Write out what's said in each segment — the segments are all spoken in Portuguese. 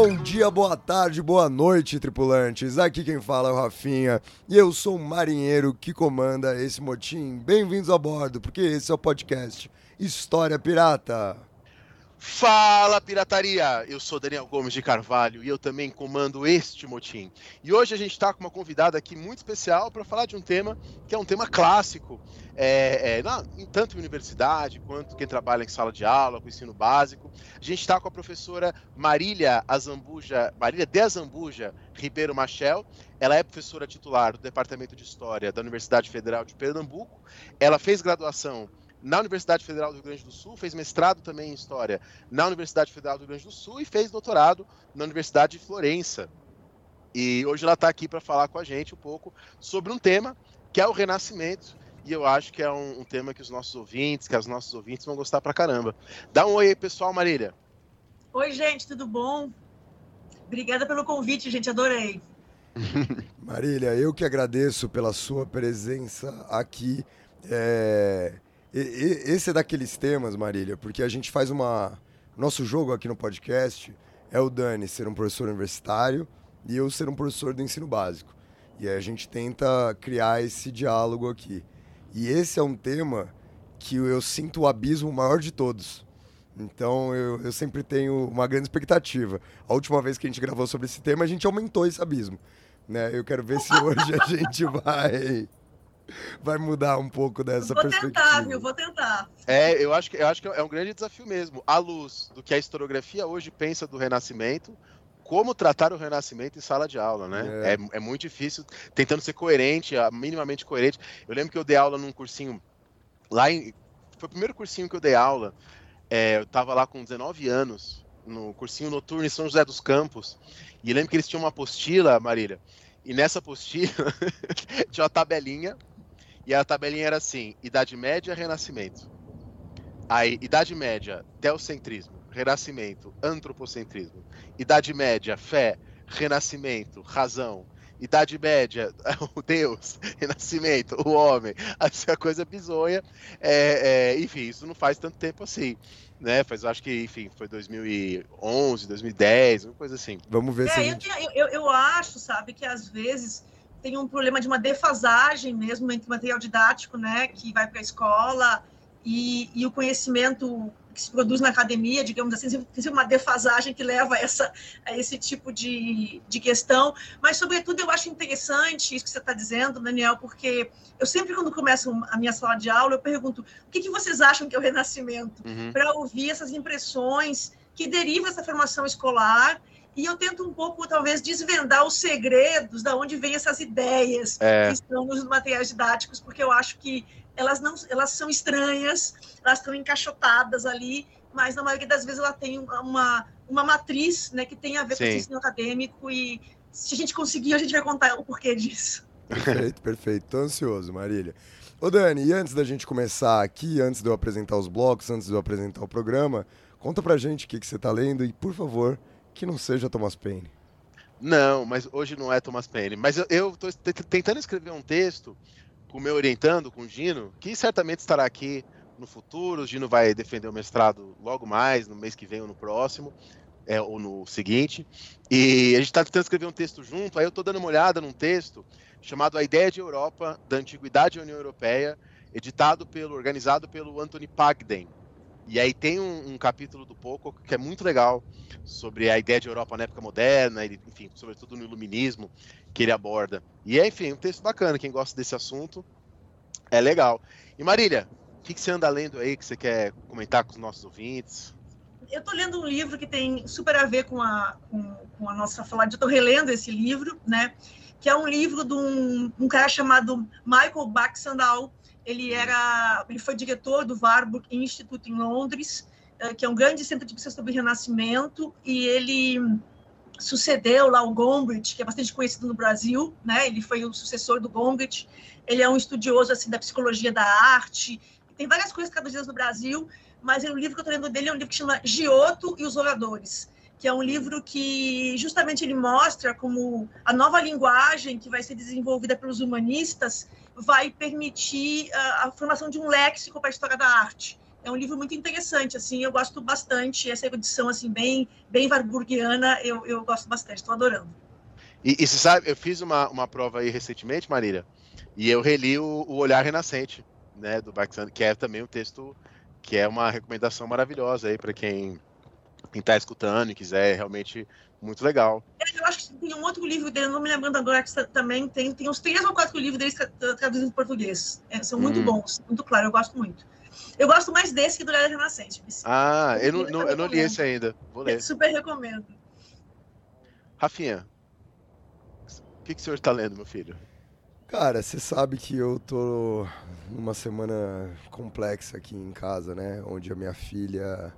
Bom dia, boa tarde, boa noite, tripulantes. Aqui quem fala é o Rafinha e eu sou o marinheiro que comanda esse motim. Bem-vindos a bordo, porque esse é o podcast História Pirata. Fala pirataria! Eu sou Daniel Gomes de Carvalho e eu também comando este motim. E hoje a gente está com uma convidada aqui muito especial para falar de um tema que é um tema clássico, é, é, na, em tanto em universidade quanto quem trabalha em sala de aula, com ensino básico. A gente está com a professora Marília Azambuja, Marília de Azambuja Ribeiro Machel. Ela é professora titular do Departamento de História da Universidade Federal de Pernambuco. Ela fez graduação na Universidade Federal do Rio Grande do Sul, fez mestrado também em História na Universidade Federal do Rio Grande do Sul e fez doutorado na Universidade de Florença. E hoje ela está aqui para falar com a gente um pouco sobre um tema que é o Renascimento. E eu acho que é um, um tema que os nossos ouvintes, que as nossas ouvintes vão gostar pra caramba. Dá um oi aí, pessoal, Marília. Oi, gente, tudo bom? Obrigada pelo convite, gente, adorei. Marília, eu que agradeço pela sua presença aqui. É... Esse é daqueles temas, Marília, porque a gente faz uma. Nosso jogo aqui no podcast é o Dani ser um professor universitário e eu ser um professor do ensino básico. E a gente tenta criar esse diálogo aqui. E esse é um tema que eu sinto o abismo maior de todos. Então eu, eu sempre tenho uma grande expectativa. A última vez que a gente gravou sobre esse tema, a gente aumentou esse abismo. Né? Eu quero ver se hoje a gente vai vai mudar um pouco dessa vou perspectiva. Vou tentar, viu? Vou tentar. É, eu acho que eu acho que é um grande desafio mesmo. À luz do que a historiografia hoje pensa do Renascimento, como tratar o Renascimento em sala de aula, né? É, é, é muito difícil, tentando ser coerente, minimamente coerente. Eu lembro que eu dei aula num cursinho lá em. Foi o primeiro cursinho que eu dei aula. É, eu estava lá com 19 anos, no cursinho noturno em São José dos Campos. E lembro que eles tinham uma apostila, Marília. E nessa apostila tinha uma tabelinha e a tabelinha era assim: Idade Média, Renascimento. Aí, Idade Média, teocentrismo. Renascimento, antropocentrismo. Idade Média, fé. Renascimento, razão. Idade Média, o Deus, Renascimento, o homem. Assim, a coisa bizonha. É, é, enfim, isso não faz tanto tempo assim. Né? Faz, acho que, enfim, foi 2011, 2010, uma coisa assim. Vamos ver é, se. Eu, gente... eu, eu acho, sabe, que às vezes tem um problema de uma defasagem mesmo entre o material didático, né, que vai para a escola e, e, o conhecimento que se produz na academia, digamos assim, tem uma defasagem que leva a, essa, a esse tipo de, de questão. Mas, sobretudo, eu acho interessante isso que você está dizendo, Daniel, porque eu sempre, quando começo a minha sala de aula, eu pergunto o que, que vocês acham que é o renascimento? Uhum. Para ouvir essas impressões que derivam dessa formação escolar e eu tento um pouco, talvez, desvendar os segredos da onde vêm essas ideias é. que estão nos materiais didáticos, porque eu acho que elas não elas são estranhas, elas estão encaixotadas ali, mas na maioria das vezes ela tem uma, uma matriz né, que tem a ver Sim. com o ensino acadêmico e se a gente conseguir, a gente vai contar o porquê disso. Perfeito, perfeito. Tô ansioso, Marília. Ô Dani, e antes da gente começar aqui, antes de eu apresentar os blocos, antes de eu apresentar o programa, conta pra gente o que, que você tá lendo e, por favor, que não seja Thomas Paine. Não, mas hoje não é Thomas Paine. Mas eu estou tentando escrever um texto com o meu orientando, com o Gino, que certamente estará aqui no futuro. O Gino vai defender o mestrado logo mais, no mês que vem ou no próximo, é, ou no seguinte. E a gente está tentando escrever um texto junto. Aí eu estou dando uma olhada num texto chamado A Ideia de Europa, da Antiguidade à União Europeia, editado pelo, organizado pelo Anthony Pagden. E aí tem um, um, capítulo do Pouco que é muito legal sobre a ideia de Europa na época moderna, e, enfim, sobretudo no iluminismo que ele aborda. E é, enfim, um texto bacana, quem gosta desse assunto é legal. E Marília, o que, que você anda lendo aí que você quer comentar com os nossos ouvintes? Eu estou lendo um livro que tem super a ver com a, com, com a nossa falada. Eu estou relendo esse livro, né? Que é um livro de um, um cara chamado Michael Baxandal, ele era, ele foi diretor do Warburg Institute em Londres uh, que é um grande centro de pesquisa sobre Renascimento, e ele sucedeu lá o Gombrich, que é bastante conhecido no Brasil, né? Ele foi o sucessor do Gombrich. Ele é um estudioso assim da psicologia da arte. Tem várias coisas traduzidas no Brasil, mas o livro que eu estou lendo dele é um livro que chama Giotto e os Oradores, que é um livro que justamente ele mostra como a nova linguagem que vai ser desenvolvida pelos humanistas vai permitir a, a formação de um léxico para a história da arte é um livro muito interessante, assim, eu gosto bastante, essa edição, assim, bem, bem warburgiana, eu, eu gosto bastante, estou adorando. E, e você sabe, eu fiz uma, uma prova aí recentemente, Marília, e eu reli o, o Olhar Renascente, né, do Baxan, que é também um texto que é uma recomendação maravilhosa aí para quem está escutando e quiser, realmente muito legal. É, eu acho que tem um outro livro dele, não me lembrando agora, que também tem, tem uns três ou quatro livros dele traduzidos em português. É, são muito hum. bons, muito claro, eu gosto muito. Eu gosto mais desse que do Olhar Renascente. Ah, eu não, não, eu não li esse ainda. Vou ler. Super recomendo. Rafinha, o que, que o senhor está lendo, meu filho? Cara, você sabe que eu tô numa semana complexa aqui em casa, né? Onde a minha filha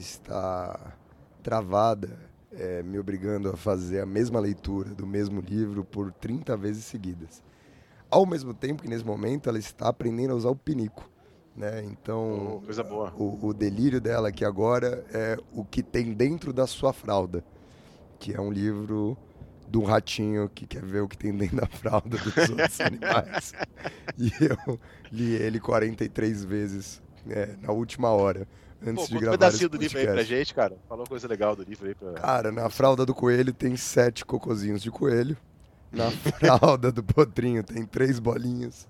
está travada, é, me obrigando a fazer a mesma leitura do mesmo livro por 30 vezes seguidas. Ao mesmo tempo que nesse momento ela está aprendendo a usar o pinico. Né? Então, oh, coisa boa. O, o, delírio dela aqui agora é o que tem dentro da sua fralda, que é um livro de um ratinho que quer ver o que tem dentro da fralda dos outros animais. E eu li ele 43 vezes né, na última hora. Antes Pô, de gravar um pedacinho do livro aí pra gente, cara. Falou coisa legal do livro aí. Pra... Cara, na fralda do coelho tem sete cocozinhos de coelho. Na fralda do potrinho tem três bolinhas.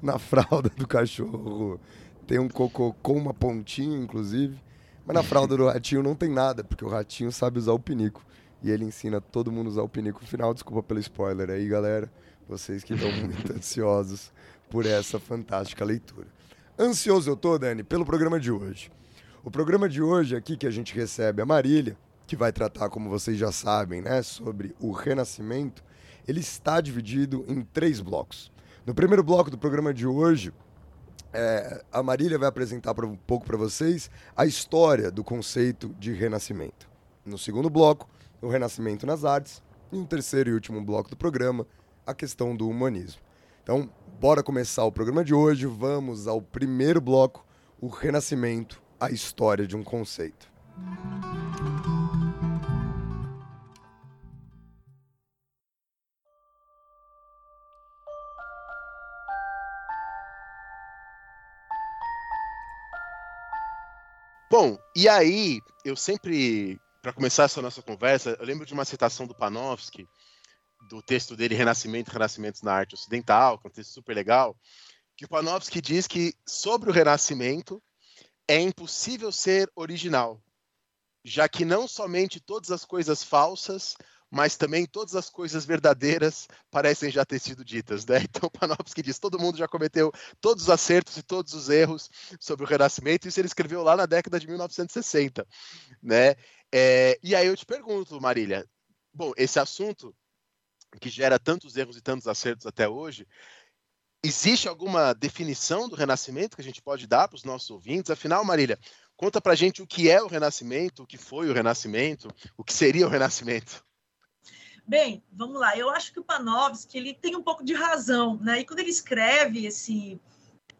Na fralda do cachorro tem um cocô com uma pontinha, inclusive. Mas na fralda do ratinho não tem nada, porque o ratinho sabe usar o pinico. E ele ensina todo mundo a usar o pinico no final. Desculpa pelo spoiler aí, galera. Vocês que estão muito ansiosos por essa fantástica leitura. Ansioso eu tô, Dani, pelo programa de hoje. O programa de hoje aqui que a gente recebe a Marília, que vai tratar, como vocês já sabem, né, sobre o Renascimento, ele está dividido em três blocos. No primeiro bloco do programa de hoje, é, a Marília vai apresentar um pouco para vocês a história do conceito de renascimento. No segundo bloco, o renascimento nas artes. E no terceiro e último bloco do programa, a questão do humanismo. Então, bora começar o programa de hoje. Vamos ao primeiro bloco, o renascimento, a história de um conceito. Bom, e aí, eu sempre, para começar essa nossa conversa, eu lembro de uma citação do Panofsky, do texto dele Renascimento e Renascimentos na Arte Ocidental, que é um texto super legal, que o Panofsky diz que sobre o Renascimento é impossível ser original, já que não somente todas as coisas falsas, mas também todas as coisas verdadeiras parecem já ter sido ditas, né? Então Panofsky diz, todo mundo já cometeu todos os acertos e todos os erros sobre o Renascimento, isso ele escreveu lá na década de 1960, né? É, e aí eu te pergunto, Marília, bom, esse assunto que gera tantos erros e tantos acertos até hoje, existe alguma definição do Renascimento que a gente pode dar para os nossos ouvintes? Afinal, Marília, conta para gente o que é o Renascimento, o que foi o Renascimento, o que seria o Renascimento. Bem, vamos lá. Eu acho que o Panofsky ele tem um pouco de razão, né? E quando ele escreve esse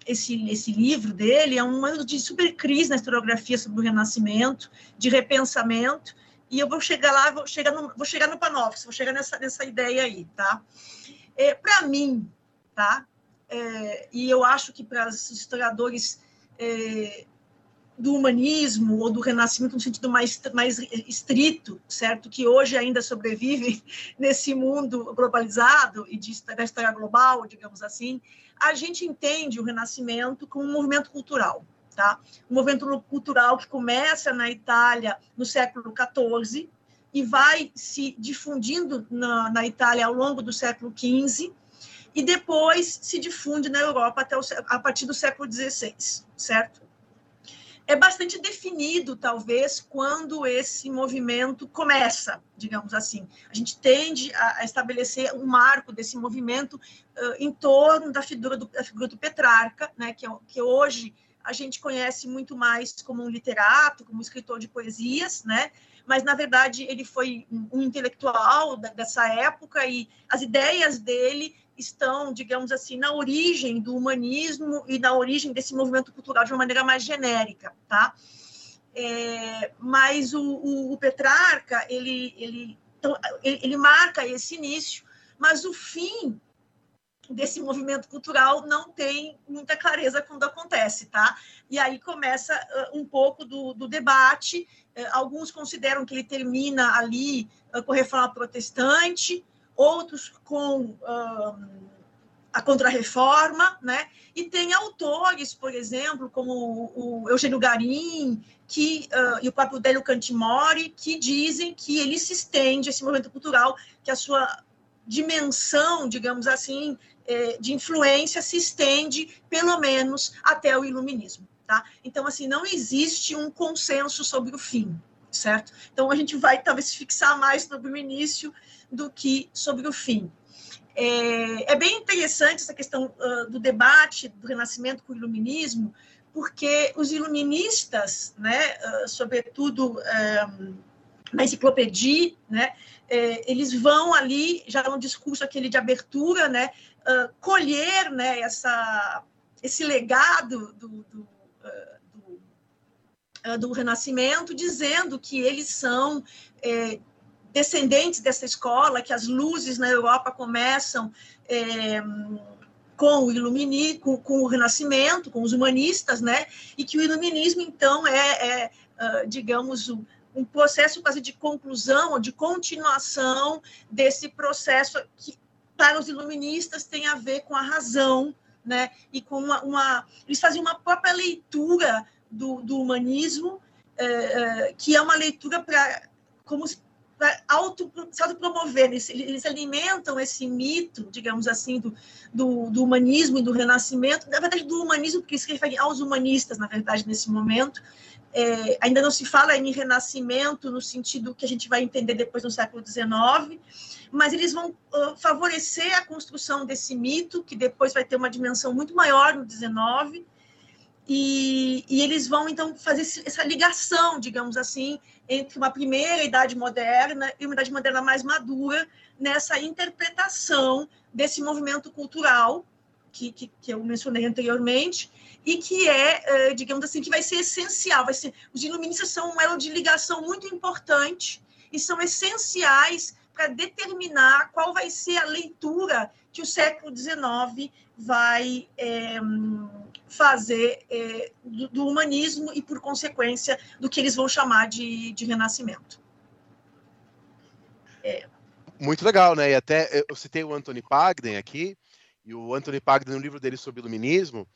esse, esse livro dele é um ano de super crise na historiografia sobre o Renascimento, de repensamento, e eu vou chegar lá, vou chegar no, vou chegar no Panofsky, vou chegar nessa, nessa ideia aí, tá? É, para mim, tá? É, e eu acho que para os historiadores é, do humanismo ou do renascimento no sentido mais, mais estrito, certo? Que hoje ainda sobrevive nesse mundo globalizado e de, da história global, digamos assim, a gente entende o renascimento como um movimento cultural, tá? Um movimento cultural que começa na Itália no século XIV e vai se difundindo na, na Itália ao longo do século XV e depois se difunde na Europa até o, a partir do século XVI, certo? é bastante definido, talvez, quando esse movimento começa, digamos assim. A gente tende a, estabelecer um marco desse movimento uh, em torno da figura do, da figura do Petrarca, né, que, é que hoje a gente conhece muito mais como um literato, como um escritor de poesias, né? Mas na verdade ele foi um intelectual dessa época e as ideias dele estão, digamos assim, na origem do humanismo e na origem desse movimento cultural de uma maneira mais genérica, tá? É, mas o, o, o, Petrarca ele, ele, então, ele, ele marca esse início, mas o fim desse movimento cultural não tem muita clareza quando acontece, tá? E aí começa um pouco do, do debate. Uh, alguns consideram que ele termina ali com a reforma protestante, outros com a contrarreforma, né? E tem autores, por exemplo, como o, Eugênio Garim, que e o próprio Délio Cantimori, que dizem que ele se estende esse movimento cultural, que a sua dimensão, digamos assim, é, de influência se estende, pelo menos, até o iluminismo. Tá? Então, assim, não existe um consenso sobre o fim, certo? Então, a gente vai talvez fixar mais sobre o início do que sobre o fim. É, é bem interessante essa questão uh, do debate do Renascimento com o Iluminismo, porque os iluministas, né, uh, sobretudo uh, na enciclopédia, né, é, eles vão ali, já no discurso aquele de abertura, né, uh, colher né, essa, esse legado do, do, uh, do, uh, do, Renascimento, dizendo que eles são é, descendentes dessa escola, que as luzes na Europa começam é, com o ilumini, com, o Renascimento, com os humanistas, né? E que o iluminismo então é, é digamos, o, um processo quase de conclusão de continuação desse processo que para os iluministas tem a ver com a razão, né? E com uma, uma eles faziam uma própria leitura do, do humanismo, é, é, que é uma leitura para como para auto, se autopromover, eles, eles alimentam esse mito, digamos assim, do, do, do, humanismo e do renascimento, na verdade do humanismo, porque se refere aos humanistas, na verdade, nesse momento, é, ainda não se fala em renascimento no sentido que a gente vai entender depois no século XIX, mas eles vão uh, favorecer a construção desse mito, que depois vai ter uma dimensão muito maior no XIX, e, e eles vão, então, fazer essa ligação, digamos assim, entre uma primeira idade moderna e uma idade moderna mais madura, nessa interpretação desse movimento cultural que, que, que eu mencionei anteriormente, e que é, uh, digamos assim, que vai ser essencial. Vai ser, os iluministas são um elo de ligação muito importante e são essenciais para determinar qual vai ser a leitura que o século XIX vai é, fazer é, do, do, humanismo e, por consequência, do que eles vão chamar de, de renascimento. É. Muito legal, né? E até eu citei o Anthony Pagden aqui, e o Anthony Pagden, no livro dele sobre iluminismo,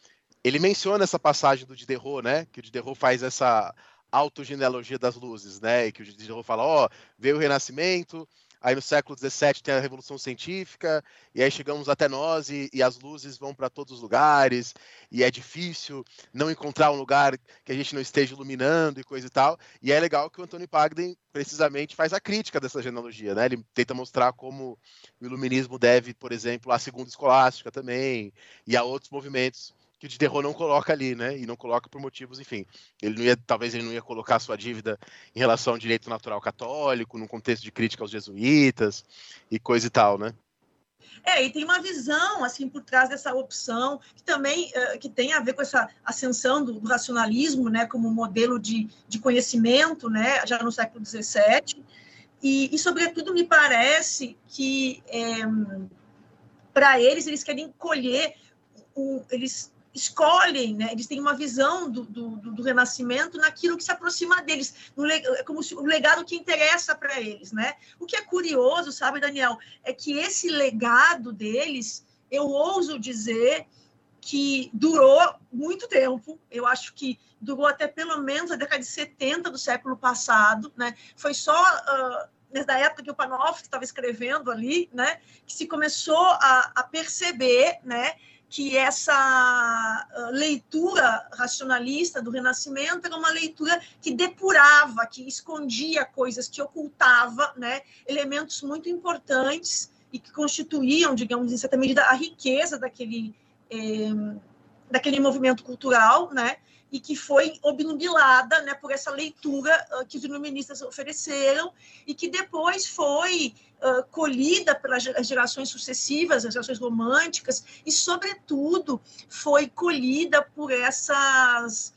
ele menciona essa passagem do Diderot, né? Que o Diderot faz essa autogenealogia das luzes, né? E que o Diderot fala, ó, oh, veio o Renascimento, Aí no século XVII tem a Revolução Científica, e aí chegamos até nós e, e as luzes vão para todos os lugares, e é difícil não encontrar um lugar que a gente não esteja iluminando e coisa e tal. E é legal que o Antônio Pagden precisamente faz a crítica dessa genealogia, né? Ele tenta mostrar como o iluminismo deve, por exemplo, à segunda escolástica também, e a outros movimentos que o Diderot não coloca ali, né? E não coloca por motivos, enfim. Ele não ia, talvez ele não ia colocar sua dívida em relação ao direito natural católico, num contexto de crítica aos jesuítas e coisa e tal, né? É, e tem uma visão assim por trás dessa opção que também uh, que tem a ver com essa ascensão do, do, racionalismo, né, como modelo de, de conhecimento, né, já no século XVII. E, e sobretudo me parece que é, para eles eles querem colher o, eles escolhem, né? eles têm uma visão do, do, do, renascimento naquilo que se aproxima deles, no, é como se, o legado que interessa para eles. Né? O que é curioso, sabe, Daniel, é que esse legado deles, eu ouso dizer que durou muito tempo, eu acho que durou até pelo menos a década de 70 do século passado, né? foi só... Uh, desde a época que o Panofsky estava escrevendo ali, né, que se começou a, a perceber, né, que essa ah, leitura racionalista do Renascimento era uma leitura que depurava, que escondia coisas, que ocultava né, elementos muito importantes e que constituíam, digamos, em certa medida, a riqueza daquele, eh, daquele movimento cultural, né? E que foi obnubilada né, por essa leitura uh, que os iluministas ofereceram e que depois foi uh, colhida pelas gerações sucessivas, as gerações românticas, e, sobretudo, foi colhida por essas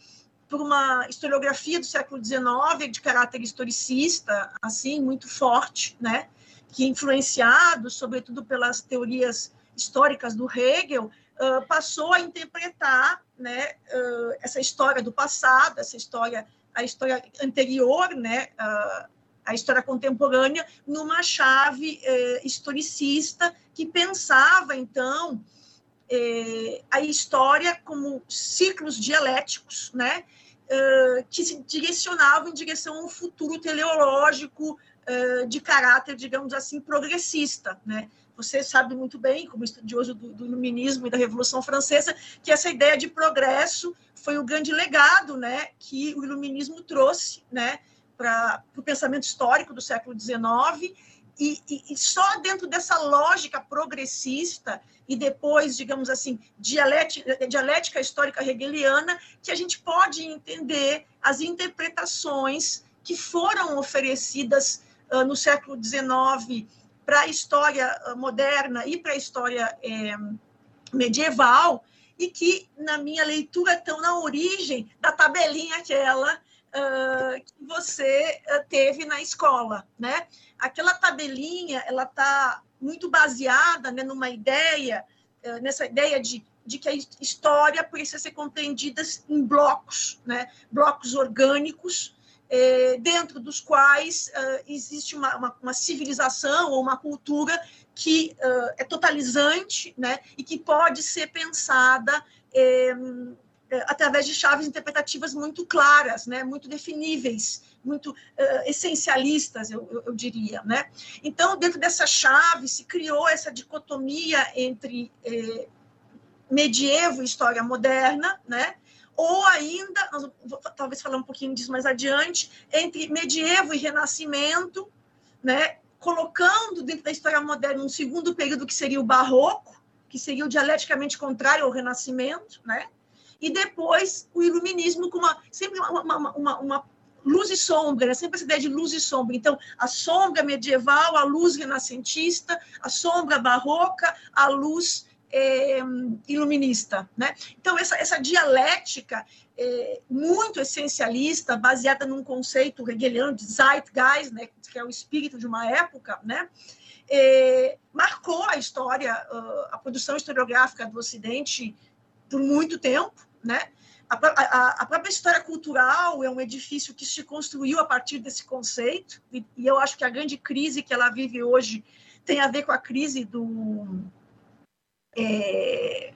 por uma historiografia do século XIX de caráter historicista, assim, muito forte, né? que influenciado, sobretudo pelas teorias históricas do Hegel, passou a interpretar né, uh, essa história do passado, essa história, a história anterior, né, uh, a história contemporânea, numa chave historicista que pensava, então, a história como ciclos dialéticos, né, que se direcionavam em direção a um futuro teleológico de caráter, digamos assim, progressista, né? Você sabe muito bem, como estudioso do, do iluminismo e da Revolução Francesa, que essa ideia de progresso foi o grande legado, né, que o iluminismo trouxe, né, para o pensamento histórico do século XIX e, e, e, só dentro dessa lógica progressista e depois, digamos assim, dialética, dialética histórica hegeliana, que a gente pode entender as interpretações que foram oferecidas uh, no século XIX para a história ah, moderna e para a história é, medieval, e que, na minha leitura, estão na origem da tabelinha aquela uh, que você uh, teve na escola. Né? Aquela tabelinha ela está muito baseada né, numa ideia, uh, nessa ideia de de que a história precisa ser compreendida em blocos, né? blocos orgânicos, é, dentro dos quais uh, existe uma, uma, uma, civilização ou uma cultura que uh, é totalizante né, e que pode ser pensada é, através de chaves interpretativas muito claras, né, muito definíveis, muito uh, essencialistas, eu, eu, eu, diria. Né? Então, dentro dessa chave, se criou essa dicotomia entre eh, medievo e história moderna, né? Ou ainda, nós talvez falar um pouquinho disso mais adiante, entre medievo e renascimento, né, colocando dentro da história moderna um segundo período que seria o barroco, que seria o dialeticamente contrário ao renascimento, né, e depois o iluminismo com uma, sempre uma, uma, uma, uma luz e sombra, né? sempre essa ideia de luz e sombra. Então, a sombra medieval, a luz renascentista, a sombra barroca, a luz é, iluminista. Né? Então, essa, essa dialética é, muito essencialista, baseada num conceito hegeliano de Zeitgeist, né, que é o espírito de uma época, né, é, marcou a história, a produção historiográfica do Ocidente por muito tempo. Né? A, a, a, própria história cultural é um edifício que se construiu a partir desse conceito, e, e eu acho que a grande crise que ela vive hoje tem a ver com a crise do, é,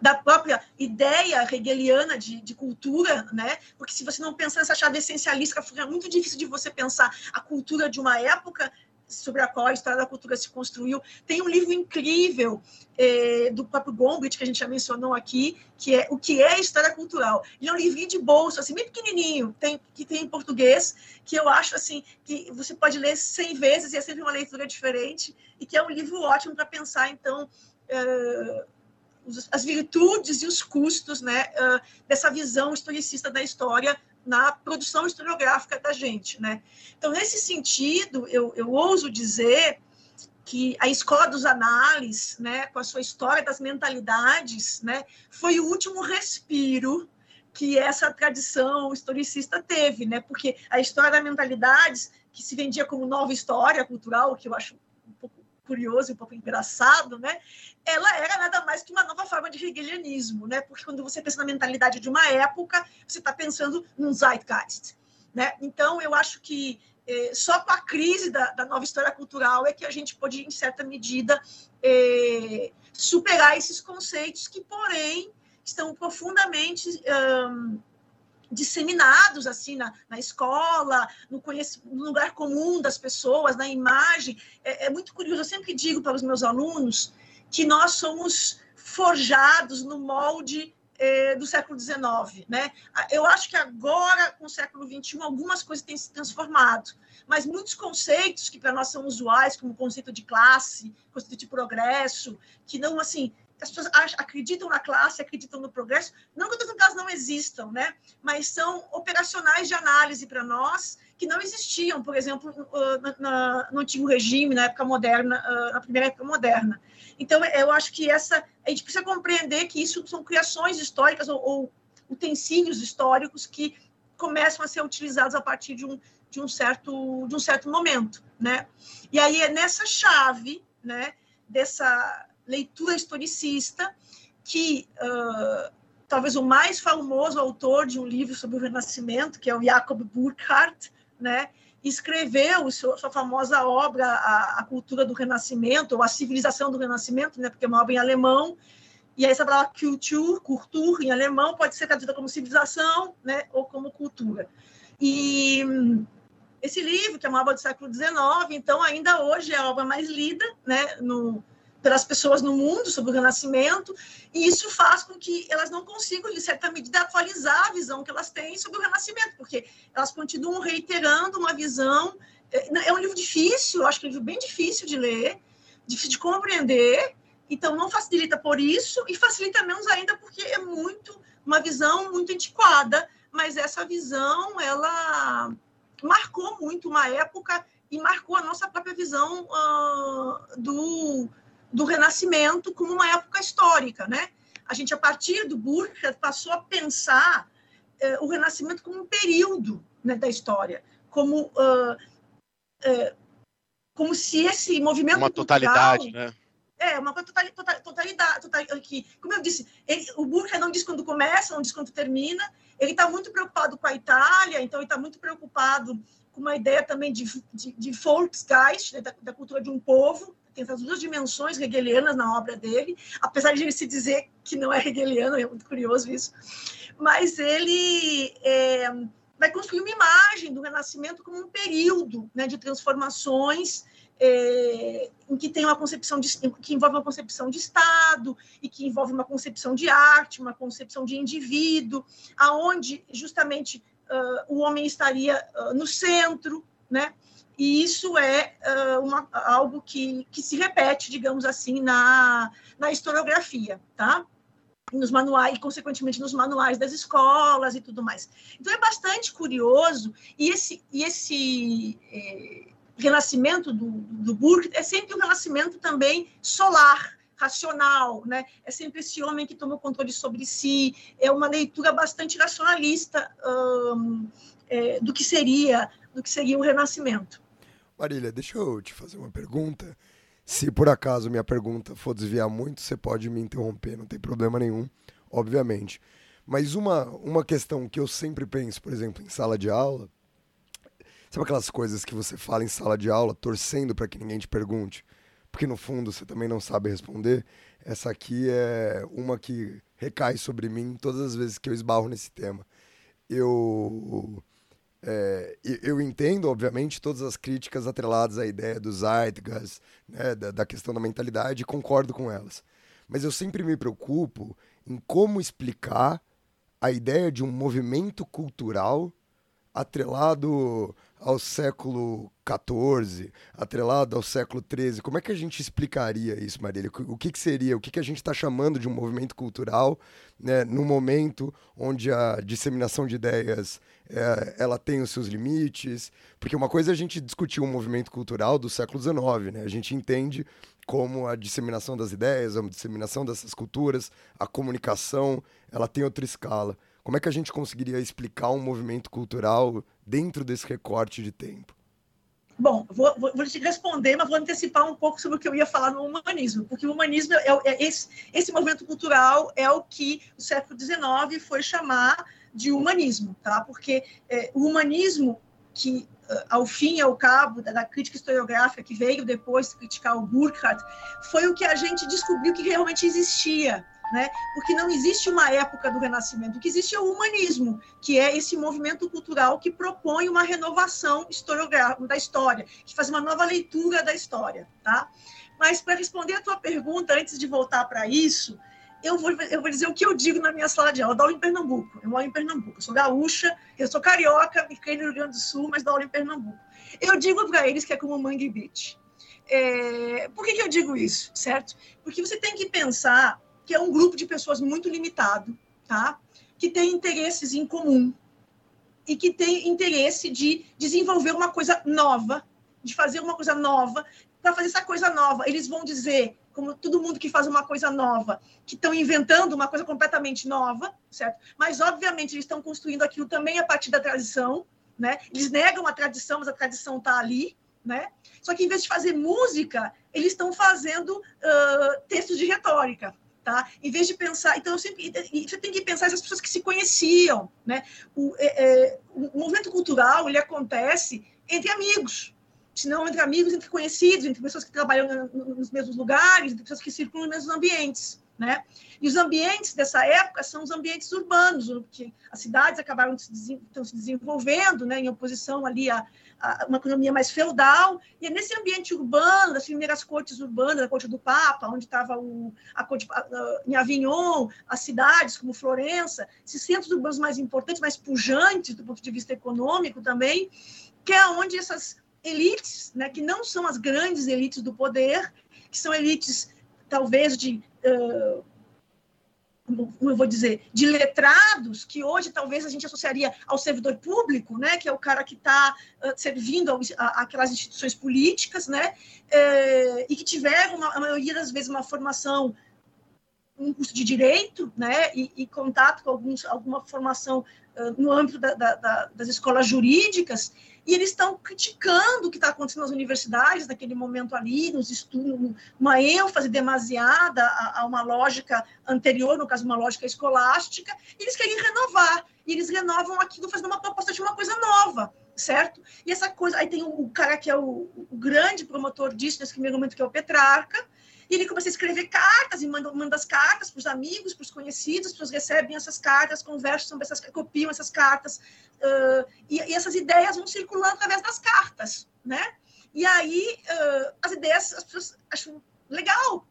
da própria ideia hegeliana de, de, cultura, né? Porque se você não pensar nessa chave essencialista, fica muito difícil de você pensar a cultura de uma época sobre a qual a história da cultura se construiu. Tem um livro incrível é, do próprio Gombrich, que a gente já mencionou aqui, que é O que é História Cultural. Ele é um livrinho de bolso, assim, bem pequenininho, tem, que tem em português, que eu acho assim que você pode ler 100 vezes e é sempre uma leitura diferente, e que é um livro ótimo para pensar, então, as virtudes e os custos né, uh, dessa visão historicista da história na produção historiográfica da gente. Né? Então, nesse sentido, eu, eu ouso dizer que a escola dos análises, né, com a sua história das mentalidades, né, foi o último respiro que essa tradição historicista teve, né? Porque a história das mentalidades, que se vendia como nova história cultural, que eu acho curioso um pouco engraçado, né? ela era nada mais que uma nova forma de hegelianismo, né? Porque quando você pensa na mentalidade de uma época, você está pensando num zeitgeist, né? Então, eu acho que eh, só com a crise da, da, nova história cultural é que a gente pode, em certa medida, eh, superar esses conceitos que, porém, estão profundamente disseminados assim na, na escola, no, no, lugar comum das pessoas, na imagem. É, é muito curioso. Eu sempre digo para os meus alunos que nós somos forjados no molde eh, do século XIX. Né? Eu acho que agora, com o século XXI, algumas coisas têm se transformado, mas muitos conceitos que para nós são usuais, como o conceito de classe, conceito de progresso, que não assim as pessoas acham, acreditam na classe, acreditam no progresso, não que outras elas não existam, né? Mas são operacionais de análise para nós que não existiam, por exemplo, na, na, no antigo regime, na época moderna, na primeira época moderna. Então, eu acho que essa a gente precisa compreender que isso são criações históricas ou, ou utensílios históricos que começam a ser utilizados a partir de um, de um certo de um certo momento, né? E aí é nessa chave, né, dessa leitura historicista que uh, talvez o mais famoso autor de um livro sobre o Renascimento, que é o Jacob Burckhardt, né, escreveu sua famosa obra a, a, Cultura do Renascimento ou a Civilização do Renascimento, né, porque é uma obra em alemão. E essa palavra Kultur, Kultur em alemão pode ser traduzida como civilização, né, ou como cultura. E esse livro, que é uma obra do século XIX, então ainda hoje é a obra mais lida né, no, pelas pessoas no mundo sobre o Renascimento, e isso faz com que elas não consigam, de certa medida, atualizar a visão que elas têm sobre o Renascimento, porque elas continuam reiterando uma visão. É, é um livro difícil, eu acho que é um livro bem difícil de ler, difícil de compreender, então não facilita por isso, e facilita menos ainda porque é muito uma visão muito antiquada, mas essa visão, ela marcou muito uma época e marcou a nossa própria visão uh, do, do Renascimento como uma época histórica, né? A gente, a partir do Burckhardt, passou a pensar uh, o Renascimento como um período né, da história, como, uh, como se esse movimento Uma totalidade, né? É, uma totalidade, totalidade, totalidade que, como eu disse, ele, o Burckhardt não diz quando começa, não diz quando termina, ele está muito preocupado com a Itália, então ele está muito preocupado com uma ideia também de, de, de Volksgeist, né, da, da, cultura de um povo, tem essas duas dimensões hegelianas na obra dele, apesar de ele se dizer que não é hegeliano, é muito curioso isso, mas ele é, vai construir uma imagem do Renascimento como um período né, de transformações é, em que tem uma concepção de, que envolve uma concepção de Estado e que envolve uma concepção de arte, uma concepção de indivíduo, aonde justamente uh, o homem estaria uh, no centro, né? E isso é uh, uma, algo que, que se repete, digamos assim, na, na historiografia, tá? nos manuais e consequentemente nos manuais das escolas e tudo mais. Então é bastante curioso e esse e esse eh, renascimento do, do Burke é sempre um renascimento também solar, racional, né? É sempre esse homem que toma o controle sobre si. É uma leitura bastante racionalista hum, é, do que seria do que seria o renascimento. Marília, deixa eu te fazer uma pergunta. Se por acaso minha pergunta for desviar muito, você pode me interromper, não tem problema nenhum, obviamente. Mas uma, uma questão que eu sempre penso, por exemplo, em sala de aula, Sabe aquelas coisas que você fala em sala de aula, torcendo para que ninguém te pergunte? Porque no fundo você também não sabe responder. Essa aqui é uma que recai sobre mim todas as vezes que eu esbarro nesse tema. Eu. É, eu entendo, obviamente, todas as críticas atreladas à ideia do Zeitgeist, né, da, da questão da mentalidade, e concordo com elas. Mas eu sempre me preocupo em como explicar a ideia de um movimento cultural atrelado ao século XIV, atrelado ao século XIII. Como é que a gente explicaria isso, Marília? O que, que seria? O que, que a gente está chamando de um movimento cultural né, no momento onde a disseminação de ideias é, ela tem os seus limites? Porque uma coisa é a gente discutir um movimento cultural do século XIX, né? A gente entende como a disseminação das ideias, a disseminação dessas culturas, a comunicação, ela tem outra escala. Como é que a gente conseguiria explicar um movimento cultural dentro desse recorte de tempo? Bom, vou, vou, vou, te responder, mas vou antecipar um pouco sobre o que eu ia falar no humanismo, porque o humanismo é, é esse, esse movimento cultural é o que o século XIX foi chamar de humanismo, tá? Porque é, o humanismo que ao fim e ao cabo da, crítica historiográfica que veio depois criticar o Burkhardt, foi o que a gente descobriu que realmente existia né? Porque não existe uma época do Renascimento, o que existe é o humanismo, que é esse movimento cultural que propõe uma renovação historiográfica da história, que faz uma nova leitura da história, tá? Mas para responder a tua pergunta, antes de voltar para isso, eu vou, eu vou dizer o que eu digo na minha sala de aula. Eu dou aula em Pernambuco, eu moro em Pernambuco, eu sou gaúcha, eu sou carioca, criei no Rio Grande do Sul, mas dou aula em Pernambuco. Eu digo para eles que é como Mangue Beach. É, por que, que eu digo isso, certo? Porque você tem que pensar que é um grupo de pessoas muito limitado, tá? Que tem interesses em comum e que tem interesse de desenvolver uma coisa nova, de fazer uma coisa nova. Para fazer essa coisa nova, eles vão dizer, como todo mundo que faz uma coisa nova, que estão inventando uma coisa completamente nova, certo? Mas, obviamente, eles estão construindo aquilo também a partir da tradição, né? Eles negam a tradição, mas a tradição está ali, né? Só que, em vez de fazer música, eles estão fazendo uh, textos de retórica, tá? Em vez de pensar, então sempre, você tem que pensar essas pessoas que se conheciam, né? O, é, é, o movimento cultural ele acontece entre amigos, se não entre amigos, entre conhecidos, entre pessoas que trabalham nos mesmos lugares, entre pessoas que circulam nos mesmos ambientes, né? E os ambientes dessa época são os ambientes urbanos, porque as cidades acabaram se, estão se desenvolvendo, né, em oposição ali a, uma economia mais feudal, e é nesse ambiente urbano, das primeiras cortes urbanas, a corte do Papa, onde estava a corte em Avignon, as cidades como Florença, esses centros urbanos mais importantes, mais pujantes do ponto de vista econômico também, que é onde essas elites, né, que não são as grandes elites do poder, que são elites talvez de uh, como eu vou dizer, de letrados, que hoje talvez a gente associaria ao servidor público, né, que é o cara que está uh, servindo ao, a, aquelas instituições políticas, né, uh, e que tiveram, uma, a maioria das vezes, uma formação um curso de direito, né, e, e contato com alguns, alguma formação uh, no âmbito da, da, da, das escolas jurídicas, e eles estão criticando o que está acontecendo nas universidades naquele momento ali, nos estudos, uma ênfase demasiada a, a, uma lógica anterior, no caso, uma lógica escolástica, e eles querem renovar, e eles renovam aquilo fazendo uma proposta de uma coisa nova, certo? E essa coisa, aí tem o, o cara que é o, o grande promotor disso nesse primeiro momento, que é o Petrarca, e ele começa a escrever cartas e manda, manda as cartas para os amigos, para os conhecidos, as pessoas recebem essas cartas, conversam sobre essas, copiam essas cartas, uh, e, e, essas ideias vão circulando através das cartas, né? E aí uh, as ideias as pessoas acham legal,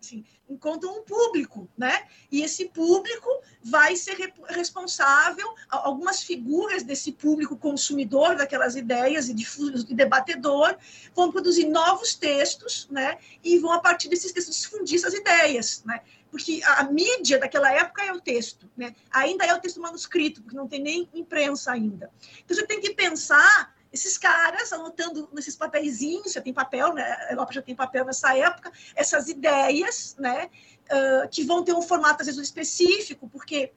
assim, encontram um público, né? E esse público vai ser responsável, algumas figuras desse público consumidor daquelas ideias e difuso e debatedor vão produzir novos textos, né? E vão a partir desses textos difundir essas ideias, né? Porque a, a mídia daquela época é o texto, né? Ainda é o texto manuscrito, porque não tem nem imprensa ainda. Então você tem que pensar esses caras anotando nesses papeizinhos, já tem papel, né? A Europa já tem papel nessa época, essas ideias, né? Uh, que vão ter um formato às vezes específico, porque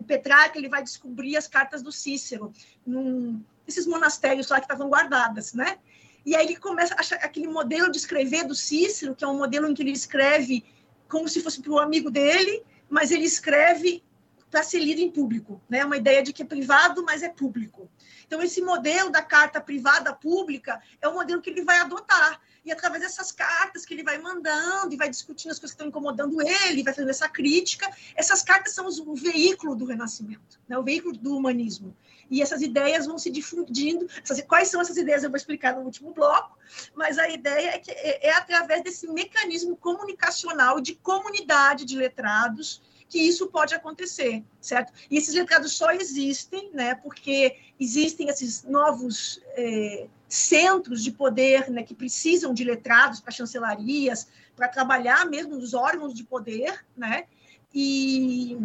o Petrarca ele vai descobrir as cartas do Cícero num, nesses monastérios lá que estavam guardadas, né? E aí ele começa a aquele modelo de escrever do Cícero, que é um modelo em que ele escreve como se fosse para o amigo dele, mas ele escreve para ser lido em público, né? Uma ideia de que é privado, mas é público. Então esse modelo da carta privada pública é o modelo que ele vai adotar. E através dessas cartas que ele vai mandando e vai discutindo as coisas que estão incomodando ele, vai fazendo essa crítica, essas cartas são o veículo do renascimento, né? O veículo do humanismo. E essas ideias vão se difundindo. Quais são essas ideias? Eu vou explicar no último bloco, mas a ideia é que é, é através desse mecanismo comunicacional de comunidade de letrados que isso pode acontecer, certo? E esses letrados só existem, né, porque existem esses novos é, centros de poder, né, que precisam de letrados para chancelarias, para trabalhar mesmo nos órgãos de poder, né, e,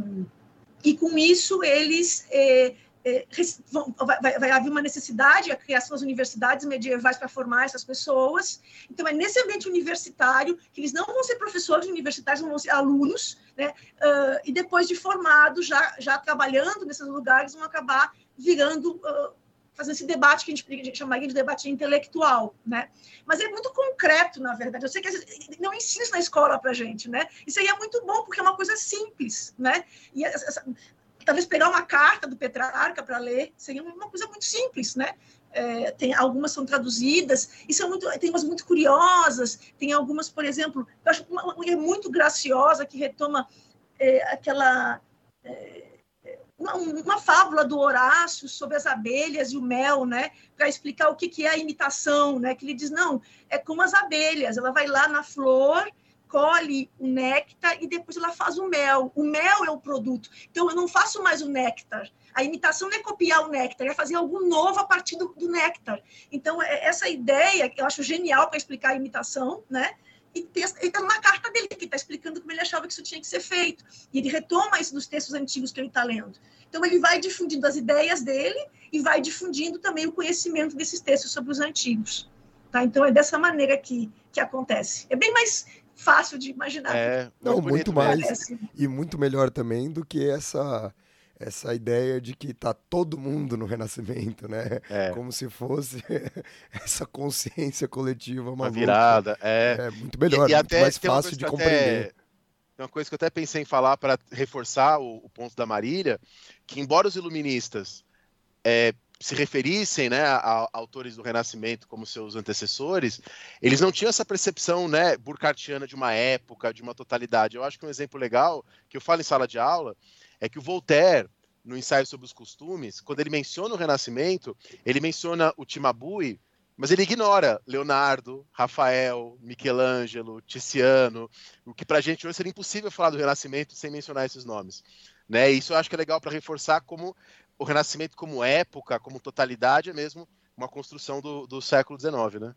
e com isso eles é, vai, vai, haver uma necessidade, a criação das universidades medievais para formar essas pessoas. Então, é nesse ambiente universitário que eles não vão ser professores universitários, vão ser alunos, né? Uh, e depois de formados, já, já trabalhando nesses lugares, vão acabar virando, uh, fazendo esse debate que a gente chamaria de debate intelectual, né? Mas é muito concreto, na verdade. Eu sei que não ensina na escola para gente, né? Isso aí é muito bom, porque é uma coisa simples, né? E essa, talvez pegar uma carta do Petrarca para ler seria uma coisa muito simples, né? É, tem algumas são traduzidas e são muito tem umas muito curiosas tem algumas por exemplo eu acho uma, uma muito graciosa que retoma é, aquela é, uma, uma, fábula do Horácio sobre as abelhas e o mel, né, para explicar o que, que é a imitação, né, que ele diz não é como as abelhas, ela vai lá na flor colhe o néctar e depois ela faz o mel. O mel é o produto. Então, eu não faço mais o néctar. A imitação não é copiar o néctar, é fazer algo novo a partir do, do néctar. Então, é, essa ideia, eu acho genial para explicar a imitação, né? e está numa carta dele, que está explicando como ele achava que isso tinha que ser feito. E ele retoma isso dos textos antigos que ele está lendo. Então, ele vai difundindo as ideias dele e vai difundindo também o conhecimento desses textos sobre os antigos. Tá? Então, é dessa maneira que, que acontece. É bem mais fácil de imaginar. É, não, muito mais. E muito melhor também do que essa essa ideia de que tá todo mundo no renascimento, né? É. Como se fosse essa consciência coletiva maluca. Uma virada, é. É muito melhor, e, e muito até, mais fácil de compreender. Até, tem uma coisa que eu até pensei em falar para reforçar o, o, ponto da Marília, que embora os iluministas é, se referissem né, a, a, autores do Renascimento como seus antecessores, eles não tinham essa percepção né, burkartiana de uma época, de uma totalidade. Eu acho que um exemplo legal, que eu falo em sala de aula, é que o Voltaire, no ensaio sobre os costumes, quando ele menciona o Renascimento, ele menciona o Timabui, mas ele ignora Leonardo, Rafael, Michelangelo, Tiziano, o que para a gente hoje seria impossível falar do Renascimento sem mencionar esses nomes. Né? Isso eu acho que é legal para reforçar como o Renascimento como época, como totalidade, é mesmo uma construção do, do século XIX, né?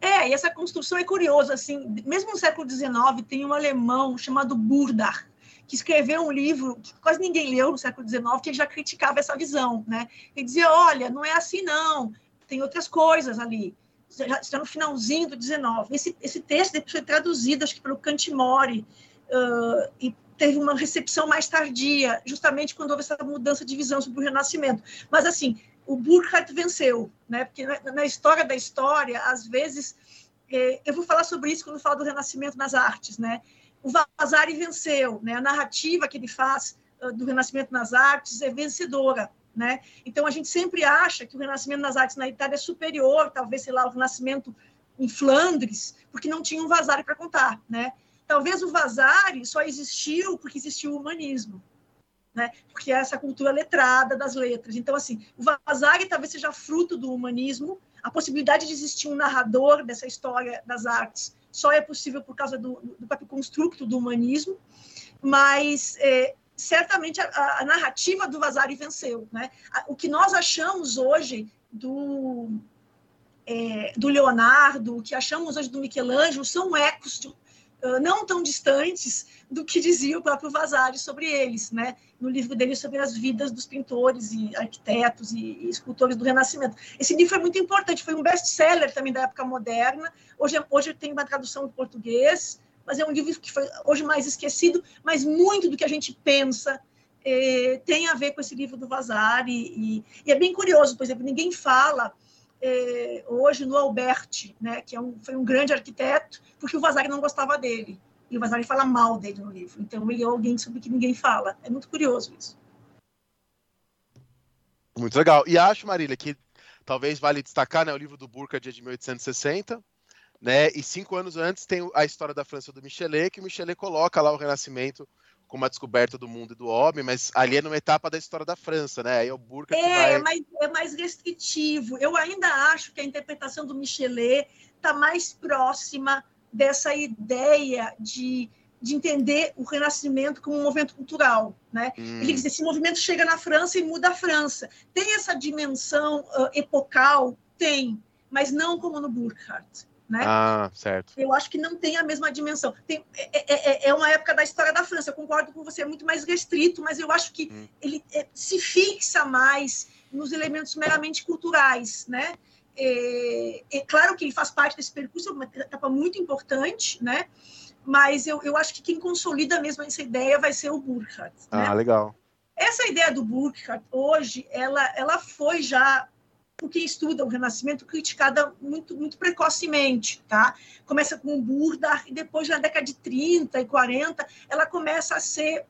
É, e essa construção é curiosa, assim, mesmo no século XIX tem um alemão chamado Burdach, que escreveu um livro que quase ninguém leu no século XIX, que já criticava essa visão, né? Ele dizia, olha, não é assim não, tem outras coisas ali. Já está no finalzinho do XIX. Esse, esse texto depois foi traduzido, acho que pelo Cantimore, uh, e teve uma recepção mais tardia, justamente quando houve essa mudança de visão sobre o Renascimento. Mas, assim, o Burkhardt venceu, né? Porque na, história da história, às vezes, é, eu vou falar sobre isso quando eu falo do Renascimento nas artes, né? o Vasari venceu, né? A narrativa que ele faz uh, do Renascimento nas artes é vencedora, né? Então a gente sempre acha que o Renascimento nas artes na Itália é superior, talvez sei lá o Renascimento em Flandres, porque não tinha um Vasari para contar, né? Talvez o Vasari só existiu porque existiu o humanismo, né? Porque é essa cultura letrada das letras. Então assim, o Vasari talvez seja fruto do humanismo, a possibilidade de existir um narrador dessa história das artes só é possível por causa do, do próprio construto do humanismo, mas é, certamente a, a, narrativa do Vasari venceu. Né? O que nós achamos hoje do, é, do Leonardo, o que achamos hoje do Michelangelo, são ecos de, não tão distantes do que dizia o próprio Vasari sobre eles, né? no livro dele sobre as vidas dos pintores e arquitetos e, escultores do Renascimento. Esse livro é muito importante, foi um best-seller também da época moderna, hoje, hoje tem uma tradução em português, mas é um livro que foi hoje mais esquecido, mas muito do que a gente pensa eh, tem a ver com esse livro do Vasari, e, e, é bem curioso, por exemplo, ninguém fala eh, hoje no Alberti, né, que é um, foi um grande arquiteto, porque o Vasari não gostava dele. E o Vasari fala mal dele no livro. Então, ele é alguém sobre que ninguém fala. É muito curioso isso. Muito legal. E acho, Marília, que talvez vale destacar né, o livro do Burca de 1860, né? E cinco anos antes tem a história da França do Michelet, que o Michelet coloca lá o Renascimento como a descoberta do mundo e do homem, mas ali é numa etapa da história da França, né? Aí é o Burca é, vai... é, mais, é mais restritivo. Eu ainda acho que a interpretação do Michelet está mais próxima dessa ideia de, de entender o Renascimento como um movimento cultural. Né? Hum. Ele diz: esse movimento chega na França e muda a França. Tem essa dimensão uh, epocal? Tem, mas não como no Burkhardt. Né? Ah, certo. Eu acho que não tem a mesma dimensão. Tem, é, é, é, é uma época da história da França. Eu concordo com você, é muito mais restrito, mas eu acho que hum. ele é, se fixa mais nos elementos meramente culturais, né? É, é, claro que ele faz parte desse percurso, é uma etapa muito importante, né? Mas eu, eu acho que quem consolida mesmo essa ideia vai ser o Burkhardt. Ah, né? legal. Essa ideia do Burkhardt, hoje, ela, ela foi já, por quem estuda o Renascimento, criticada muito, muito precocemente, tá? Começa com o Burdach e depois, na década de 30 e 40, ela começa a ser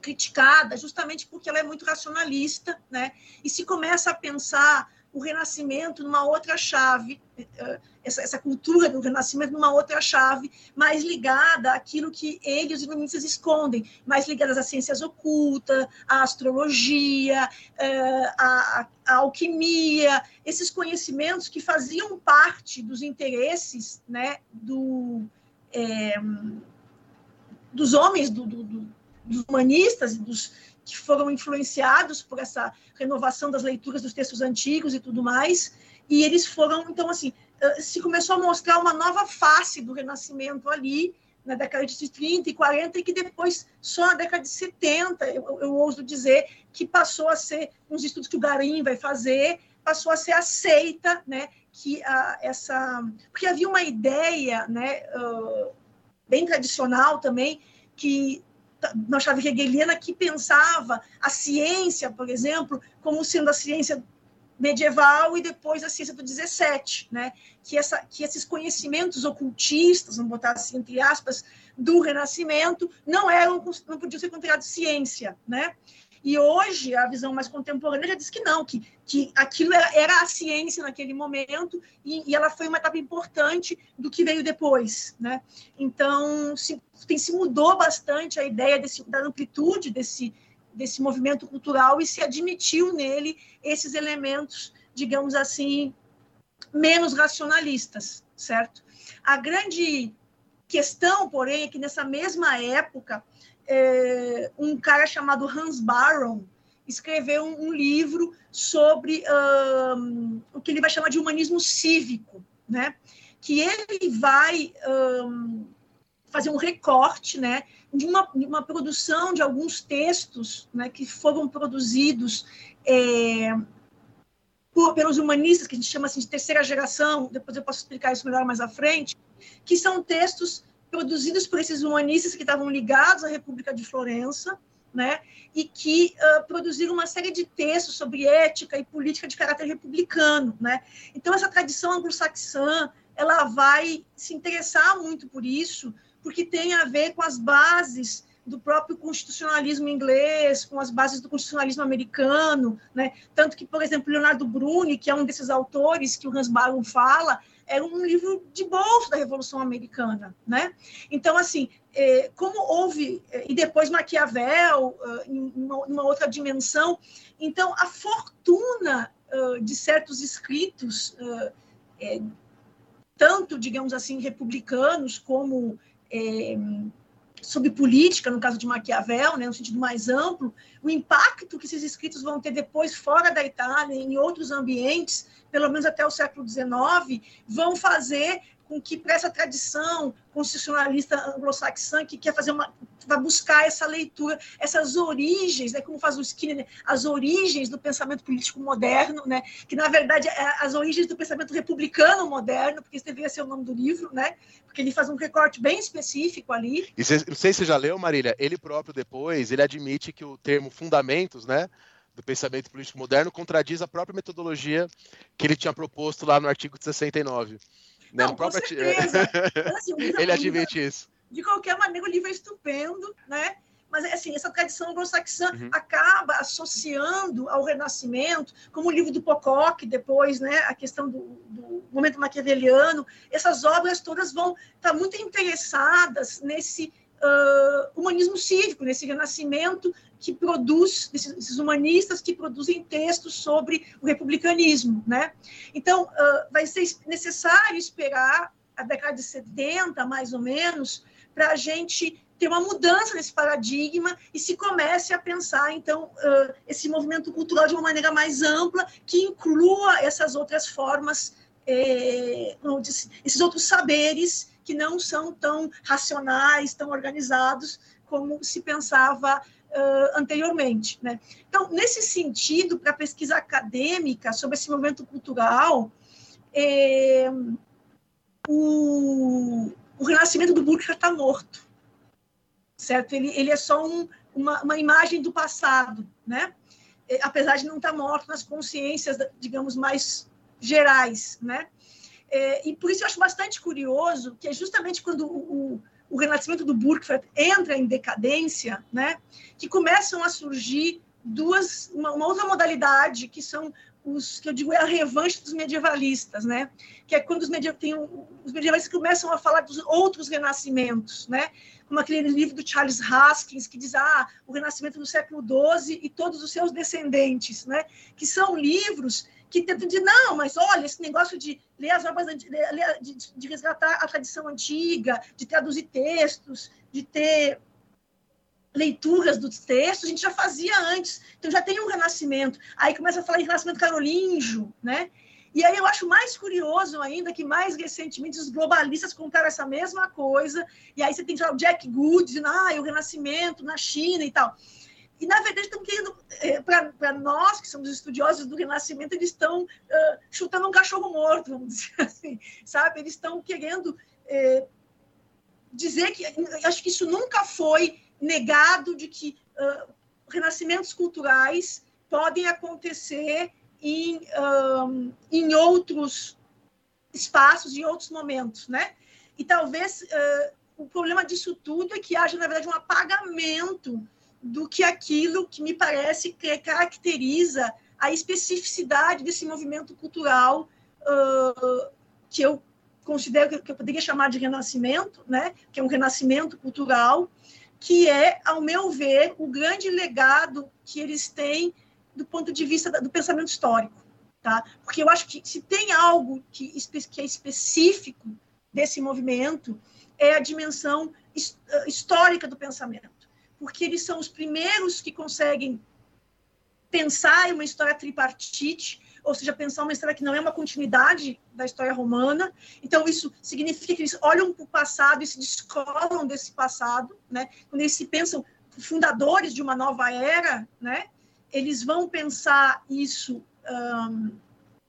criticada justamente porque ela é muito racionalista, né? E se começa a pensar o Renascimento numa outra chave, eh, essa, essa, cultura do Renascimento numa outra chave, mais ligada àquilo que eles, os iluministas, escondem, mais ligadas às ciências ocultas, à astrologia, eh, à, à alquimia, esses conhecimentos que faziam parte dos interesses né, do, é, dos homens, do, do, do, dos humanistas, dos que foram influenciados por essa renovação das leituras dos textos antigos e tudo mais, e eles foram, então, assim, se começou a mostrar uma nova face do Renascimento ali, na década de 30 e 40, e que depois, só na década de 70, eu, eu ouso dizer, que passou a ser, uns estudos que o Garim vai fazer, passou a ser aceita, né, que a, essa... Porque havia uma ideia, né, uh, bem tradicional também, que na chave hegeliana que pensava a ciência, por exemplo, como sendo a ciência medieval e depois a ciência do 17, né? Que, essa, que esses conhecimentos ocultistas, vamos botar assim entre aspas, do Renascimento não eram não podiam ser considerados ciência, né? E hoje a visão mais contemporânea já diz que não, que, que aquilo era, era a ciência naquele momento e, e, ela foi uma etapa importante do que veio depois, né? Então se, tem, se mudou bastante a ideia desse, da amplitude desse desse movimento cultural e se admitiu nele esses elementos, digamos assim, menos racionalistas, certo? A grande questão, porém, é que nessa mesma época, é, um cara chamado Hans Baron escreveu um, um livro sobre um, o que ele vai chamar de humanismo cívico, né? Que ele vai um, fazer um recorte, né, de uma, de uma produção de alguns textos, né, que foram produzidos é, por, pelos humanistas, que a gente chama assim de terceira geração, depois eu posso explicar isso melhor mais à frente, que são textos produzidos por esses humanistas que estavam ligados à República de Florença, né, e que uh, produziram uma série de textos sobre ética e política de caráter republicano, né. Então essa tradição anglo-saxã, ela vai se interessar muito por isso, porque tem a ver com as bases do próprio constitucionalismo inglês, com as bases do constitucionalismo americano, né? Tanto que, por exemplo, Leonardo Bruni, que é um desses autores que o Hans Baron fala, era um livro de bolso da Revolução Americana, né? Então, assim, é, como houve é, e depois Maquiavel é, em uma, outra dimensão, então a fortuna de certos escritos, tanto digamos assim republicanos como sobre política, no caso de Maquiavel, né, no sentido mais amplo, o impacto que esses escritos vão ter depois fora da Itália, em outros ambientes, pelo menos até o século XIX, vão fazer com que para essa tradição constitucionalista anglo-saxã que quer fazer uma vai buscar essa leitura, essas origens, né, como faz o Skinner, né, as origens do pensamento político moderno, né, que na verdade é as origens do pensamento republicano moderno, porque esse deveria ser o nome do livro, né, porque ele faz um recorte bem específico ali. E cê, não sei se você já leu, Marília, ele próprio depois, ele admite que o termo fundamentos, né, do pensamento político moderno contradiz a própria metodologia que ele tinha proposto lá no artigo 69. Né? Não, assim, ele admite isso. De qualquer maneira, o livro é estupendo, né? Mas, assim, essa tradição anglo-saxã uhum. acaba associando ao Renascimento, como o livro do Pocock, depois, né, a questão do, do momento maquiaveliano, essas obras todas vão estar muito interessadas nesse uh, humanismo cívico, nesse renascimento que produz, esses humanistas que produzem textos sobre o republicanismo. Né? Então, uh, vai ser necessário esperar a década de 70, mais ou menos, para a gente ter uma mudança nesse paradigma e se comece a pensar, então, uh, esse movimento cultural de uma maneira mais ampla, que inclua essas outras formas, eh, esses outros saberes que não são tão racionais, tão organizados como se pensava uh, anteriormente. Né? Então, nesse sentido, para a pesquisa acadêmica sobre esse movimento cultural, é, o, o renascimento do Burkhardt está morto, certo? Ele, ele é só um, uma, uma imagem do passado, né? É, apesar de não estar tá morto nas consciências, digamos, mais gerais, né? É, e por isso eu acho bastante curioso que é justamente quando o, o renascimento do Burkhardt entra em decadência, né, que começam a surgir duas uma, uma, outra modalidade que são os que eu digo é a revanche dos medievalistas, né, que é quando os, mediev, tem, os medievalistas começam a falar dos outros renascimentos, né, como aquele livro do Charles Haskins que diz ah o renascimento do século XII e todos os seus descendentes, né, que são livros que tentam dizer, não, mas olha, esse negócio de ler as obras, de, de, de resgatar a tradição antiga, de traduzir textos, de ter leituras dos textos, a gente já fazia antes. Então já tem um renascimento. Aí começa a falar em renascimento carolíngio, né? E aí eu acho mais curioso ainda que mais recentemente os globalistas contaram essa mesma coisa, e aí você tem o Jack Good ah, o Renascimento na China e tal. E, na verdade, estão querendo, é, para nós que somos estudiosos do Renascimento, eles estão uh, chutando um cachorro morto, vamos dizer assim, sabe? Eles estão querendo é, dizer que, acho que isso nunca foi negado, de que uh, renascimentos culturais podem acontecer em, um, em outros espaços, em outros momentos, né? E talvez uh, o problema disso tudo é que haja, na verdade, um apagamento do que aquilo que me parece que caracteriza a especificidade desse movimento cultural uh, que eu considero que eu poderia chamar de renascimento, né? que é um renascimento cultural, que é, ao meu ver, o grande legado que eles têm do ponto de vista do pensamento histórico. Tá? Porque eu acho que se tem algo que, que é específico desse movimento, é a dimensão histórica do pensamento porque eles são os primeiros que conseguem pensar uma história tripartite, ou seja, pensar uma história que não é uma continuidade da história romana. Então, isso significa que eles olham para o passado e se descolam desse passado, né? Quando eles se pensam fundadores de uma nova era, né? Eles vão pensar isso um,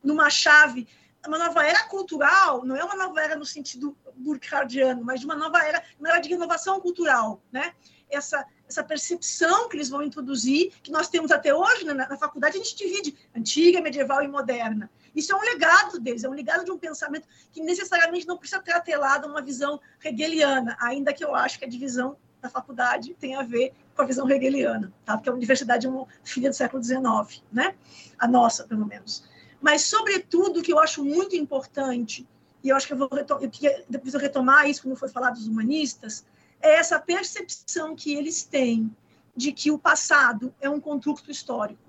numa chave, uma nova era cultural, não é uma nova era no sentido burkhardiano, mas de uma nova era, uma era de renovação cultural, né? Essa essa percepção que eles vão introduzir, que nós temos até hoje né, na, na faculdade, a gente divide antiga, medieval e moderna. Isso é um legado deles, é um legado de um pensamento que necessariamente não precisa ter atrelado a uma visão hegeliana, ainda que eu acho que a divisão da faculdade tem a ver com a visão hegeliana, tá? porque a universidade é uma filha do século XIX, né? a nossa, pelo menos. Mas, sobretudo, o que eu acho muito importante, e eu acho que eu vou eu queria, depois eu retomar isso quando for falar dos humanistas, é essa percepção que eles têm de que o passado é um construto histórico.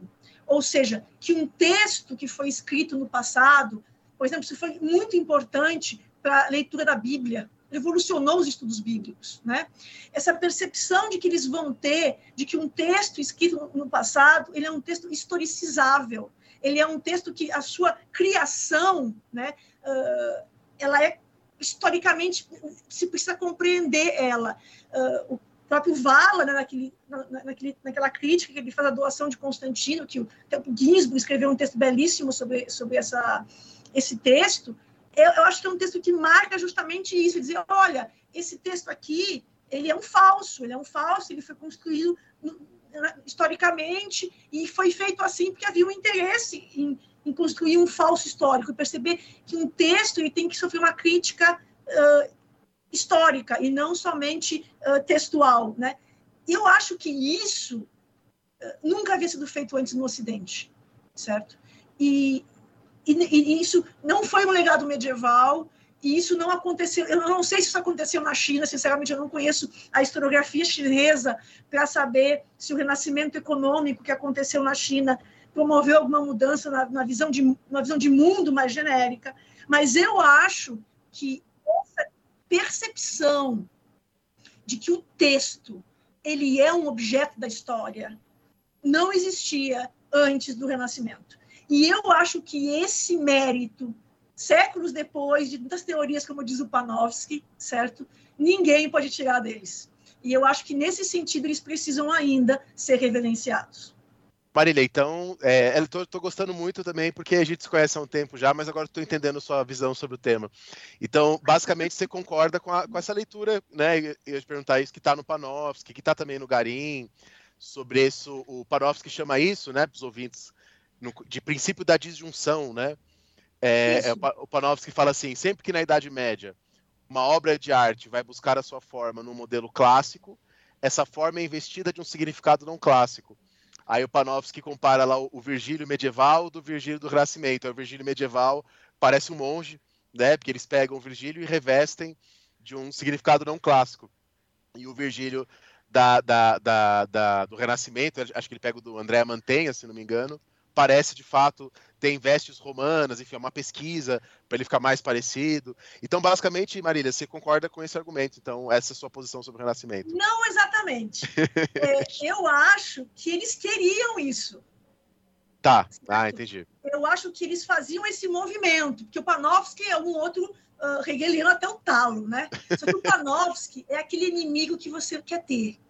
Ou seja, que um texto que foi escrito no passado, por exemplo, isso foi muito importante para a leitura da Bíblia, revolucionou os estudos bíblicos, né? Essa percepção de que eles vão ter de que um texto escrito no passado, ele é um texto historicizável, ele é um texto que a sua criação, né, uh, ela é historicamente se precisa compreender ela. Uh, o próprio Vala, né, naquele, na, naquele, naquela crítica que ele faz a doação de Constantino, que o, o Ginsburg escreveu um texto belíssimo sobre, sobre essa, esse texto, eu, eu acho que é um texto que marca justamente isso, dizer, olha, esse texto aqui, ele é um falso, ele é um falso, ele foi construído historicamente e foi feito assim porque havia um interesse em em construir um falso histórico e perceber que um texto ele tem que sofrer uma crítica uh, histórica e não somente uh, textual, né? E eu acho que isso uh, nunca havia sido feito antes no Ocidente, certo? E, e, e, isso não foi um legado medieval, e isso não aconteceu. Eu não sei se isso aconteceu na China, sinceramente, eu não conheço a historiografia chinesa para saber se o renascimento econômico que aconteceu na China promoveu alguma mudança na, na, visão de, na visão de mundo mais genérica, mas eu acho que essa percepção de que o texto ele é um objeto da história não existia antes do Renascimento. E eu acho que esse mérito, séculos depois de muitas teorias, como diz o Panofsky, certo? Ninguém pode tirar deles. E eu acho que nesse sentido eles precisam ainda ser reverenciados. Marília, então, é, eu tô, tô, gostando muito também, porque a gente se conhece há um tempo já, mas agora estou entendendo sua visão sobre o tema. Então, basicamente, você concorda com, a, com essa leitura, né? Eu ia te perguntar isso que está no Panofsky, que está também no Garim, sobre isso, o Panofsky chama isso, né, para os ouvintes, no, de princípio da disjunção, né? É, é, o Panofsky fala assim, sempre que na Idade Média uma obra de arte vai buscar a sua forma no modelo clássico, essa forma é investida de um significado não clássico Aí o Panofsky compara lá o Virgílio medieval do Virgílio do Renascimento. o Virgílio medieval parece um monge, né? Porque eles pegam o Virgílio e revestem de um significado não clássico. E o Virgílio da, da, da, do Renascimento, acho que ele pega o do André Mantenha, se não me engano, parece de fato ter vestes romanas, enfim, é uma pesquisa para ele ficar mais parecido. Então, basicamente, Marília, você concorda com esse argumento? Então, essa é a sua posição sobre o Renascimento? Não exatamente. é, eu acho que eles queriam isso. Tá, ah, entendi. Eu acho que eles faziam esse movimento, porque o Panofsky é um outro uh, hegeliano até o talo, né? Só que o Panofsky é aquele inimigo que você quer ter.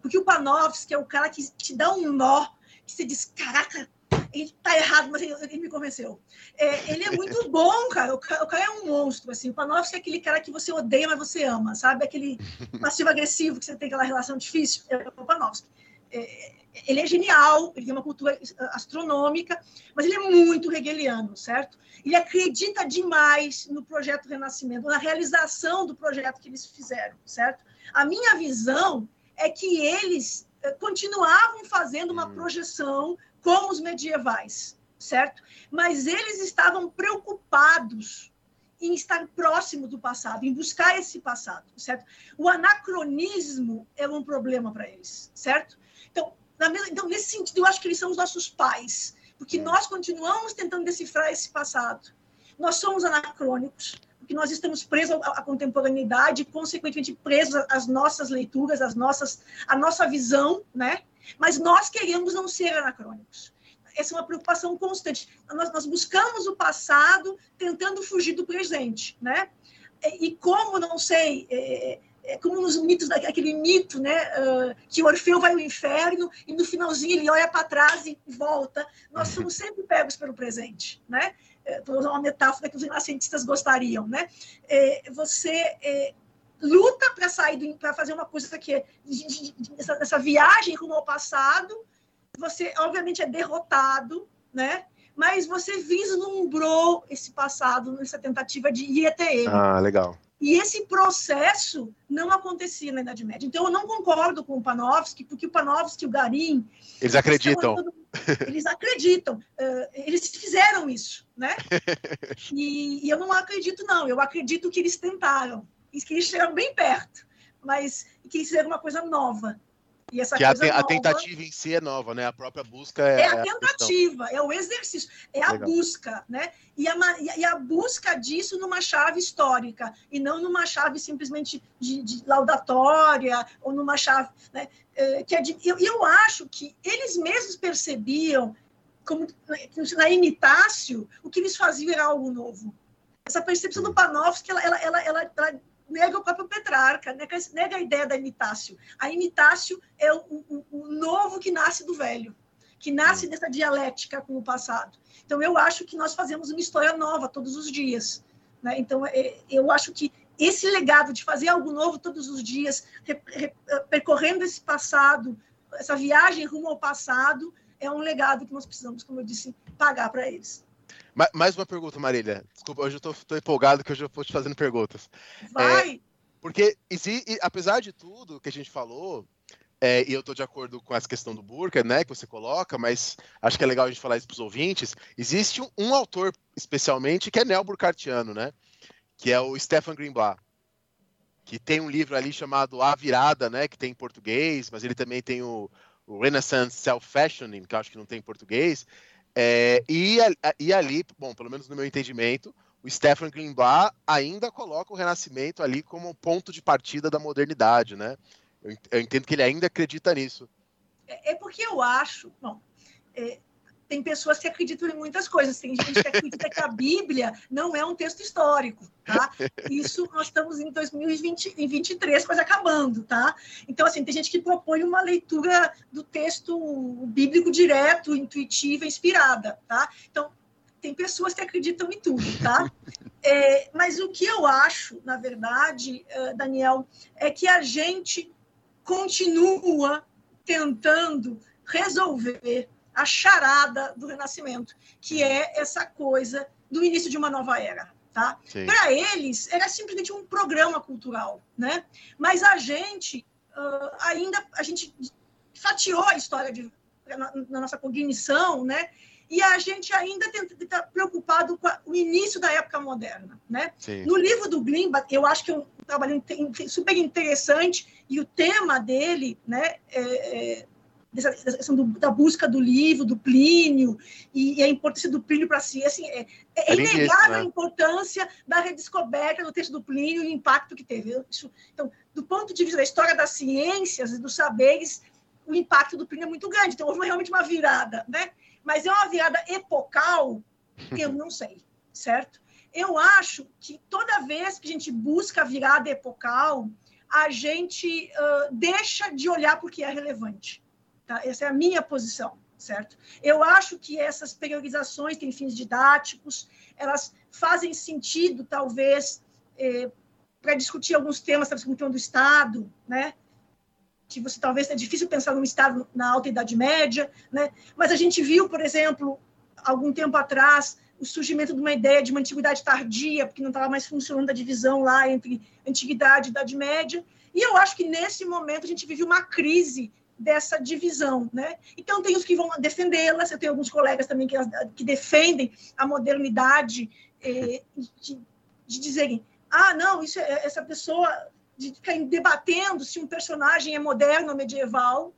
Porque o Panofsky é o cara que te dá um nó, que você diz, caraca, ele tá errado, mas ele, ele me convenceu. É, ele é muito bom, cara. O, cara. o, cara. é um monstro, assim. O Panofsky é aquele cara que você odeia, mas você ama, sabe? Aquele passivo-agressivo que você tem aquela relação difícil. É o Panofsky. É, ele é genial, ele tem uma cultura astronômica, mas ele é muito hegeliano, certo? Ele acredita demais no projeto Renascimento, na realização do projeto que eles fizeram, certo? A minha visão é que eles eh, continuavam fazendo uma hum. projeção como os medievais, certo? Mas eles estavam preocupados em estar próximo do passado, em buscar esse passado, certo? O anacronismo é um problema para eles, certo? Então, mesma, então, nesse sentido, eu acho que eles são os nossos pais, porque nós continuamos tentando decifrar esse passado. Nós somos anacrônicos, porque nós estamos presos à, contemporaneidade, consequentemente presos às nossas leituras, às nossas, à nossa visão, né? Mas nós queremos não ser anacrônicos. Essa é uma preocupação constante. Nós, nós buscamos o passado tentando fugir do presente, né? E, como, não sei, é, é como nos mitos, aquele mito, né, uh, que Orfeu vai ao inferno e no finalzinho ele olha para trás e volta. Nós somos sempre pegos pelo presente, né? Estou é, usando uma metáfora que os renascentistas gostariam, né? É, você é, luta para sair, para fazer uma coisa que é essa, essa viagem rumo ao passado. Você, obviamente, é derrotado, né? Mas você vislumbrou esse passado nessa tentativa de ir até ele. Ah, legal. E esse processo não acontecia na Idade Média. Então, eu não concordo com o Panofsky, porque o Panofsky e o Garim... Eles acreditam. Eles acreditam. Uh, eles fizeram isso, né? E, e, eu não acredito, não. Eu acredito que eles tentaram. E que eles chegaram bem perto. Mas que eles fizeram uma coisa nova. E essa que a, nova, a, tentativa em si é nova, né? A própria busca é. É a tentativa, a é o exercício, é a Legal. busca, né? E a, e a busca disso numa chave histórica, e não numa chave simplesmente de, de laudatória, ou numa chave. Né? É, que é de, eu, eu acho que eles mesmos percebiam, como na imitácio, o que eles faziam era algo novo. Essa percepção do Panofsky, ela, ela, ela, ela, ela nega o próprio Petrarca, nega, nega a ideia da imitácio. A imitácio é o, o, o, novo que nasce do velho, que nasce dessa dialética com o passado. Então, eu acho que nós fazemos uma história nova todos os dias. Né? Então, é, eu acho que esse legado de fazer algo novo todos os dias, re, re, percorrendo esse passado, essa viagem rumo ao passado, é um legado que nós precisamos, como eu disse, pagar para eles. Mais uma pergunta, Marília. Desculpa, hoje eu estou empolgado que hoje eu vou te fazendo perguntas. Vai! É, porque, e, apesar de tudo que a gente falou, é, e eu estou de acordo com essa questão do Burka, né, que você coloca, mas acho que é legal a gente falar isso para os ouvintes. Existe um, um, autor, especialmente, que é neo-burkartiano, né, que é o Stefan Greenblatt, que tem um livro ali chamado A Virada, né, que tem em português, mas ele também tem o, o Renaissance Self-Fashioning, que eu acho que não tem em português, é, e, e ali, bom, pelo menos no meu entendimento, o Stefan Greenblatt ainda coloca o Renascimento ali como ponto de partida da modernidade, né? Eu, entendo que ele ainda acredita nisso. É, é porque eu acho, bom, é, tem pessoas que acreditam em muitas coisas. Tem gente que acredita que a Bíblia não é um texto histórico, tá? Isso nós estamos em 2023, quase acabando, tá? Então, assim, tem gente que propõe uma leitura do texto bíblico direto, intuitiva, inspirada, tá? Então, tem pessoas que acreditam em tudo, tá? É, mas o que eu acho, na verdade, eh, Daniel, é que a gente continua tentando resolver a charada do Renascimento, que é essa coisa do início de uma nova era. Tá? Para eles, era simplesmente um programa cultural, né? Mas a gente uh, ainda, a gente fatiou a história de, na, na, nossa cognição, né? E a gente ainda está preocupado com o início da época moderna, né? Sim. No livro do Glimba, eu acho que é um trabalho super interessante e o tema dele, né? É, é, dessa, dessa do, da busca do livro, do Plínio, e, e a importância do Plínio para si. Assim, é, é, é inegável né? a importância da redescoberta do texto do Plínio e o impacto que teve. Isso, então, do ponto de vista da história das ciências e dos saberes, o impacto do Plínio é muito grande. Então, houve realmente uma virada. Né? Mas é uma virada epocal, eu não sei, certo? Eu acho que toda vez que a gente busca a virada epocal, a gente uh, deixa de olhar porque é relevante. Tá? Essa é a minha posição, certo? Eu acho que essas priorizações têm fins didáticos, elas fazem sentido, talvez, eh, para discutir alguns temas, talvez como o do Estado, né? que você talvez é difícil pensar num estado na alta idade média, né? Mas a gente viu, por exemplo, algum tempo atrás, o surgimento de uma ideia de uma antiguidade tardia, porque não estava mais funcionando a divisão lá entre antiguidade e idade média. E eu acho que nesse momento a gente vive uma crise dessa divisão, né? Então tem os que vão defendê-las, eu tenho alguns colegas também que, que defendem a modernidade eh, de, de dizerem, ah, não, isso é, essa pessoa de ficar debatendo se um personagem é moderno ou medieval,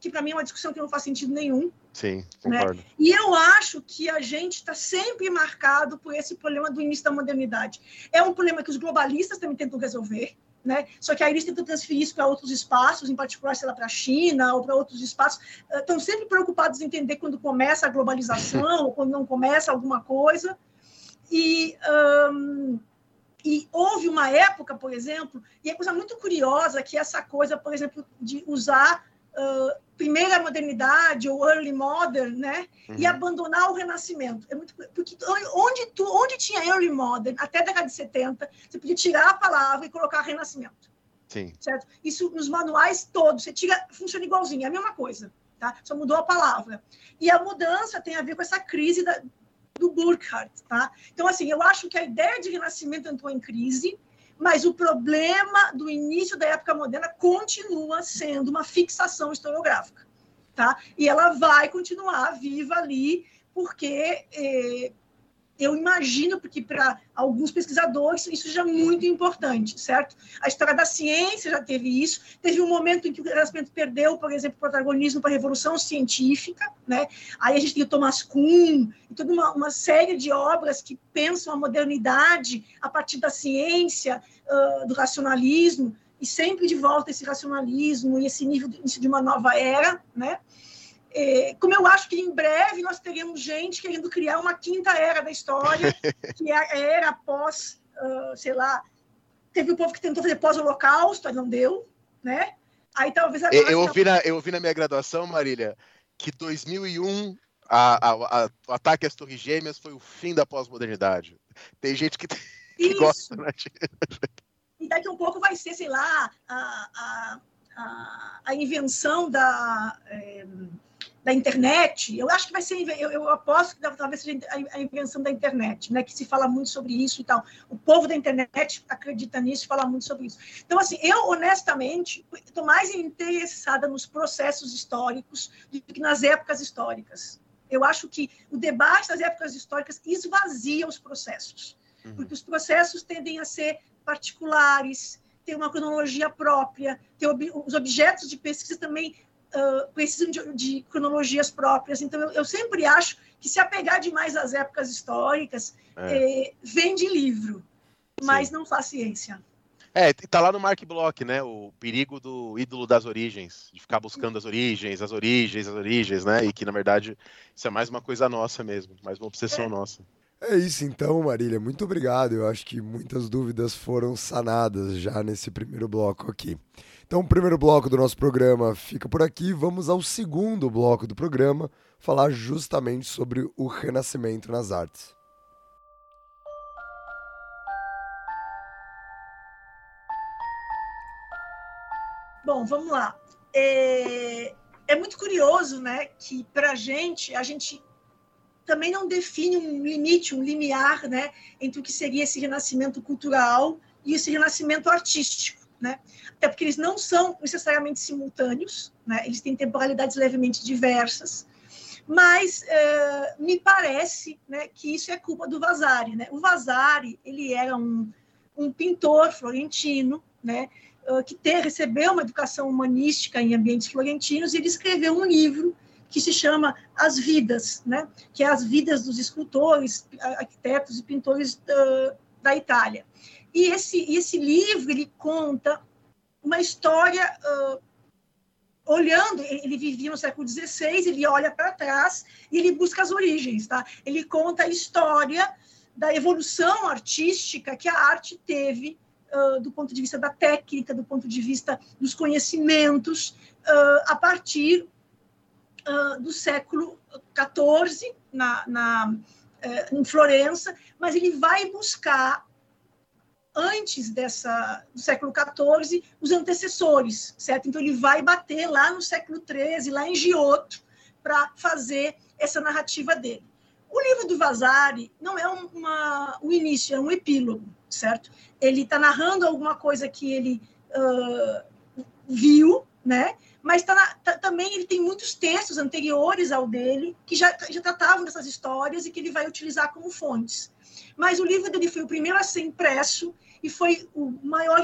que para mim é uma discussão que não faz sentido nenhum. Sim, né? concordo. Né? E eu acho que a gente está sempre marcado por esse problema do início da modernidade. É um problema que os globalistas também tentam resolver, né? Só que aí eles tentam transferir isso para outros espaços, em particular, sei lá, para a China ou para outros espaços. Estão uh, sempre preocupados em entender quando começa a globalização ou quando não começa alguma coisa. E um, e houve uma época, por exemplo, e é coisa muito curiosa que essa coisa, por exemplo, de usar uh, primeira modernidade ou early modern, né, uhum. e abandonar o renascimento. É muito porque onde tu, onde tinha early modern até a década de 70, você podia tirar a palavra e colocar renascimento. Sim. Certo? Isso nos manuais todos, você tira, funciona igualzinho, é a mesma coisa, tá? Só mudou a palavra. E a mudança tem a ver com essa crise da, do Burkhardt, tá? Então, assim, eu acho que a ideia de renascimento entrou em crise, mas o problema do início da época moderna continua sendo uma fixação historiográfica, tá? E ela vai continuar viva ali, porque eh, eu imagino, porque para alguns pesquisadores isso já é muito importante, certo? A história da ciência já teve isso. Teve um momento em que o Renascimento perdeu, por exemplo, protagonismo para a Revolução Científica, né? Aí a gente tem o Thomas Kuhn e toda uma, uma série de obras que pensam a modernidade a partir da ciência, uh, do racionalismo, e sempre de volta esse racionalismo e esse nível de, de uma nova era, né? É, como eu acho que em breve nós teremos gente querendo criar uma quinta era da história, que é a era pós, uh, sei lá, teve o um povo que tentou fazer pós-holocausto, não deu, né? Aí talvez agora... Eu, eu, ouvi na, eu ouvi na minha graduação, Marília, que 2001 a, a, a, o ataque às Torres Gêmeas foi o fim da pós-modernidade. Tem gente que, que gosta, né? E daqui a um pouco vai ser, sei lá, a, a, a, a invenção da. É, da internet, eu acho que vai ser, eu, eu aposto que talvez seja a, invenção da internet, né, que se fala muito sobre isso e tal. O povo da internet acredita nisso, fala muito sobre isso. Então, assim, eu honestamente estou mais interessada nos processos históricos do que nas épocas históricas. Eu acho que o debate das épocas históricas esvazia os processos, uhum. porque os processos tendem a ser particulares, ter uma cronologia própria, ter ob os objetos de pesquisa também uh, precisam de, de, cronologias próprias. Então, eu, eu, sempre acho que se apegar demais às épocas históricas, é. eh, vende livro, mas Sim. não faz ciência. É, tá lá no Mark Block, né? O perigo do ídolo das origens, de ficar buscando as origens, as origens, as origens, né? E que, na verdade, isso é mais uma coisa nossa mesmo, mais uma obsessão é. nossa. É isso então, Marília. Muito obrigado. Eu acho que muitas dúvidas foram sanadas já nesse primeiro bloco aqui. Então, o primeiro bloco do nosso programa fica por aqui. Vamos ao segundo bloco do programa, falar justamente sobre o renascimento nas artes. Bom, vamos lá. É, é muito curioso, né, que para a gente, a gente também não define um limite, um limiar, né, entre o que seria esse renascimento cultural e esse renascimento artístico né? Até porque eles não são necessariamente simultâneos, né? Eles têm temporalidades levemente diversas, mas é, me parece, né, que isso é culpa do Vasari, né? O Vasari ele era um, um pintor florentino, né? Que ter, recebeu uma educação humanística em ambientes florentinos e ele escreveu um livro que se chama As Vidas, né? Que é as vidas dos escultores, arquitetos e pintores da, da Itália. E esse, esse livro ele conta uma história uh, olhando, ele vivia no século XVI, ele olha para trás e ele busca as origens, tá? Ele conta a história da evolução artística que a arte teve uh, do ponto de vista da técnica, do ponto de vista dos conhecimentos, uh, a partir uh, do século XIV, na, na, em Florença, mas ele vai buscar antes dessa do século XIV os antecessores, certo? Então ele vai bater lá no século XIII, lá em Giotto, para fazer essa narrativa dele. O livro do Vasari não é uma, o início, é um epílogo, certo? Ele está narrando alguma coisa que ele uh, viu, né? Mas tá, tá, também ele tem muitos textos anteriores ao dele que já, já tratavam dessas histórias e que ele vai utilizar como fontes. Mas o livro dele foi o primeiro a ser impresso e foi o maior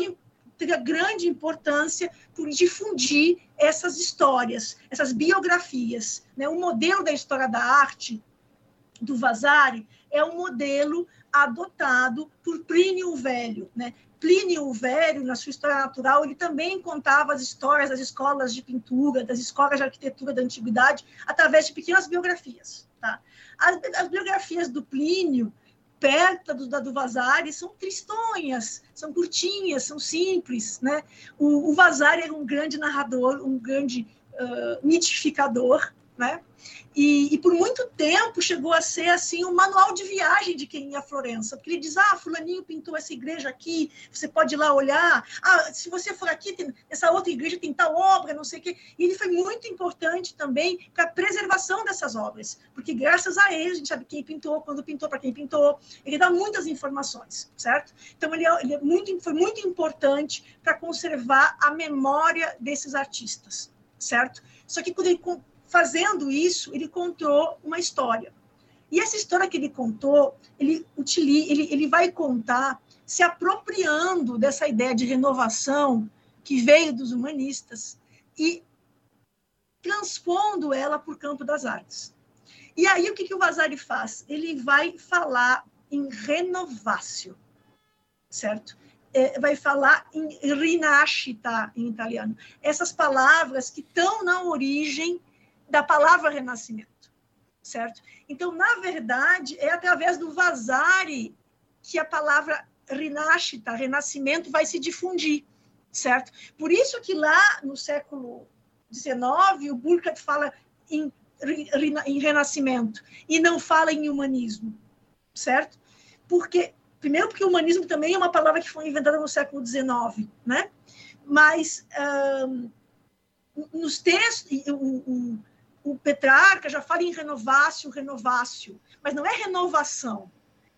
teve a grande importância por difundir essas histórias, essas biografias. Né? O modelo da história da arte do Vasari é um modelo adotado por Plínio o Velho. Né? Plínio o Velho, na sua história natural, ele também contava as histórias das escolas de pintura, das escolas de arquitetura da antiguidade, através de pequenas biografias. Tá? As, as biografias do Plínio perto da do Vasari são tristonhas, são curtinhas, são simples, né? O, o Vasari era um grande narrador, um grande uh, mitificador, né? E, e, por muito tempo chegou a ser assim um manual de viagem de quem ia a Florença, porque ele diz: ah, fulaninho pintou essa igreja aqui, você pode ir lá olhar. Ah, se você for aqui, tem, essa outra igreja tem tal obra, não sei o quê. E ele foi muito importante também para a preservação dessas obras, porque graças a ele a gente sabe quem pintou, quando pintou, para quem pintou. Ele dá muitas informações, certo? Então ele, é, ele é muito, foi muito importante para conservar a memória desses artistas, certo? Só que quando ele fazendo isso, ele contou uma história. E essa história que ele contou, ele, utiliza, ele, ele vai contar se apropriando dessa ideia de renovação que veio dos humanistas e transpondo ela para o campo das artes. E aí, o que, que o Vasari faz? Ele vai falar em renovácio, certo? É, vai falar em rinascita, em italiano. Essas palavras que estão na origem da palavra renascimento, certo? Então, na verdade, é através do Vasari que a palavra rinascita, renascimento, vai se difundir, certo? Por isso que lá no século XIX, o Burkhardt fala em, em renascimento e não fala em humanismo, certo? Porque, primeiro, porque humanismo também é uma palavra que foi inventada no século XIX, né? Mas, um, nos textos, o, o, o Petrarca já fala em renovácio, renovácio, mas não é renovação,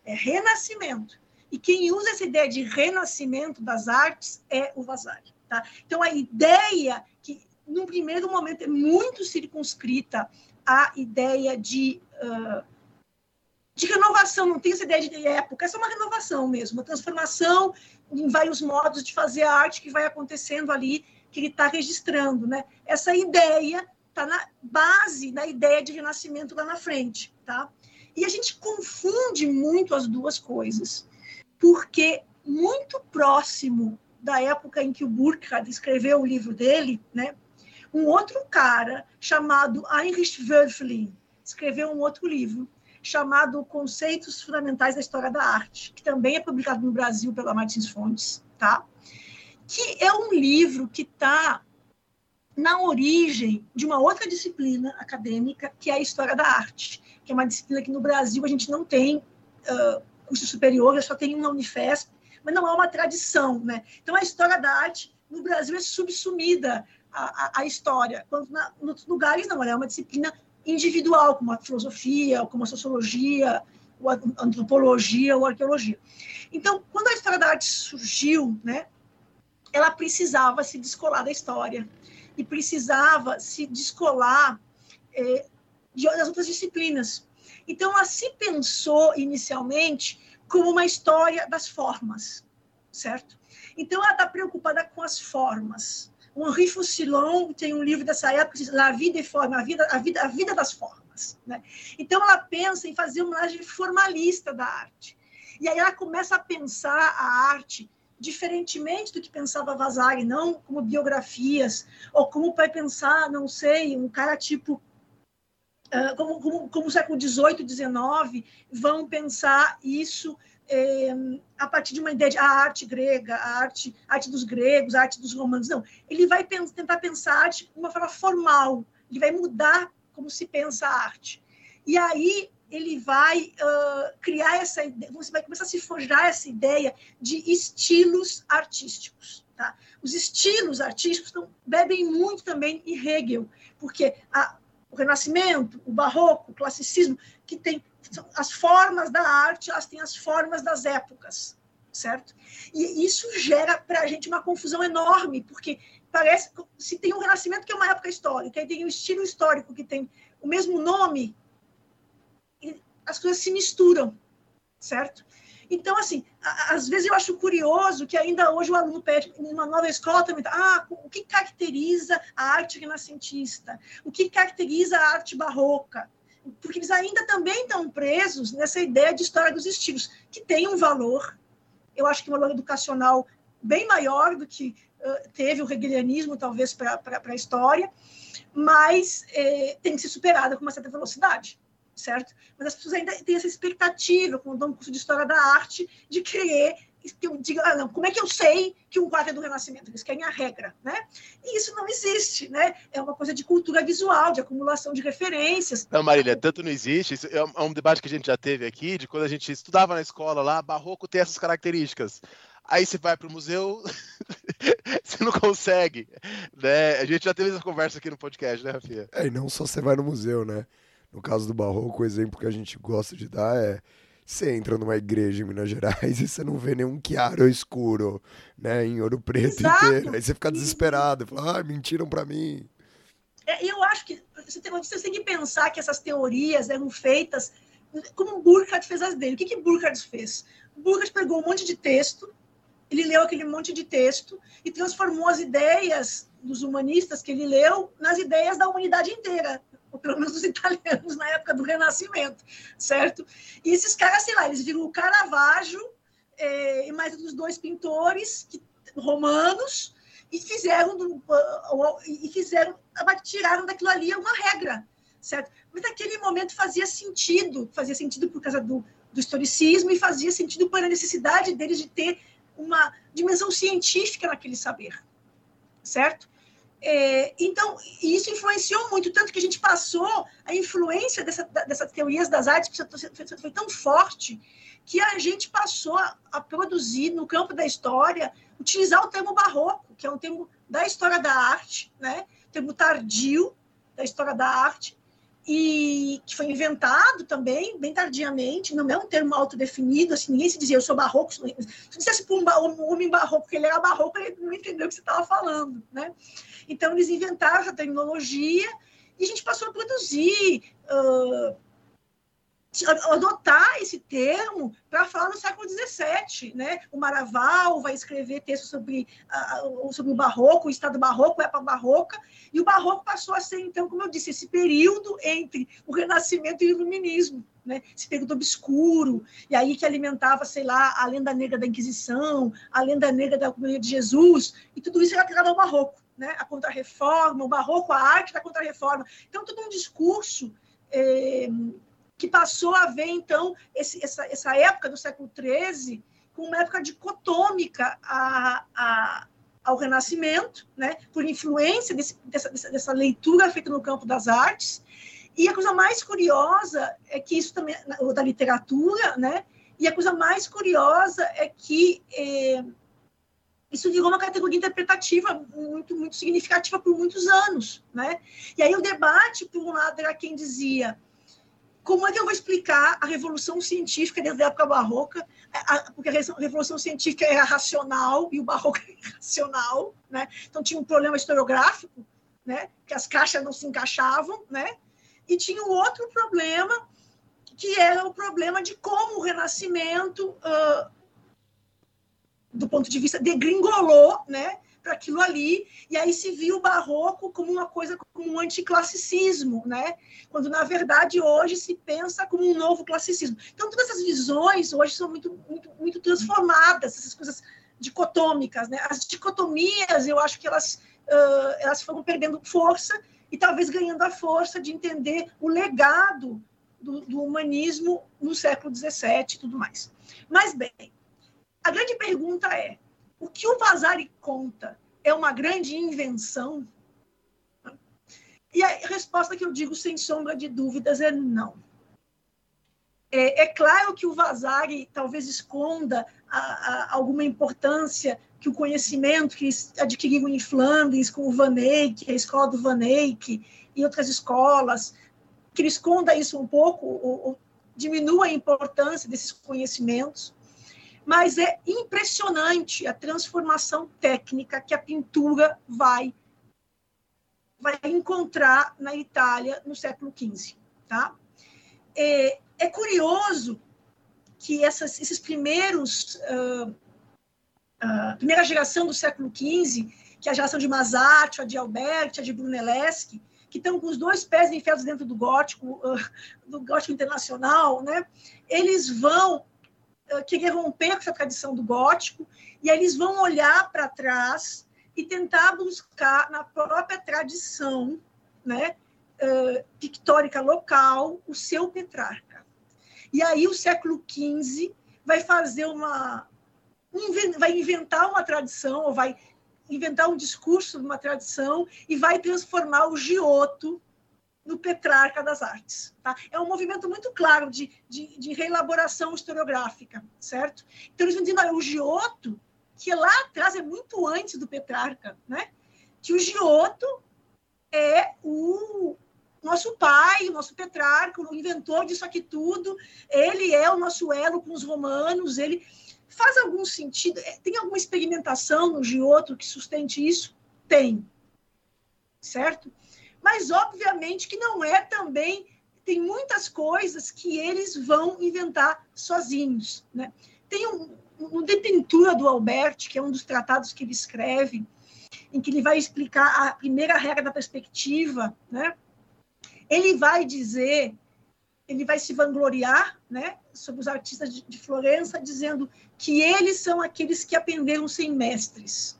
é renascimento. E quem usa essa ideia de renascimento das artes é o Vasari. Tá? Então, a ideia que, num primeiro momento, é muito circunscrita à ideia de, uh, de renovação, não tem essa ideia de época, essa é uma renovação mesmo, uma transformação em vários modos de fazer a arte que vai acontecendo ali, que ele está registrando. Né? Essa ideia está na base da ideia de renascimento lá na frente, tá? E a gente confunde muito as duas coisas, porque muito próximo da época em que o Burkhardt escreveu o livro dele, né? Um outro cara chamado Heinrich Wölfling escreveu um outro livro chamado Conceitos Fundamentais da História da Arte, que também é publicado no Brasil pela Martins Fontes, tá? Que é um livro que está na origem de uma outra disciplina acadêmica, que é a História da Arte, que é uma disciplina que no Brasil a gente não tem uh, curso superior, só tem na Unifesp, mas não há uma tradição. Né? Então, a História da Arte no Brasil é subsumida à, à história, quando na, em outros lugares não, ela é uma disciplina individual, como a filosofia, como a sociologia, ou a antropologia ou a arqueologia. Então, quando a História da Arte surgiu, né, ela precisava se descolar da história e precisava se descolar é, de, das outras disciplinas. Então, ela se pensou inicialmente como uma história das formas, certo? Então, ela está preocupada com as formas. O Henri Faucillon tem um livro dessa época, La Vida e Forma, a vida, a vida, a vida das formas. Né? Então, ela pensa em fazer uma análise formalista da arte. E aí ela começa a pensar a arte diferentemente do que pensava Vasari, não como biografias, ou como vai pensar, não sei, um cara tipo Uh, como, como, como o século XVIII, XIX vão pensar isso é, a partir de uma ideia de a arte grega, a arte, a arte dos gregos, a arte dos romanos. Não, ele vai tentar pensar a arte de uma forma formal, ele vai mudar como se pensa a arte. E aí ele vai uh, criar essa ideia, você vai começar a se forjar essa ideia de estilos artísticos. Tá? Os estilos artísticos então, bebem muito também em Hegel, porque a, o Renascimento, o Barroco, o Classicismo, que tem as formas da arte, elas têm as formas das épocas, certo? E isso gera para a gente uma confusão enorme, porque parece se tem um Renascimento que é uma época histórica, e tem o um estilo histórico que tem o mesmo nome, as coisas se misturam, certo? Então, assim, às vezes eu acho curioso que ainda hoje o aluno pede, numa nova escola também, tá, ah, o que caracteriza a arte renascentista? O que caracteriza a arte barroca? Porque eles ainda também estão presos nessa ideia de história dos estilos, que tem um valor, eu acho que um valor educacional bem maior do que uh, teve o hegelianismo, talvez, para a história, mas eh, tem que ser superada com uma certa velocidade certo? Mas as pessoas ainda têm essa expectativa, quando dão um curso de História da Arte, de querer que eu diga, ah, não, como é que eu sei que um quadro é do Renascimento? Eles querem a regra, né? E isso não existe, né? É uma coisa de cultura visual, de acumulação de referências. Não, Marília, tanto não existe. Isso é um é debate que a gente já teve aqui, de quando a gente estudava na escola lá, barroco tem essas características. Aí você vai para o museu, você não consegue, né? A gente já teve essa conversa aqui no podcast, né, Rafinha? É, e não só você vai no museu, né? No caso do Barroco, o exemplo que a gente gosta de dar é você entra numa igreja em Minas Gerais e você não vê nenhum chiaro escuro, né, em ouro preto Exato. inteiro. Aí você fica desesperado, fala, ah, mentiram para mim. É, eu acho que você tem, você tem que pensar que essas teorias eram feitas como Burkhardt fez as dele. O que, que Burkhardt fez? Burkhardt pegou um monte de texto, ele leu aquele monte de texto e transformou as ideias dos humanistas que ele leu nas ideias da humanidade inteira ou pelo menos os italianos na época do Renascimento, certo? E esses caras, sei lá, eles viram o Caravaggio é, e mais os dois pintores que, romanos e fizeram do, e fizeram tiraram daquilo ali uma regra, certo? Mas naquele momento fazia sentido, fazia sentido por causa do, do historicismo e fazia sentido para a necessidade deles de ter uma dimensão científica naquele saber, certo? É, então, isso influenciou muito, tanto que a gente passou, a influência dessa, dessas teorias das artes foi tão forte que a gente passou a, a, produzir, no campo da história, utilizar o termo barroco, que é um termo da história da arte, né? termo tardio da história da arte, e que foi inventado também, bem tardiamente, não é um termo autodefinido, assim, ninguém se dizia eu sou barroco. Se dissesse para um homem barroco que ele era barroco, ele não entendeu o que você estava falando. Né? Então, eles inventaram essa tecnologia e a gente passou a produzir. Uh, adotar esse termo para falar no século XVII. Né? O Maraval vai escrever textos sobre, uh, sobre o barroco, o estado barroco, a época barroca, e o barroco passou a ser, então, como eu disse, esse período entre o Renascimento e o Iluminismo. Né? Esse período obscuro, e aí que alimentava, sei lá, a lenda negra da Inquisição, a lenda negra da Comunidade de Jesus, e tudo isso era ligado ao barroco. Né? A contrarreforma, o barroco, a arte da contrarreforma. Então, todo um discurso eh, que passou a ver, então, esse, essa, essa época do século XIII como uma época dicotômica a, a, ao Renascimento, né, por influência desse, dessa, dessa leitura feita no campo das artes. E a coisa mais curiosa é que isso também, da literatura, né, e a coisa mais curiosa é que eh, isso virou uma categoria interpretativa muito, muito significativa por muitos anos, né? E aí o debate, por um lado, era quem dizia como é que eu vou explicar a revolução científica desde a época barroca? Porque a revolução científica era racional e o barroco era irracional, né? Então tinha um problema historiográfico, né? Que as caixas não se encaixavam, né? E tinha um outro problema que era o problema de como o Renascimento, uh, do ponto de vista degringolou, né? Para aquilo ali, e aí se viu o barroco como uma coisa, como um anticlassicismo, né? quando na verdade hoje se pensa como um novo classicismo. Então todas essas visões hoje são muito, muito, muito transformadas, essas coisas dicotômicas. Né? As dicotomias, eu acho que elas, uh, elas foram perdendo força e talvez ganhando a força de entender o legado do, do humanismo no século XVII e tudo mais. Mas, bem, a grande pergunta é, o que o Vasari conta é uma grande invenção? E a resposta que eu digo sem sombra de dúvidas é não. É, é claro que o Vasari talvez esconda a, a, alguma importância que o conhecimento que adquiriram em Flandres com o Van Eyck, a escola do Van Eyck e outras escolas, que ele esconda isso um pouco, ou, ou diminua a importância desses conhecimentos, mas é impressionante a transformação técnica que a pintura vai vai encontrar na Itália no século XV, tá? É, é curioso que essas, esses primeiros uh, uh, primeira geração do século XV, que é a geração de Masaccio, a de Alberti, a de Brunelleschi, que estão com os dois pés enfiados dentro do gótico, uh, do gótico internacional, né? Eles vão querer romper com essa tradição do gótico e eles vão olhar para trás e tentar buscar na própria tradição, né? Uh, pictórica local, o seu Petrarca. E aí o século XV vai fazer uma vai inventar uma tradição ou vai inventar um discurso de uma tradição e vai transformar o Giotto no Petrarca das artes. Tá? É um movimento muito claro de, de, de reelaboração historiográfica, certo? Então, eles vão dizendo, olha, o Giotto, que lá atrás é muito antes do Petrarca, né? que o Giotto é o nosso pai, o nosso Petrarca, o inventor disso aqui tudo, ele é o nosso elo com os romanos, ele Faz algum sentido? É, tem alguma experimentação no Giotto que sustente isso? Tem. Certo? Mas, obviamente, que não é também. Tem muitas coisas que eles vão inventar sozinhos. Né? Tem um, um De Pintura do Alberti, que é um dos tratados que ele escreve, em que ele vai explicar a primeira regra da perspectiva. Né? Ele vai dizer ele vai se vangloriar né, sobre os artistas de, de, Florença, dizendo que eles são aqueles que aprenderam sem mestres.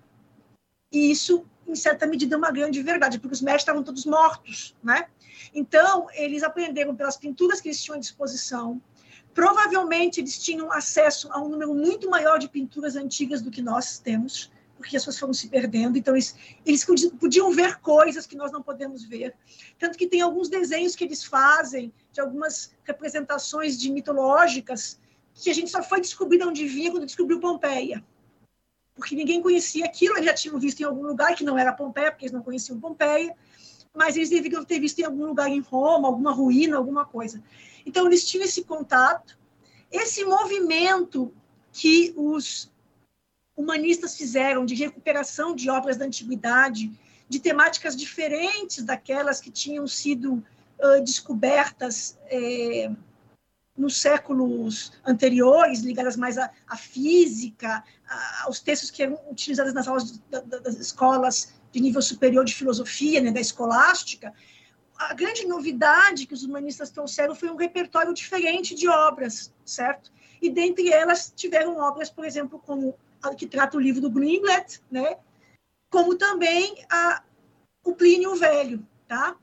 E isso, em certa medida, uma grande verdade, porque os mestres estavam todos mortos. Né? Então, eles aprenderam pelas pinturas que eles tinham à disposição. Provavelmente, eles tinham acesso a um número muito maior de pinturas antigas do que nós temos porque as pessoas foram se perdendo. Então, eles, eles podiam ver coisas que nós não podemos ver. Tanto que tem alguns desenhos que eles fazem, de algumas representações de mitológicas, que a gente só foi descobrir de onde vinha quando descobriu Pompeia. Porque ninguém conhecia aquilo, eles já tinham visto em algum lugar que não era Pompeia, porque eles não conheciam Pompeia, mas eles deveriam ter visto em algum lugar em Roma, alguma ruína, alguma coisa. Então, eles tinham esse contato. Esse movimento que os humanistas fizeram de recuperação de obras da antiguidade, de temáticas diferentes daquelas que tinham sido uh, descobertas eh, nos séculos anteriores, ligadas mais à, à física, a, aos textos que eram utilizados nas aulas da, da, das escolas de nível superior de filosofia, né, da escolástica. A grande novidade que os humanistas trouxeram foi um repertório diferente de obras, certo? E dentre elas tiveram obras, por exemplo, como que trata o livro do Greenblatt, né? como também a, o Plínio Velho, tá?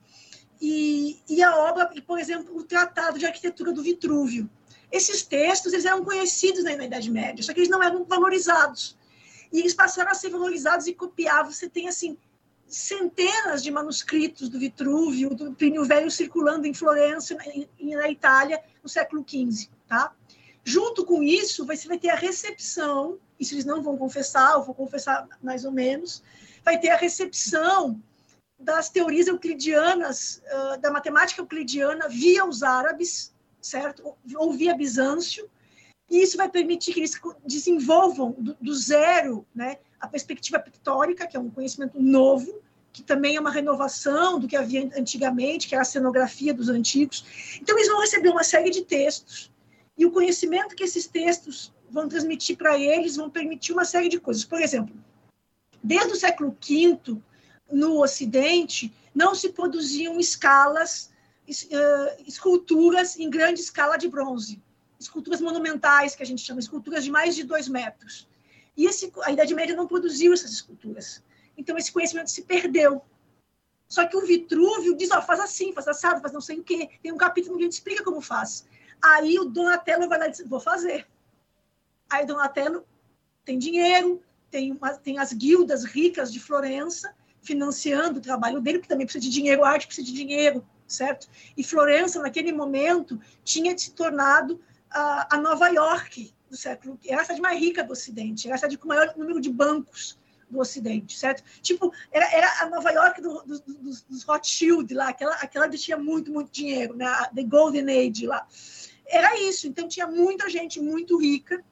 E, e a obra, por exemplo, o Tratado de Arquitetura do Vitrúvio. Esses textos eles eram conhecidos na, na Idade Média, só que eles não eram valorizados. E eles passaram a ser valorizados e copiados. Você tem, assim, centenas de manuscritos do Vitrúvio, do Plínio Velho circulando em Florença e na Itália no século XV, tá? Junto com isso, você vai ter a recepção isso eles não vão confessar, ou vou confessar mais ou menos, vai ter a recepção das teorias euclidianas, uh, da matemática euclidiana via os árabes, certo? Ou via Bizâncio, e isso vai permitir que eles desenvolvam do, do zero né, a perspectiva pictórica, que é um conhecimento novo, que também é uma renovação do que havia antigamente, que era a cenografia dos antigos. Então, eles vão receber uma série de textos, e o conhecimento que esses textos vão transmitir para eles, vão permitir uma série de coisas. Por exemplo, desde o século V, no Ocidente, não se produziam escalas, esculturas em grande escala de bronze, esculturas monumentais, que a gente chama, esculturas de mais de dois metros. E esse, a Idade Média não produziu essas esculturas. Então, esse conhecimento se perdeu. Só que o Vitrúvio diz, ó, faz assim, faz assado, faz não sei o quê. Tem um capítulo que a gente explica como faz. Aí o Donatello vai lá e diz, vou fazer. Aí Donatello tem dinheiro, tem, uma, tem as guildas ricas de Florença financiando o trabalho dele, que também precisa de dinheiro, a arte precisa de dinheiro, certo? E Florença, naquele momento, tinha se tornado a, a Nova York do século, era a cidade mais rica do Ocidente, era a cidade com o maior número de bancos do Ocidente, certo? Tipo, era, era a Nova York do, do, dos, dos Rothschild lá, aquela, aquela que tinha muito, muito dinheiro, né? The Golden Age lá. Era isso, então tinha muita gente muito rica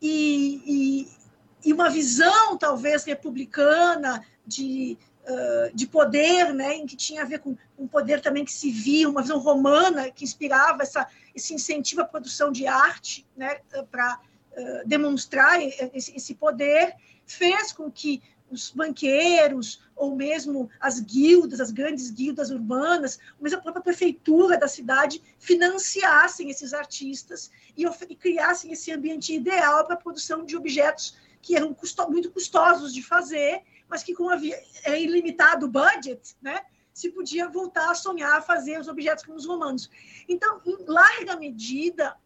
e, e, e uma visão, talvez, republicana de, uh, de poder, né? Em que tinha a ver com um poder também que se via, uma visão romana que inspirava essa, esse incentivo à produção de arte, né? Para uh, demonstrar esse, esse poder fez com que os banqueiros, ou mesmo as guildas, as grandes guildas urbanas, ou mesmo a própria prefeitura da cidade, financiassem esses artistas e, e criassem esse ambiente ideal para a produção de objetos que eram custo muito custosos de fazer, mas que com havia, é ilimitado budget, né, se podia voltar a sonhar a fazer os objetos como os romanos. Então, em larga medida,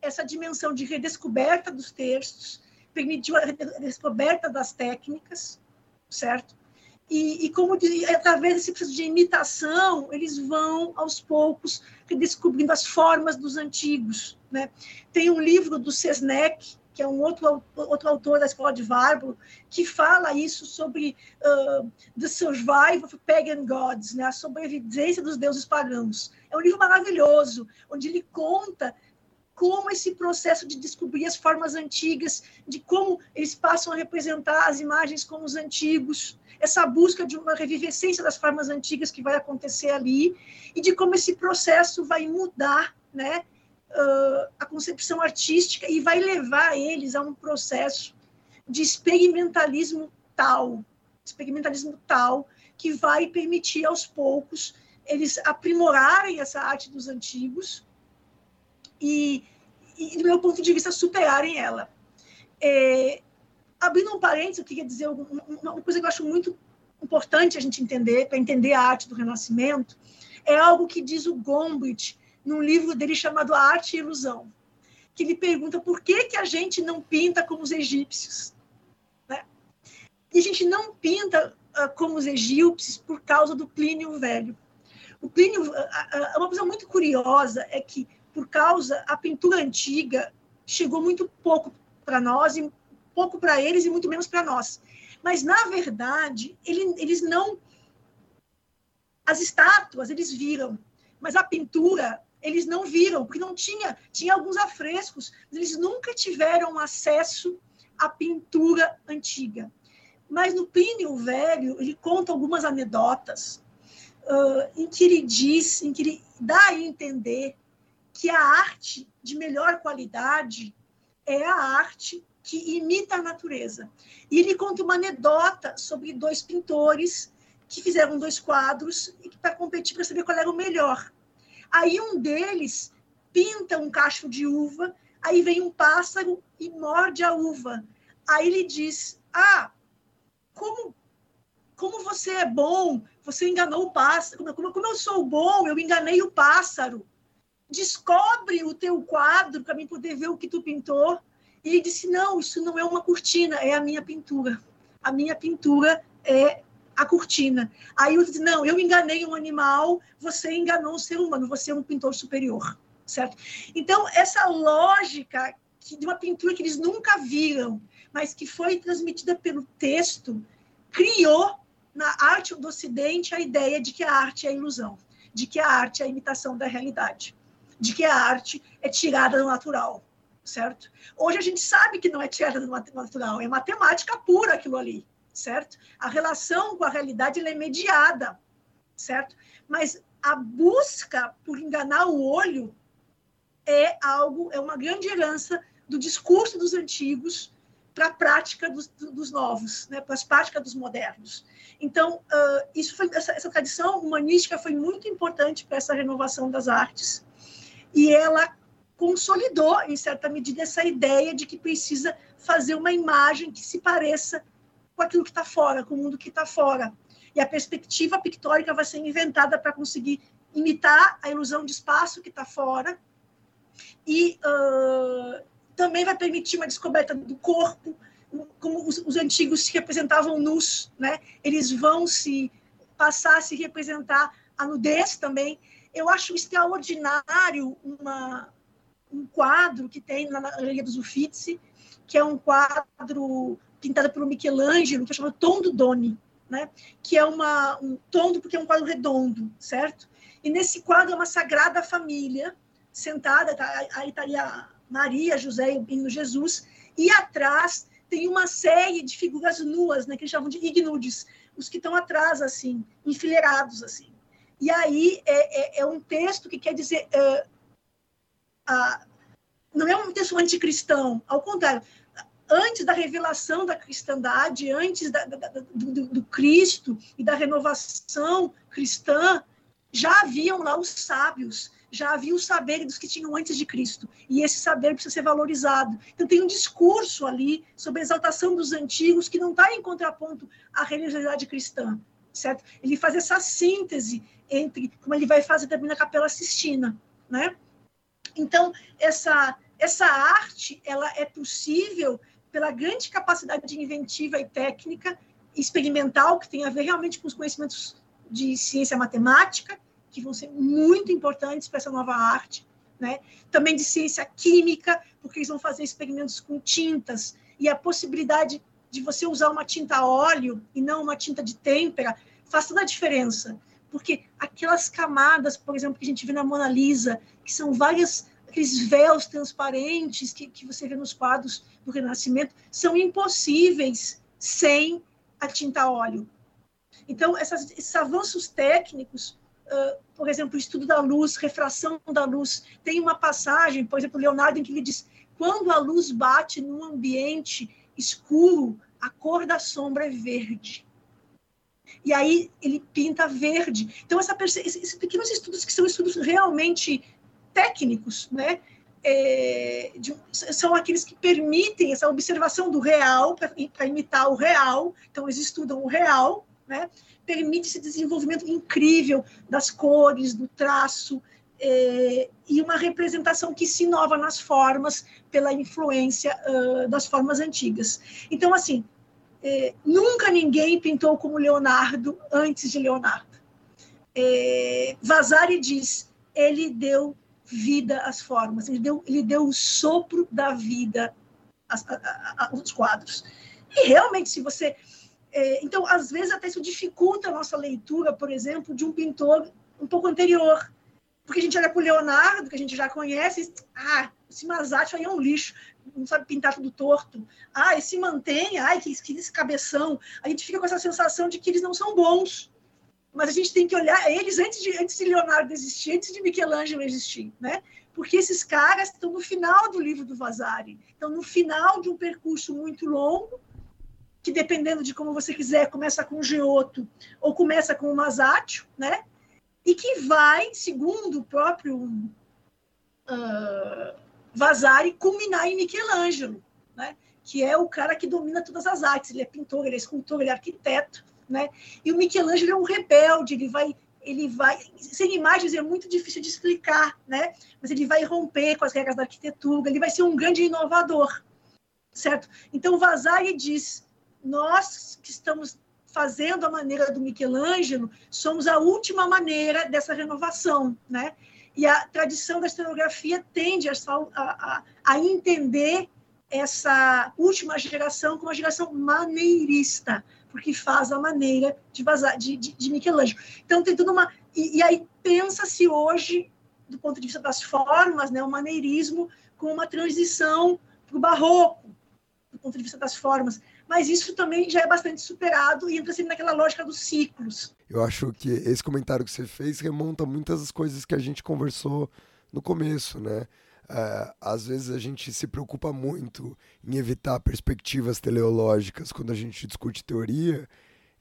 essa dimensão de redescoberta dos textos, permitiu a descoberta das técnicas, certo? E, e como através desse processo de imitação, eles vão aos poucos redescobrindo as formas dos antigos, né? Tem um livro do Sesnek, que é um outro, outro autor da escola de Warburg, que fala isso sobre uh, The Survival of Pagan Gods, né? a sobrevivência dos deuses pagãos. É um livro maravilhoso, onde ele conta como esse processo de descobrir as formas antigas, de como eles passam a representar as imagens como os antigos, essa busca de uma revivescência das formas antigas que vai acontecer ali, e de como esse processo vai mudar né, uh, a concepção artística e vai levar eles a um processo de experimentalismo tal, experimentalismo tal, que vai permitir aos poucos eles aprimorarem essa arte dos antigos e, e, do meu ponto de vista, superarem ela. É, abrindo um parênteses, eu queria dizer uma, coisa que eu acho muito importante a gente entender, para entender a arte do Renascimento, é algo que diz o Gombrich num livro dele chamado A Arte e Ilusão, que ele pergunta por que, que a gente não pinta como os egípcios. Né? E a gente não pinta uh, como os egípcios por causa do Plínio Velho. O Plínio, uh, uh, uma coisa muito curiosa é que por causa a pintura antiga chegou muito pouco para nós e pouco para eles e muito menos para nós. Mas na verdade, ele, eles não as estátuas eles viram, mas a pintura eles não viram, porque não tinha, tinha alguns afrescos, eles nunca tiveram acesso à pintura antiga. Mas no Plínio Velho, ele conta algumas anedotas uh, em que ele diz, em que ele dá a entender que a arte de melhor qualidade é a arte que imita a natureza. E ele conta uma anedota sobre dois pintores que fizeram dois quadros para competir para saber qual era o melhor. Aí um deles pinta um cacho de uva, aí vem um pássaro e morde a uva. Aí ele diz: Ah, como, como você é bom, você enganou o pássaro. Como, como eu sou bom, eu enganei o pássaro descobre o teu quadro para mim poder ver o que tu pintou. E ele disse: Não, isso não é uma cortina, é a minha pintura. A minha pintura é a cortina. Aí eu disse: Não, eu enganei um animal, você enganou um ser humano, você é um pintor superior. Certo? Então, essa lógica de uma pintura que eles nunca viram, mas que foi transmitida pelo texto, criou na arte do Ocidente a ideia de que a arte é a ilusão, de que a arte é a imitação da realidade de que a arte é tirada do natural, certo? Hoje a gente sabe que não é tirada do natural, é matemática pura aquilo ali, certo? A relação com a realidade é mediada, certo? Mas a busca por enganar o olho é algo, é uma grande herança do discurso dos antigos para a prática dos, dos novos, né, para as práticas dos modernos. Então, uh, isso foi, essa, essa tradição humanística foi muito importante para essa renovação das artes, e ela consolidou, em certa medida, essa ideia de que precisa fazer uma imagem que se pareça com aquilo que está fora, com o mundo que está fora. E a perspectiva pictórica vai ser inventada para conseguir imitar a ilusão de espaço que está fora e uh, também vai permitir uma descoberta do corpo, como os, os, antigos se representavam nus, né? Eles vão se passar a se representar a nudez também. Eu acho extraordinário uma, um quadro que tem na Galeria dos Uffizi, que é um quadro pintado pelo Michelangelo, que é chamado Tondo Doni, né? que é uma, um tondo porque é um quadro redondo, certo? E nesse quadro é uma sagrada família sentada, tá, aí estaria Maria, José e o Jesus, e atrás tem uma série de figuras nuas, né, que eles chamam de ignudes, os que estão atrás, assim, enfileirados, assim. E aí é, é, é um texto que quer dizer... É, não é um texto anticristão, ao contrário, antes da revelação da cristandade, antes da, da, do, do, Cristo e da renovação cristã, já haviam lá os sábios, já havia o saber dos que tinham antes de Cristo. E esse saber precisa ser valorizado. Então, tem um discurso ali sobre a exaltação dos antigos que não está em contraponto à religiosidade cristã, certo? Ele faz essa síntese entre, como ele vai fazer também na Capela Sistina, né? Então, essa, essa arte, ela é possível pela grande capacidade de inventiva e técnica experimental, que tem a ver realmente com os conhecimentos de ciência matemática, que vão ser muito importantes para essa nova arte, né? Também de ciência química, porque eles vão fazer experimentos com tintas e a possibilidade de você usar uma tinta a óleo e não uma tinta de têmpera faz toda a diferença, porque aquelas camadas, por exemplo, que a gente vê na Mona Lisa, que são várias aqueles véus transparentes que, que você vê nos quadros do Renascimento, são impossíveis sem a tinta óleo. Então, essas, esses avanços técnicos Uh, por exemplo, o estudo da luz, refração da luz. Tem uma passagem, por exemplo, Leonardo, em que ele diz: quando a luz bate num ambiente escuro, a cor da sombra é verde. E aí ele pinta verde. Então, essa, esses pequenos estudos que são estudos realmente técnicos, né? É, de, são aqueles que permitem essa observação do real para imitar o real. Então, eles estudam o real, né? permite esse desenvolvimento incrível das cores, do traço, é, e uma representação que se inova nas formas pela influência uh, das formas antigas. Então, assim, é, nunca ninguém pintou como Leonardo antes de Leonardo. É, Vasari diz, ele deu vida às formas, ele deu, ele deu o sopro da vida aos, aos quadros. E realmente, se você é, então, às vezes, até isso dificulta a nossa leitura, por exemplo, de um pintor um pouco anterior. Porque a gente olha para o Leonardo, que a gente já conhece, e, ah, esse Masaccio aí é um lixo, não sabe pintar tudo torto. Ah, esse mantém, ai, que, que esse cabeção. A gente fica com essa sensação de que eles não são bons. Mas a gente tem que olhar eles antes de, antes de Leonardo existir, antes de Michelangelo existir, né? Porque esses caras estão no final do livro do Vasari, estão no final de um percurso muito longo, que dependendo de como você quiser, começa com Giotto ou começa com o Masaccio, né? E que vai, segundo o próprio uh, Vasari, culminar em Michelangelo, né? Que é o cara que domina todas as artes. Ele é pintor, ele é escultor, ele é arquiteto, né? E o Michelangelo é um rebelde, ele vai ele vai sem imagens é muito difícil de explicar, né? Mas ele vai romper com as regras da arquitetura, ele vai ser um grande inovador, certo? Então Vasari diz nós que estamos fazendo a maneira do Michelangelo, somos a última maneira dessa renovação, né? E a tradição da historiografia tende a, a, a entender essa última geração como uma geração maneirista, porque faz a maneira de, vazar, de, de, de Michelangelo. Então, tem tudo uma... E, e aí pensa-se hoje, do ponto de vista das formas, né, o maneirismo com uma transição para o barroco, do ponto de vista das formas mas isso também já é bastante superado e entra assim naquela lógica dos ciclos. Eu acho que esse comentário que você fez remonta muitas das coisas que a gente conversou no começo, né? É, às vezes a gente se preocupa muito em evitar perspectivas teleológicas quando a gente discute teoria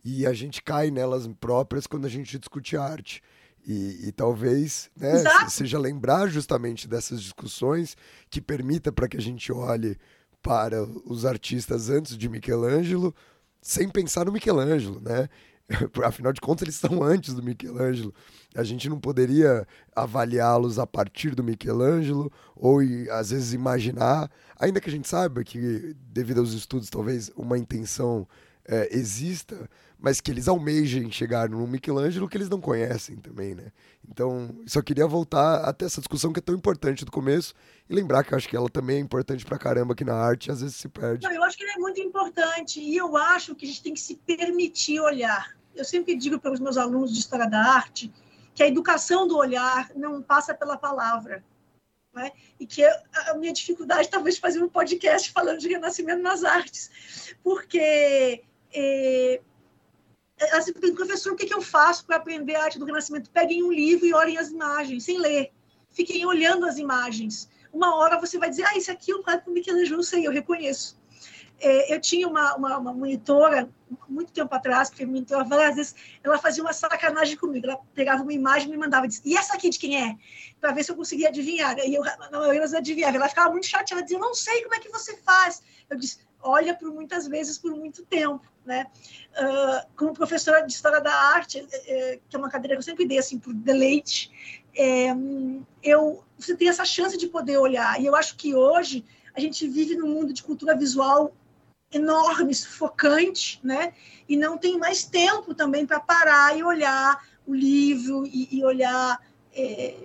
e a gente cai nelas próprias quando a gente discute arte. E, e talvez né, seja lembrar justamente dessas discussões que permita para que a gente olhe para os artistas antes de Michelangelo, sem pensar no Michelangelo, né? Afinal de contas, eles estão antes do Michelangelo. A gente não poderia avaliá-los a partir do Michelangelo ou às vezes imaginar, ainda que a gente saiba que devido aos estudos talvez uma intenção é, exista, mas que eles almejem chegar no Michelangelo que eles não conhecem também, né? Então, só queria voltar até essa discussão que é tão importante do começo e lembrar que eu acho que ela também é importante pra caramba aqui na arte às vezes se perde. Não, eu acho que ela é muito importante e eu acho que a gente tem que se permitir olhar. Eu sempre digo para os meus alunos de História da Arte que a educação do olhar não passa pela palavra. Né? E que a minha dificuldade talvez fazer um podcast falando de renascimento nas artes, porque é, assim, professor, o que, que eu faço para aprender a arte do Renascimento? Peguem um livro e olhem as imagens, sem ler. Fiquem olhando as imagens. Uma hora você vai dizer, ah, esse aqui é o quadro do Michelangelo, eu sei, eu reconheço. É, eu tinha uma, uma, uma, monitora, muito tempo atrás, que me monitora várias vezes, ela fazia uma sacanagem comigo. Ela pegava uma imagem e me mandava, disse, e essa aqui de quem é? Para ver se eu conseguia adivinhar. E eu, não, eu não adivinhava. Ela ficava muito chateada, ela dizia, eu não sei como é que você faz. Eu disse, olha por muitas vezes, por muito tempo né? Uh, como professora de História da Arte, é, que é uma cadeira que eu sempre dei, assim, por deleite, é, eu, você tem essa chance de poder olhar. E eu acho que hoje a gente vive num mundo de cultura visual enorme, sufocante, né? E não tem mais tempo também para parar e olhar o livro e, e olhar é,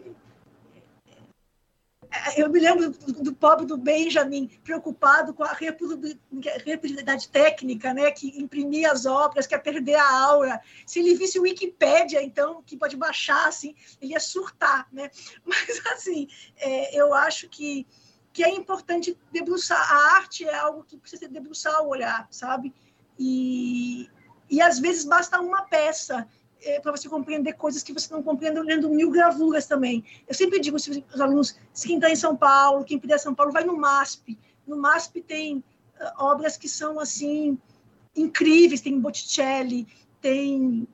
eu me lembro do, do, pobre do Benjamin preocupado com a reprodutibilidade técnica, né, que imprimia as obras, que ia perder a aura. Se ele visse o Wikipédia, então, que pode baixar, assim, ele ia surtar, né? Mas, assim, é, eu acho que, que é importante debruçar. A arte é algo que precisa debruçar o olhar, sabe? E, e às vezes basta uma peça é, para você compreender coisas que você não compreende lendo mil gravuras também. Eu sempre digo se os alunos, se quem está em São Paulo, quem puder São Paulo, vai no MASP. No MASP tem uh, obras que são assim incríveis, tem Botticelli, tem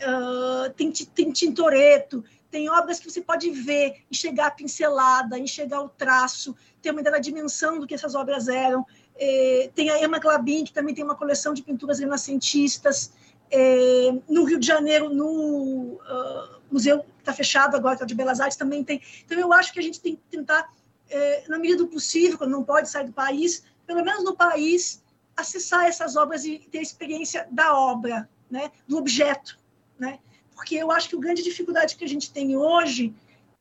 uh, tem, tem Tintoretto, tem obras que você pode ver, enxergar a pincelada, enxergar o traço, ter uma ideia da dimensão do que essas obras eram. É, tem a Emma Glabin, que também tem uma coleção de pinturas renascentistas. É, no Rio de Janeiro, no uh, museu que está fechado agora, que é de Belas Artes, também tem. Então, eu acho que a gente tem que tentar, é, na medida do possível, quando não pode sair do país, pelo menos no país, acessar essas obras e ter a experiência da obra, né, do objeto. Né? Porque eu acho que a grande dificuldade que a gente tem hoje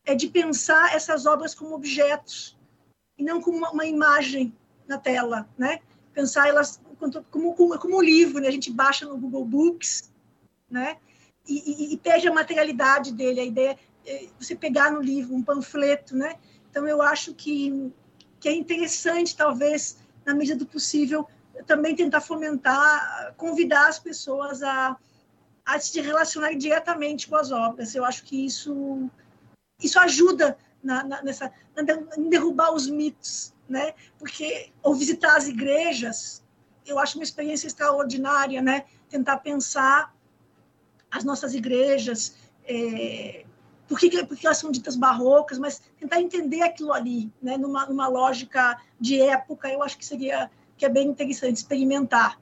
é de pensar essas obras como objetos e não como uma, uma imagem na tela, né? Pensar elas como, como, como livro, né? A gente baixa no Google Books, né? E, e, e perde a materialidade dele, a ideia é você pegar no livro um panfleto, né? Então eu acho que que é interessante, talvez, na medida do possível, também tentar fomentar, convidar as pessoas a, a se relacionarem diretamente com as obras. Eu acho que isso, isso ajuda na, na, nessa, na derrubar os mitos, né? Porque, ou visitar as igrejas, eu acho uma experiência extraordinária, né? Tentar pensar as nossas igrejas, é, por que, porque elas são ditas barrocas, mas tentar entender aquilo ali, né? Numa, numa lógica de época, eu acho que seria que é bem interessante experimentar.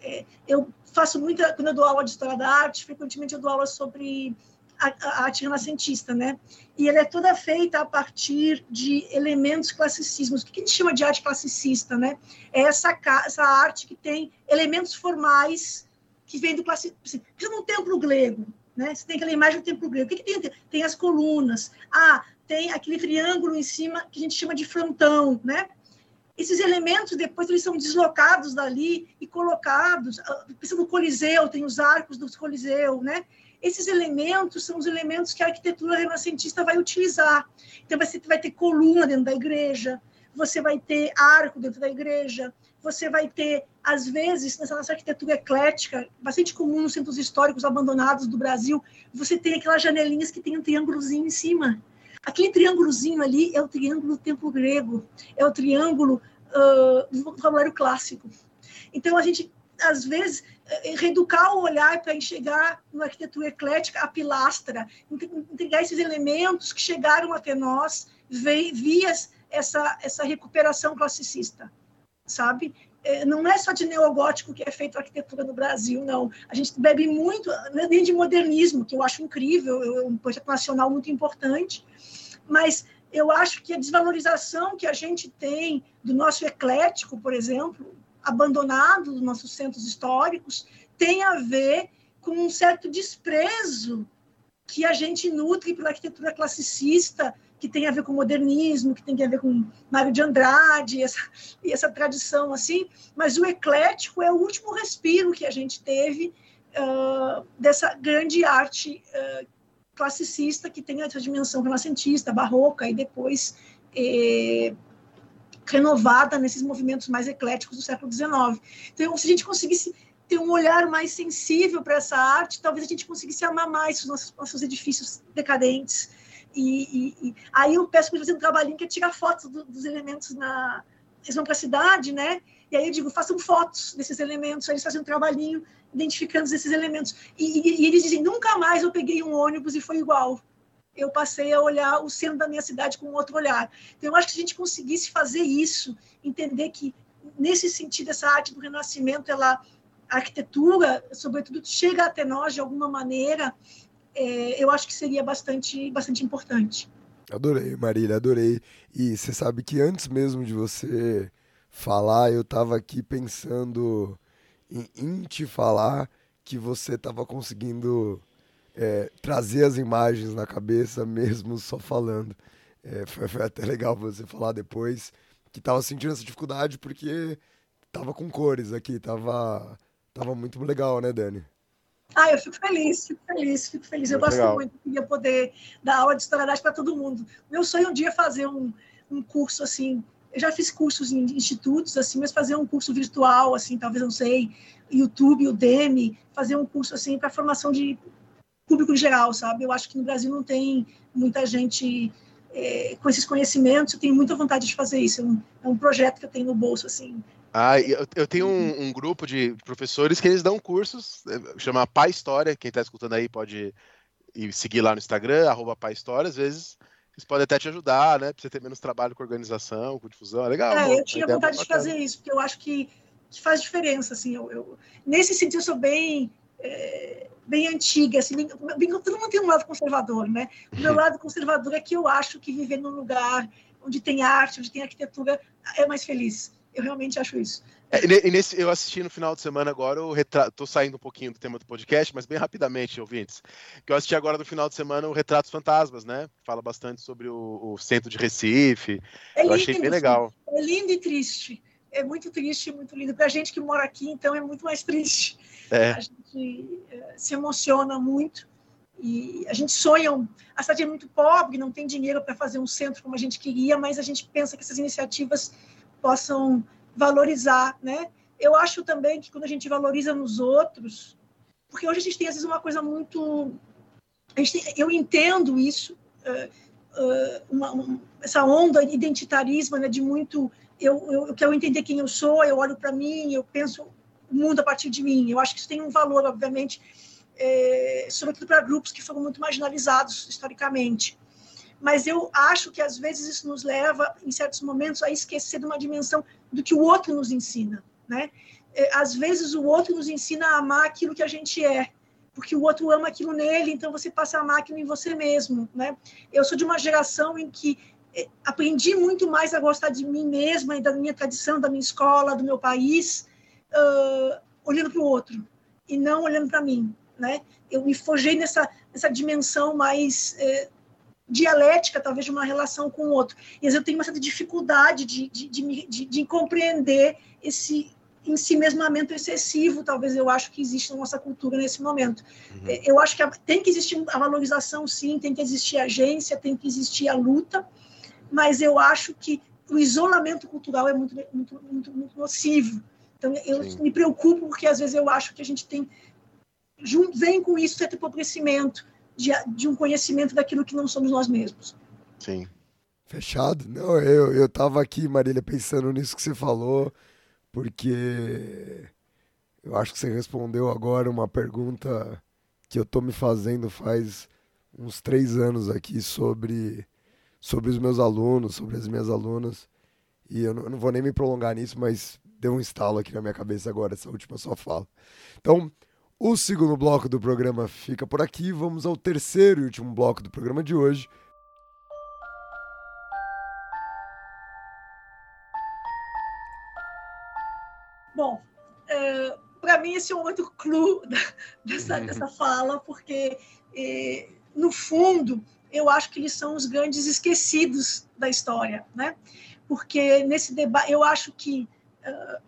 É, eu faço muita, quando eu dou aula de história da arte, frequentemente eu dou aula sobre a, a arte renascentista, né? E ela é toda feita a partir de elementos classicismos. O que a gente chama de arte classicista, né? É essa, essa arte que tem elementos formais que vem do classicismo. Precisa de um templo grego, né? Você tem aquela imagem do templo grego. O que, que tem? Tem as colunas. Ah, tem aquele triângulo em cima que a gente chama de frontão, né? Esses elementos depois eles são deslocados dali e colocados. Ah, precisa do Coliseu, tem os arcos do Coliseu, né? Esses elementos são os elementos que a arquitetura renascentista vai utilizar. Então, você vai ter coluna dentro da igreja, você vai ter arco dentro da igreja, você vai ter, às vezes, nessa nossa arquitetura eclética, bastante comum nos centros históricos abandonados do Brasil, você tem aquelas janelinhas que tem um triângulozinho em cima. Aquele triângulozinho ali é o triângulo do tempo grego, é o triângulo uh, do vocabulário clássico. Então, a gente às vezes, é, reeducar o olhar para enxergar na arquitetura eclética a pilastra, entregar esses elementos que chegaram até nós via essa, essa recuperação classicista, sabe? É, não é só de neogótico que é feito a arquitetura no Brasil, não. A gente bebe muito, nem de modernismo, que eu acho incrível, é um projeto nacional muito importante, mas eu acho que a desvalorização que a gente tem do nosso eclético, por exemplo, abandonado dos nossos centros históricos, tem a ver com um certo desprezo que a gente nutre pela arquitetura classicista, que tem a ver com modernismo, que tem a ver com Mário de Andrade, essa, e essa tradição assim, mas o eclético é o último respiro que a gente teve uh, dessa grande arte uh, classicista que tem essa dimensão renascentista, barroca e depois eh, renovada nesses movimentos mais ecléticos do século XIX. Então, se a gente conseguisse ter um olhar mais sensível para essa arte, talvez a gente conseguisse amar mais os nossos, nossos edifícios decadentes. E, e, e, aí eu peço para fazer um trabalhinho que é tirar fotos do, dos elementos na. Cidade, né? E aí eu digo, façam fotos desses elementos. Aí eles fazem um trabalhinho identificando esses elementos. E, e, eles dizem, nunca mais eu peguei um ônibus e foi igual. Eu passei a olhar o centro da minha cidade com outro olhar. Então, eu acho que se a gente conseguisse fazer isso, entender que, nesse sentido, essa arte do renascimento, ela, a arquitetura, sobretudo, chega até nós de alguma maneira, é, eu acho que seria bastante, bastante importante. Adorei, Marília, adorei. E você sabe que antes mesmo de você falar, eu estava aqui pensando em, em te falar que você estava conseguindo é, trazer as imagens na cabeça mesmo só falando. É, foi, foi, até legal você falar depois que estava sentindo essa dificuldade porque estava com cores aqui, tava, tava muito legal, né, Dani? Ah, eu fico feliz, fico feliz, fico feliz. eu gosto legal. muito de poder dar aula de história da arte para todo mundo. Meu sonho um dia é fazer um, um curso assim eu já fiz cursos em institutos, assim, mas fazer um curso virtual, assim, talvez, não sei, YouTube, Udemy, fazer um curso, assim, para formação de público em geral, sabe? Eu acho que no Brasil não tem muita gente é, com esses conhecimentos, eu tenho muita vontade de fazer isso, é um, é um projeto que eu tenho no bolso, assim. Ah, eu, eu tenho um, um, grupo de professores que eles dão cursos, é, chama Pai História, quem está escutando aí pode ir seguir lá no Instagram, arroba Pai História, às vezes eles podem até te ajudar, né? Pra você ter menos trabalho com organização, com difusão. É legal. É, eu tinha vontade de fazer isso, porque eu acho que, que faz diferença, assim. Eu, eu, nesse sentido, eu sou bem, é, bem antiga, assim. Bem, bem, todo mundo tem um lado conservador, né? O meu lado conservador é que eu acho que viver num lugar onde tem arte, onde tem arquitetura, é mais feliz. Eu realmente acho isso. É, e nesse, eu assisti no final de semana agora o retrato. Tô saindo um pouquinho do tema do podcast, mas bem rapidamente, ouvintes. Que eu assisti agora no final de semana o Retratos Fantasmas, né? Fala bastante sobre o, o centro de Recife. É eu lindo, achei bem legal. É lindo e triste. É muito triste, muito lindo. Para a gente que mora aqui, então, é muito mais triste. É. A gente é, se emociona muito e a gente sonha. A cidade é muito pobre, não tem dinheiro para fazer um centro como a gente queria, mas a gente pensa que essas iniciativas possam valorizar, né? Eu acho também que quando a gente valoriza nos outros, porque hoje a gente tem às vezes uma coisa muito, tem, eu entendo isso, uh, uh, uma, uma, essa onda de identitarismo, né, de muito, eu, eu, eu quero entender quem eu sou, eu olho para mim, eu penso o mundo a partir de mim. Eu acho que isso tem um valor, obviamente, é, sobretudo para grupos que foram muito marginalizados historicamente mas eu acho que às vezes isso nos leva, em certos momentos, a esquecer de uma dimensão do que o outro nos ensina, né? É, às vezes o outro nos ensina a amar aquilo que a gente é, porque o outro ama aquilo nele, então você passa a aquilo em você mesmo, né? Eu sou de uma geração em que aprendi muito mais a gostar de mim mesma e da minha tradição, da minha escola, do meu país, uh, olhando para o outro e não olhando para mim, né? Eu me forjei nessa, nessa dimensão mais eh, dialética, talvez, de uma relação com o outro. E às vezes eu tenho uma certa dificuldade de, de, de, de, de compreender esse ensimesmamento excessivo, talvez eu acho que existe na nossa cultura nesse momento. Uhum. É, eu acho que tem que existir a valorização, sim, tem que existir a agência, tem que existir a luta, mas eu acho que o isolamento cultural é muito, muito, muito, muito nocivo. Então, eu sim. me preocupo porque às vezes eu acho que a gente tem vem com isso certo empobrecimento de, de um conhecimento daquilo que não somos nós mesmos. Sim. Fechado? Não, eu, eu tava aqui, Marília, pensando nisso que você falou, porque Eu acho que você respondeu agora uma pergunta que eu tô me fazendo faz uns três anos aqui sobre, sobre os meus alunos, sobre as minhas alunas. E eu não, eu não vou nem me prolongar nisso, mas deu um estalo aqui na minha cabeça agora, essa última só fala. Então, o segundo bloco do programa fica por aqui. Vamos ao terceiro e último bloco do programa de hoje. Bom, é, para mim esse é um outro clou dessa, dessa fala, porque é, no fundo eu acho que eles são os grandes esquecidos da história, né? Porque nesse debate eu acho que uh,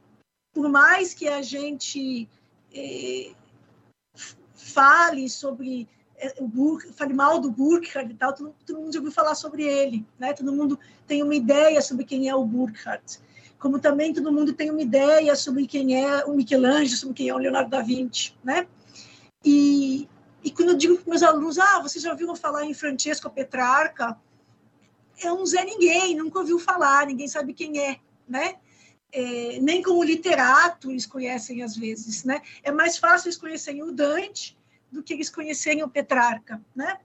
por mais que a gente é, fale sobre o Burke, fale mal do Burkhardt e tal, todo, todo, mundo já ouviu falar sobre ele, né? Todo mundo tem uma ideia sobre quem é o Burkhardt como também todo mundo tem uma ideia sobre quem é o Michelangelo, sobre quem é o Leonardo da Vinci, né? E, e quando eu digo para meus alunos, ah, vocês já ouviram falar em Francesco Petrarca? É um Zé Ninguém, nunca ouviu falar, ninguém sabe quem é, né? É, nem como literato eles conhecem às vezes, né? É mais fácil eles conhecerem o Dante do que eles conhecerem o Petrarca, né?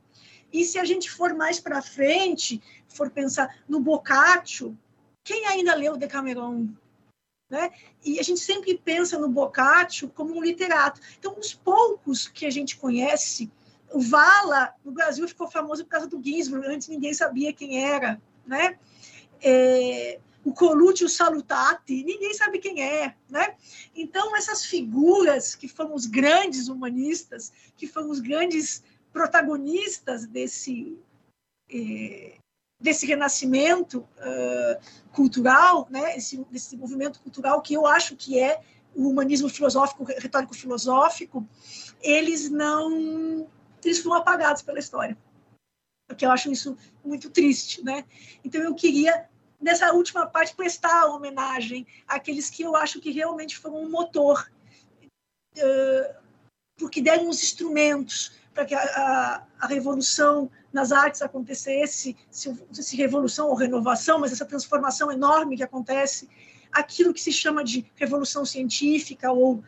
E se a gente for mais para frente, for pensar no Boccaccio, quem ainda leu Decameron? Né? E a gente sempre pensa no Boccaccio como um literato. Então, os poucos que a gente conhece, o Vala, no Brasil, ficou famoso por causa do Ginsburg, antes ninguém sabia quem era. Né? É, o Coluccio Salutati, ninguém sabe quem é. Né? Então, essas figuras que foram os grandes humanistas, que foram os grandes protagonistas desse, é, desse renascimento uh, cultural, né, esse, desse movimento cultural que eu acho que é o humanismo filosófico, retórico filosófico, eles não eles foram apagados pela história. Porque eu acho isso muito triste, né? Então eu queria nessa última parte prestar homenagem àqueles que eu acho que realmente foram um motor, uh, porque deram os instrumentos para que a, a, a revolução nas artes acontecesse, se, se revolução ou renovação, mas essa transformação enorme que acontece, aquilo que se chama de revolução científica ou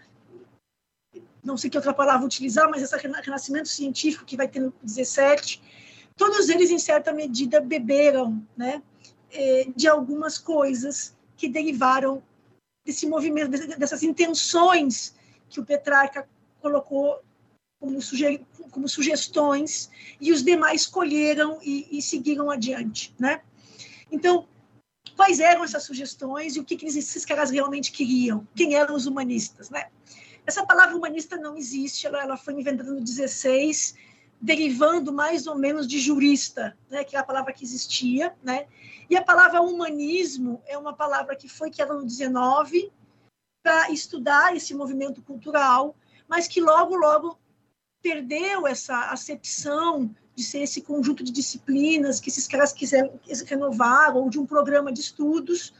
não sei que outra palavra utilizar, mas esse renascimento científico que vai ter no 17, todos eles, em certa medida, beberam né, é, de algumas coisas que derivaram desse movimento, dessas intenções que o Petrarca colocou como, suge como sugestões e os demais escolheram e, e, seguiram adiante, né? Então, quais eram essas sugestões e o que, que esses caras realmente queriam? Quem eram os humanistas, né? Essa palavra humanista não existe, ela, ela foi inventada no 16, derivando mais ou menos de jurista, né, que é a palavra que existia, né? E a palavra humanismo é uma palavra que foi criada no 19 para estudar esse movimento cultural, mas que logo logo perdeu essa acepção de ser esse conjunto de disciplinas que esses caras quiseram renovar, ou de um programa de estudos,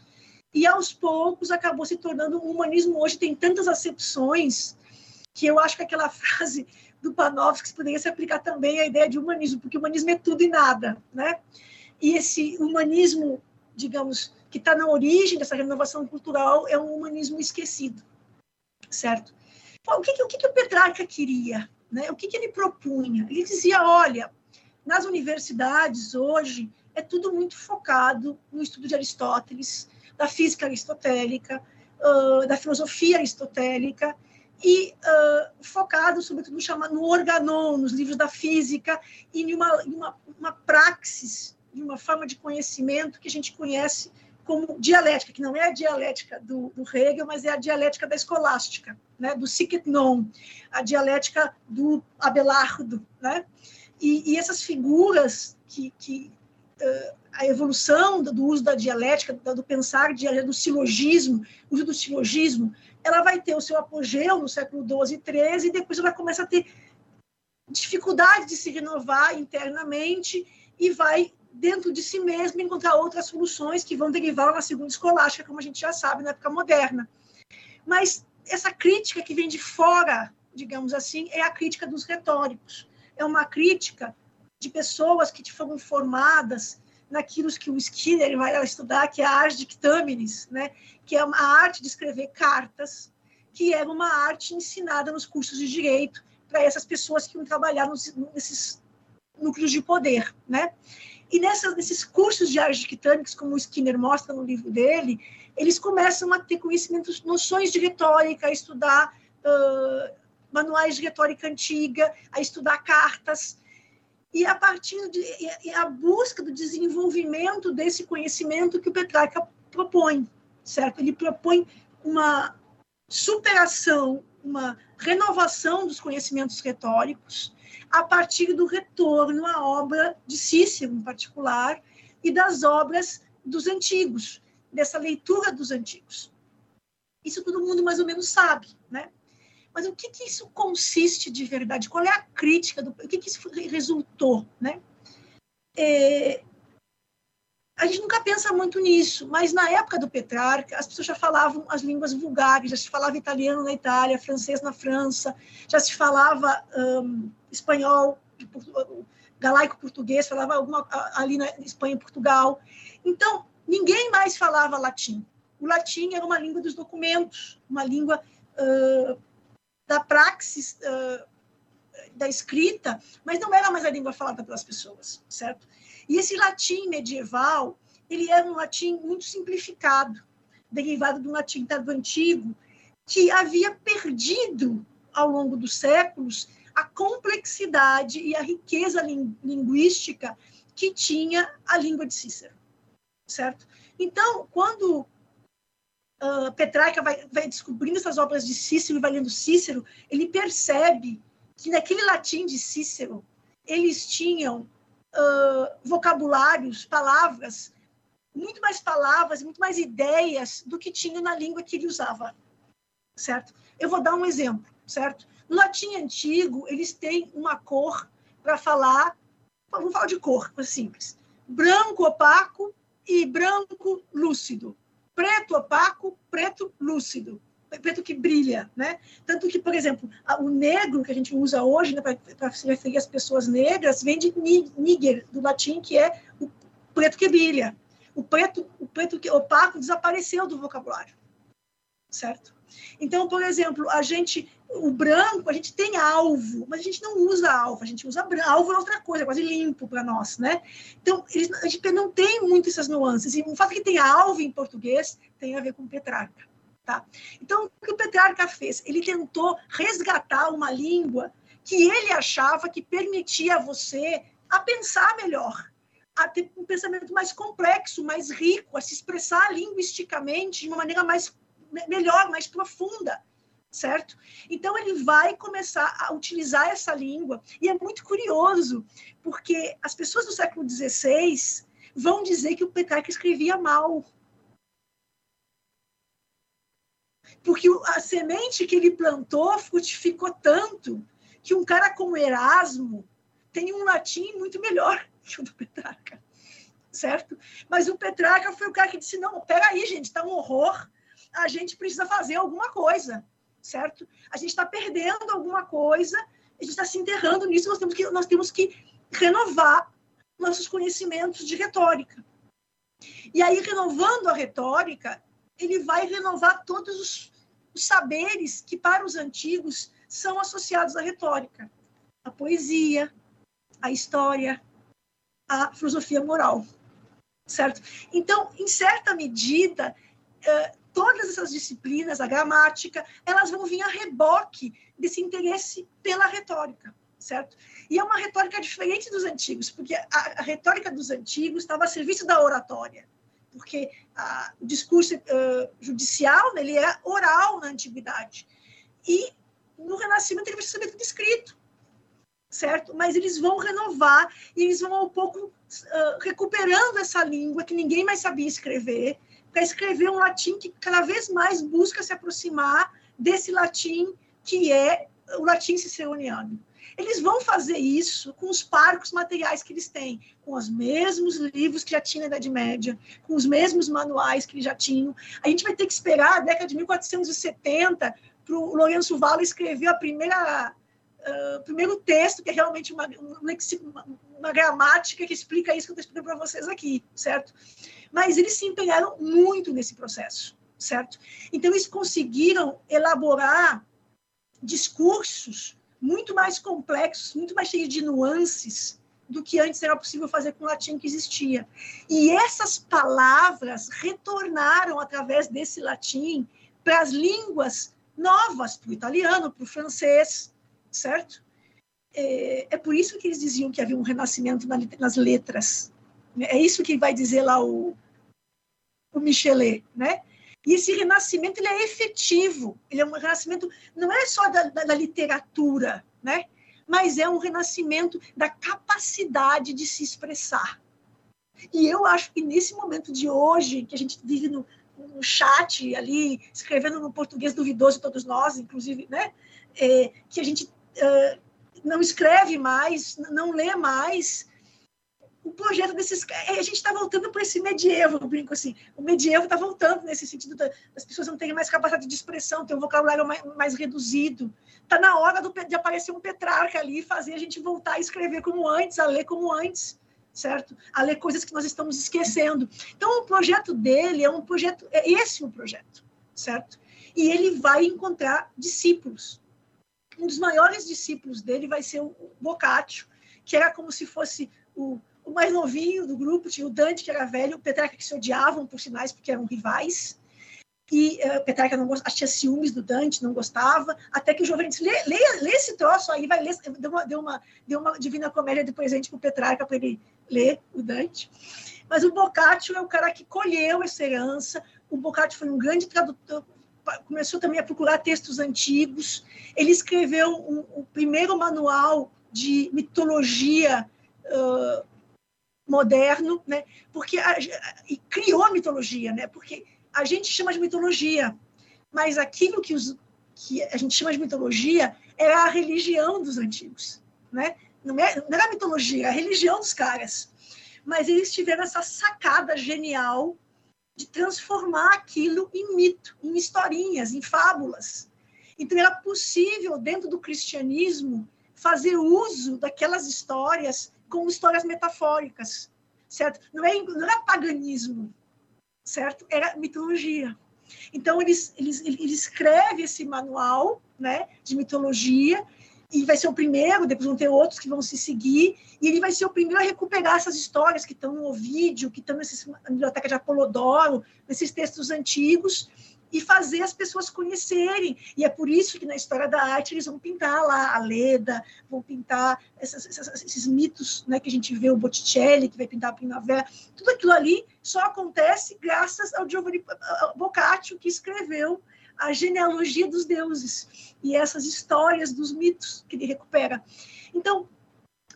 e aos poucos acabou se tornando o humanismo hoje tem tantas acepções que eu acho que aquela frase do Panofsky poderia se aplicar também à ideia de humanismo, porque humanismo é tudo e nada, né? E esse humanismo, digamos, que está na origem dessa renovação cultural é um humanismo esquecido, certo? O que, o que o Petrarca queria? Né? O que, que ele propunha? Ele dizia: olha, nas universidades hoje é tudo muito focado no estudo de Aristóteles, da física aristotélica, uh, da filosofia aristotélica, e uh, focado, sobretudo, no organon, nos livros da física, e em uma, uma, uma praxis, de uma forma de conhecimento que a gente conhece como dialética, que não é a dialética do, do Hegel, mas é a dialética da escolástica, né, do non, a dialética do Abelardo. Né? E, e essas figuras que, que uh, a evolução do, do, uso da dialética, do, do pensar do silogismo, uso do silogismo, ela vai ter o seu apogeu no século XII e XIII, e depois ela começa a ter dificuldade de se renovar internamente e vai dentro de si mesmo, encontrar outras soluções que vão derivar na segunda escolástica, como a gente já sabe, na época moderna. Mas essa crítica que vem de fora, digamos assim, é a crítica dos retóricos. É uma crítica de pessoas que foram formadas naquilo que o Skinner vai estudar, que é a arte dictâmenes, né? que é a arte de escrever cartas, que era uma arte ensinada nos cursos de direito para essas pessoas que iam trabalhar nos, nesses núcleos de poder, né? E nesses cursos de arquitânicos, como o Skinner mostra no livro dele, eles começam a ter conhecimentos, noções de retórica, a estudar uh, manuais de retórica antiga, a estudar cartas. E a partir de e a busca do desenvolvimento desse conhecimento que o Petrarca propõe, certo? Ele propõe uma superação, uma renovação dos conhecimentos retóricos, a partir do retorno à obra de Cícero, em particular, e das obras dos antigos, dessa leitura dos antigos. Isso todo mundo mais ou menos sabe, né? Mas o que, que isso consiste de verdade? Qual é a crítica? Do, o que, que isso resultou, né? É, a gente nunca pensa muito nisso, mas na época do Petrarca, as pessoas já falavam as línguas vulgares, já se falava italiano na Itália, francês na França, já se falava um, espanhol, galaico-português, falava alguma ali na Espanha e Portugal. Então, ninguém mais falava latim. O latim era uma língua dos documentos, uma língua uh, da praxis uh, da escrita, mas não era mais a língua falada pelas pessoas, certo? E esse latim medieval, ele era um latim muito simplificado, derivado do latim tardo antigo, que havia perdido ao longo dos séculos a complexidade e a riqueza linguística que tinha a língua de Cícero, certo? Então, quando uh, Petrarca vai, vai, descobrindo essas obras de Cícero e vai lendo Cícero, ele percebe que naquele latim de Cícero eles tinham uh, vocabulários, palavras, muito mais palavras, muito mais ideias do que tinha na língua que ele usava, certo? Eu vou dar um exemplo, certo? No latim antigo, eles têm uma cor para falar, vamos falar de cor, simples. Branco opaco e branco lúcido. Preto opaco, preto lúcido preto que brilha, né? Tanto que, por exemplo, o negro que a gente usa hoje né, para se referir às pessoas negras vem de niger, do latim, que é o preto que brilha. O preto, o preto que opaco desapareceu do vocabulário, certo? Então, por exemplo, a gente, o branco, a gente tem alvo, mas a gente não usa alvo, a gente usa branco. Alvo é outra coisa, é quase limpo para nós, né? Então, eles, a gente não tem muito essas nuances. E o fato que tem alvo em português tem a ver com Petrarca. Tá? Então, o que o Petrarca fez? Ele tentou resgatar uma língua que ele achava que permitia a você a pensar melhor, a ter um pensamento mais complexo, mais rico, a se expressar linguisticamente de uma maneira mais melhor, mais profunda, certo? Então ele vai começar a utilizar essa língua e é muito curioso porque as pessoas do século XVI vão dizer que o Petrarca escrevia mal, porque a semente que ele plantou frutificou tanto que um cara como Erasmo tem um latim muito melhor que o do Petrarca, certo? Mas o Petrarca foi o cara que disse, não, peraí, gente, está um horror, a gente precisa fazer alguma coisa, certo? A gente está perdendo alguma coisa, a gente está se enterrando nisso, nós temos que, nós temos que renovar nossos conhecimentos de retórica. E aí, renovando a retórica, ele vai renovar todos os, os saberes que, para os antigos, são associados à retórica, à poesia, à história, à filosofia moral, certo? Então, em certa medida, eh, todas essas disciplinas, a gramática, elas vão vir a reboque desse interesse pela retórica, certo? E é uma retórica diferente dos antigos, porque a, a retórica dos antigos estava a serviço da oratória, porque ah, o discurso uh, judicial ele é oral na antiguidade. E no Renascimento ele vai ser tudo escrito, certo? Mas eles vão renovar e eles vão ao pouco uh, recuperando essa língua que ninguém mais sabia escrever, para escrever um latim que cada vez mais busca se aproximar desse latim que é o latim ciceroniano. Eles vão fazer isso com os parcos materiais que eles têm, com os mesmos livros que já tinha na Idade Média, com os mesmos manuais que eles já tinham. A gente vai ter que esperar a década de 1470 para o Lourenço Valla escrever a primeira Uh, primeiro texto, que é realmente uma, uma, uma, gramática que explica isso que eu estou explicando para vocês aqui, certo? Mas eles se empenharam muito nesse processo, certo? Então, eles conseguiram elaborar discursos muito mais complexos, muito mais cheios de nuances do que antes era possível fazer com o latim que existia. E essas palavras retornaram através desse latim para as línguas novas, para o italiano, para o francês, certo? É, é, por isso que eles diziam que havia um renascimento nas letras. É isso que vai dizer lá o, o Michelet, né? E esse renascimento ele é efetivo, ele é um renascimento não é só da, da, da literatura, né? mas é um renascimento da capacidade de se expressar. E eu acho que nesse momento de hoje, que a gente vive no, no chat ali, escrevendo no português duvidoso, todos nós, inclusive, né? É, que a gente uh, não escreve mais, não lê mais, o projeto desses. É, a gente está voltando para esse medievo, eu brinco assim. O medievo está voltando nesse sentido das pessoas não terem mais capacidade de expressão, ter um vocabulário mais, mais reduzido. Está na hora do, de aparecer um Petrarca ali e fazer a gente voltar a escrever como antes, a ler como antes, certo? A ler coisas que nós estamos esquecendo. Então, o projeto dele é um projeto. É esse o projeto, certo? E ele vai encontrar discípulos. Um dos maiores discípulos dele vai ser o Boccaccio, que era como se fosse o o mais novinho do grupo tinha o Dante, que era velho, o Petrarca, que se odiavam, por sinais, porque eram rivais. E uh, Petrarca não gostava, tinha ciúmes do Dante, não gostava, até que o jovem disse, lê, lê, lê esse troço aí, vai ler, deu uma, deu uma, deu uma Divina Comédia de presente para o Petrarca para ele ler o Dante. Mas o Boccaccio é o cara que colheu essa herança, o Boccaccio foi um grande tradutor, começou também a procurar textos antigos, ele escreveu um, o primeiro manual de mitologia uh, moderno, né? Porque a, e criou a mitologia, né? Porque a gente chama de mitologia, mas aquilo que, os, que a gente chama de mitologia é a religião dos antigos, né? Não, é, não era a mitologia, era a religião dos caras. Mas eles tiveram essa sacada genial de transformar aquilo em mito, em historinhas, em fábulas. Então era possível dentro do cristianismo fazer uso daquelas histórias com histórias metafóricas, certo? Não é, não era paganismo, certo? Era mitologia. Então, eles, eles, ele escreve esse manual né, de mitologia, e vai ser o primeiro, depois vão ter outros que vão se seguir, e ele vai ser o primeiro a recuperar essas histórias que estão no Ovídio, que estão na biblioteca de Apolodoro, nesses textos antigos, e fazer as pessoas conhecerem. E é por isso que na história da arte eles vão pintar lá a Leda, vão pintar essas, essas, esses mitos né, que a gente vê, o Botticelli, que vai pintar a Primavera. Tudo aquilo ali só acontece graças ao Giovanni Boccaccio, que escreveu a genealogia dos deuses e essas histórias dos mitos que ele recupera. Então,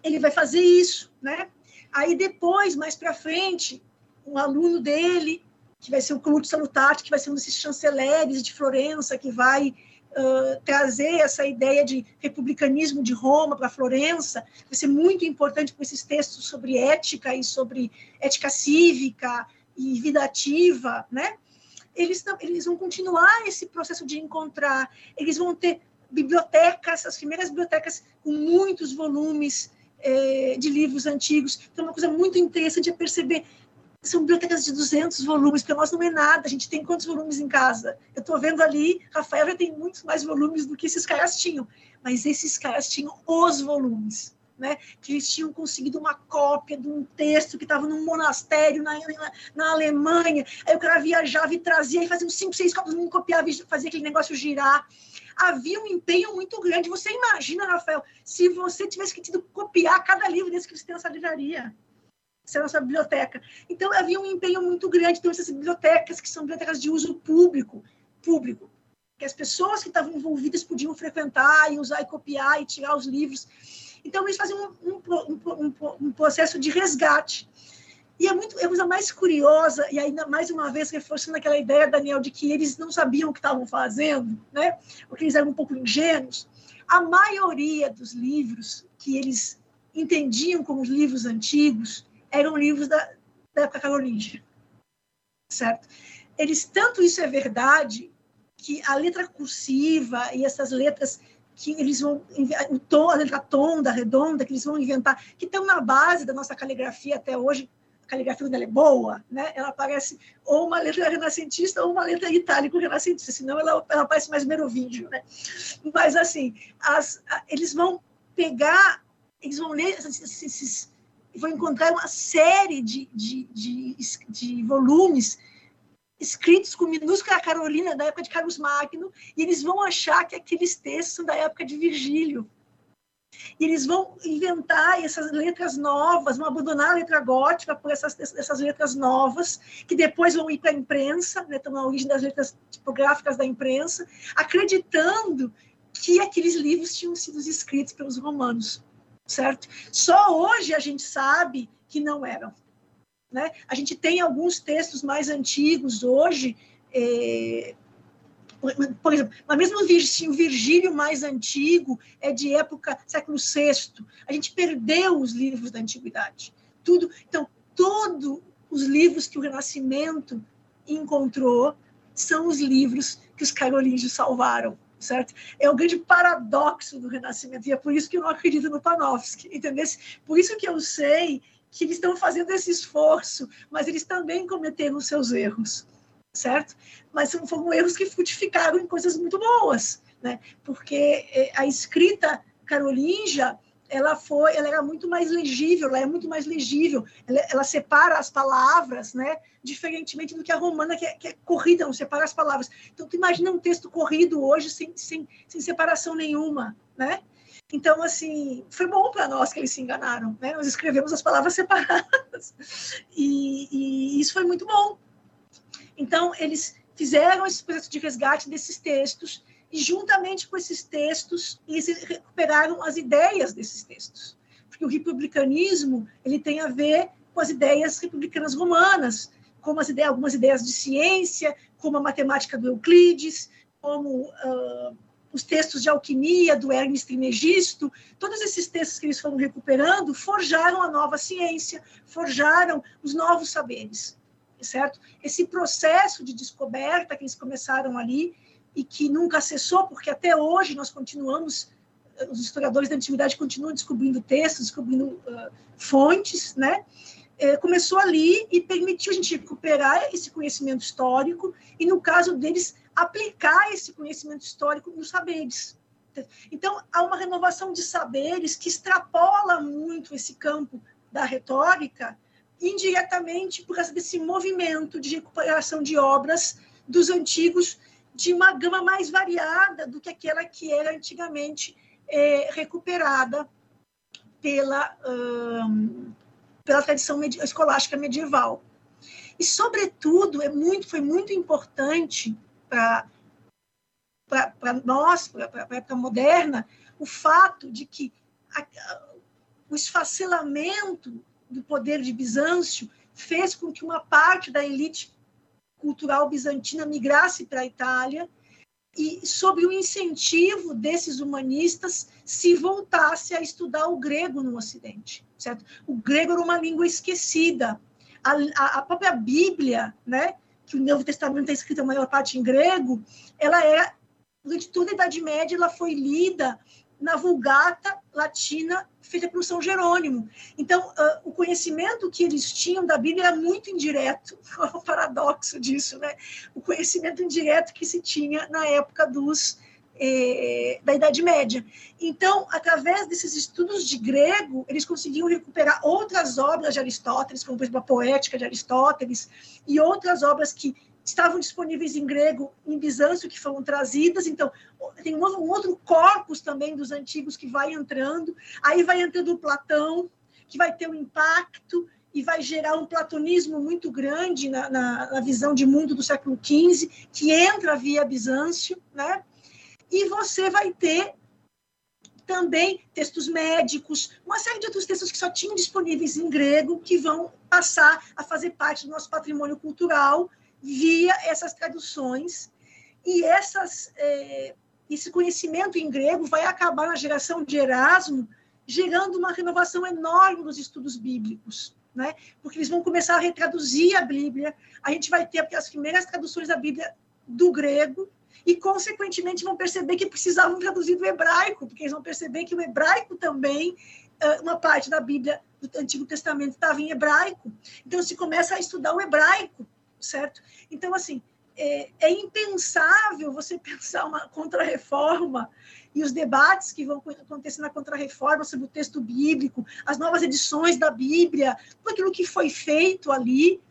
ele vai fazer isso, né? Aí depois, mais para frente, um aluno dele que vai ser o Clube Salutati, que vai ser um desses chanceleres de Florença, que vai uh, trazer essa ideia de republicanismo de Roma para Florença. Vai ser muito importante com esses textos sobre ética e sobre ética cívica e vida ativa, né? Eles, eles vão continuar esse processo de encontrar, eles vão ter bibliotecas, as primeiras bibliotecas com muitos volumes de livros antigos. Então, uma coisa muito interessante é perceber são bibliotecas de 200 volumes, para nós não é nada. A gente tem quantos volumes em casa? Eu estou vendo ali, Rafael já tem muitos mais volumes do que esses caras tinham, mas esses caras tinham os volumes. Né, que eles tinham conseguido uma cópia de um texto que estava num monastério na, na, na, Alemanha. Aí o cara viajava e trazia e fazia uns cinco, seis cópias, não copiava fazia aquele negócio girar. Havia um empenho muito grande. Você imagina, Rafael, se você tivesse que tido copiar cada livro desse que você tem nessa livraria ser nossa biblioteca. Então, havia um empenho muito grande. Então, essas bibliotecas, que são bibliotecas de uso público, público, que as pessoas que estavam envolvidas podiam frequentar e usar e copiar e tirar os livros. Então, eles faziam um, um, um, um processo de resgate. E é muito, é a coisa mais curiosa, e ainda mais uma vez reforçando aquela ideia, Daniel, de que eles não sabiam o que estavam fazendo, né? Porque eles eram um pouco ingênuos. A maioria dos livros que eles entendiam como os livros antigos eram livros da, da época carolíngia, certo? Eles, tanto isso é verdade, que a letra cursiva e essas letras que eles vão, o tom, a letra tonda, redonda, que eles vão inventar, que estão na base da nossa caligrafia até hoje, caligrafia dela é boa, né? Ela parece ou uma letra renascentista ou uma letra itálico renascentista, senão ela, ela parece mais merovingio, né? Mas assim, as, eles vão pegar, eles vão ler esses, esses vão encontrar uma série de, de, de, de volumes escritos com minúscula Carolina da época de Carlos Magno, e eles vão achar que aqueles textos são da época de Virgílio. E eles vão inventar essas letras novas, vão abandonar a letra gótica por essas, essas letras novas, que depois vão ir para a imprensa, né, estão na origem das letras tipográficas da imprensa, acreditando que aqueles livros tinham sido escritos pelos romanos, certo? Só hoje a gente sabe que não eram. Né? A gente tem alguns textos mais antigos hoje, é, por exemplo, mas mesmo o Virgílio mais antigo é de época século VI. A gente perdeu os livros da antiguidade. Tudo, então, todos os livros que o Renascimento encontrou são os livros que os carolíngios salvaram, certo? É o grande paradoxo do Renascimento e é por isso que eu não acredito no Panofsky, entendeu? Por isso que eu sei que eles estão fazendo esse esforço, mas eles também cometeram seus erros certo? Mas foram erros que frutificaram em coisas muito boas, né? Porque eh, a escrita carolíngia ela foi, ela era muito mais legível, ela é muito mais legível, ela, ela, separa as palavras, né? Diferentemente do que a romana, que é, que é, corrida, não separa as palavras. Então, tu imagina um texto corrido hoje sem, sem, sem separação nenhuma, né? Então, assim, foi bom para nós que eles se enganaram, né? Nós escrevemos as palavras separadas. E, e isso foi muito bom, então, eles fizeram esse processo de resgate desses textos e, juntamente com esses textos, eles recuperaram as ideias desses textos. Porque o republicanismo ele tem a ver com as ideias republicanas romanas, como as ideias, algumas ideias de ciência, como a matemática do Euclides, como uh, os textos de alquimia do Hermes Trismegisto, todos esses textos que eles foram recuperando forjaram a nova ciência, forjaram os novos saberes certo? Esse processo de descoberta que eles começaram ali e que nunca cessou, porque até hoje nós continuamos, os historiadores da antiguidade continuam descobrindo textos, descobrindo uh, fontes, né? É, começou ali e permitiu a gente recuperar esse conhecimento histórico e, no caso deles, aplicar esse conhecimento histórico nos saberes. Então, há uma renovação de saberes que extrapola muito esse campo da retórica indiretamente por causa desse movimento de recuperação de obras dos antigos de uma gama mais variada do que aquela que era antigamente é, recuperada pela, pela tradição escolástica medieval. E, sobretudo, é muito, foi muito importante para nós, para a época moderna, o fato de que a, o esfacelamento do poder de Bizâncio fez com que uma parte da elite cultural bizantina migrasse para a Itália e, sob o incentivo desses humanistas, se voltasse a estudar o grego no Ocidente, certo? O grego era uma língua esquecida. A, a, a própria Bíblia, né, que o Novo Testamento é escrito a maior parte em grego, ela era durante toda a Idade Média ela foi lida na Vulgata latina feita por São Jerônimo. Então, uh, o conhecimento que eles tinham da Bíblia era muito indireto, o paradoxo disso, né? O conhecimento indireto que se tinha na época dos eh, da Idade Média. Então, através desses estudos de grego, eles conseguiam recuperar outras obras de Aristóteles, como por exemplo a Poética de Aristóteles, e outras obras que estavam disponíveis em grego, em Bizâncio, que foram trazidas. Então, tem um, outro corpus também dos antigos que vai entrando. Aí vai entrando o Platão, que vai ter um impacto e vai gerar um platonismo muito grande na, na, na visão de mundo do século XV, que entra via Bizâncio, né? E você vai ter também textos médicos, uma série de outros textos que só tinham disponíveis em grego, que vão passar a fazer parte do nosso patrimônio cultural via essas traduções e essas, é, esse conhecimento em grego vai acabar na geração de Erasmo, gerando uma renovação enorme dos estudos bíblicos, né? Porque eles vão começar a retraduzir a Bíblia, a gente vai ter as primeiras traduções da Bíblia do grego e, consequentemente, vão perceber que precisavam traduzir do hebraico, porque eles vão perceber que o hebraico também uma parte da Bíblia do Antigo Testamento estava em hebraico, então se começa a estudar o hebraico, certo? Então, assim, é, é impensável você pensar uma contra-reforma e os debates que vão acontecer na Contra-Reforma sobre o texto bíblico, as novas edições da Bíblia, tudo aquilo que foi feito ali,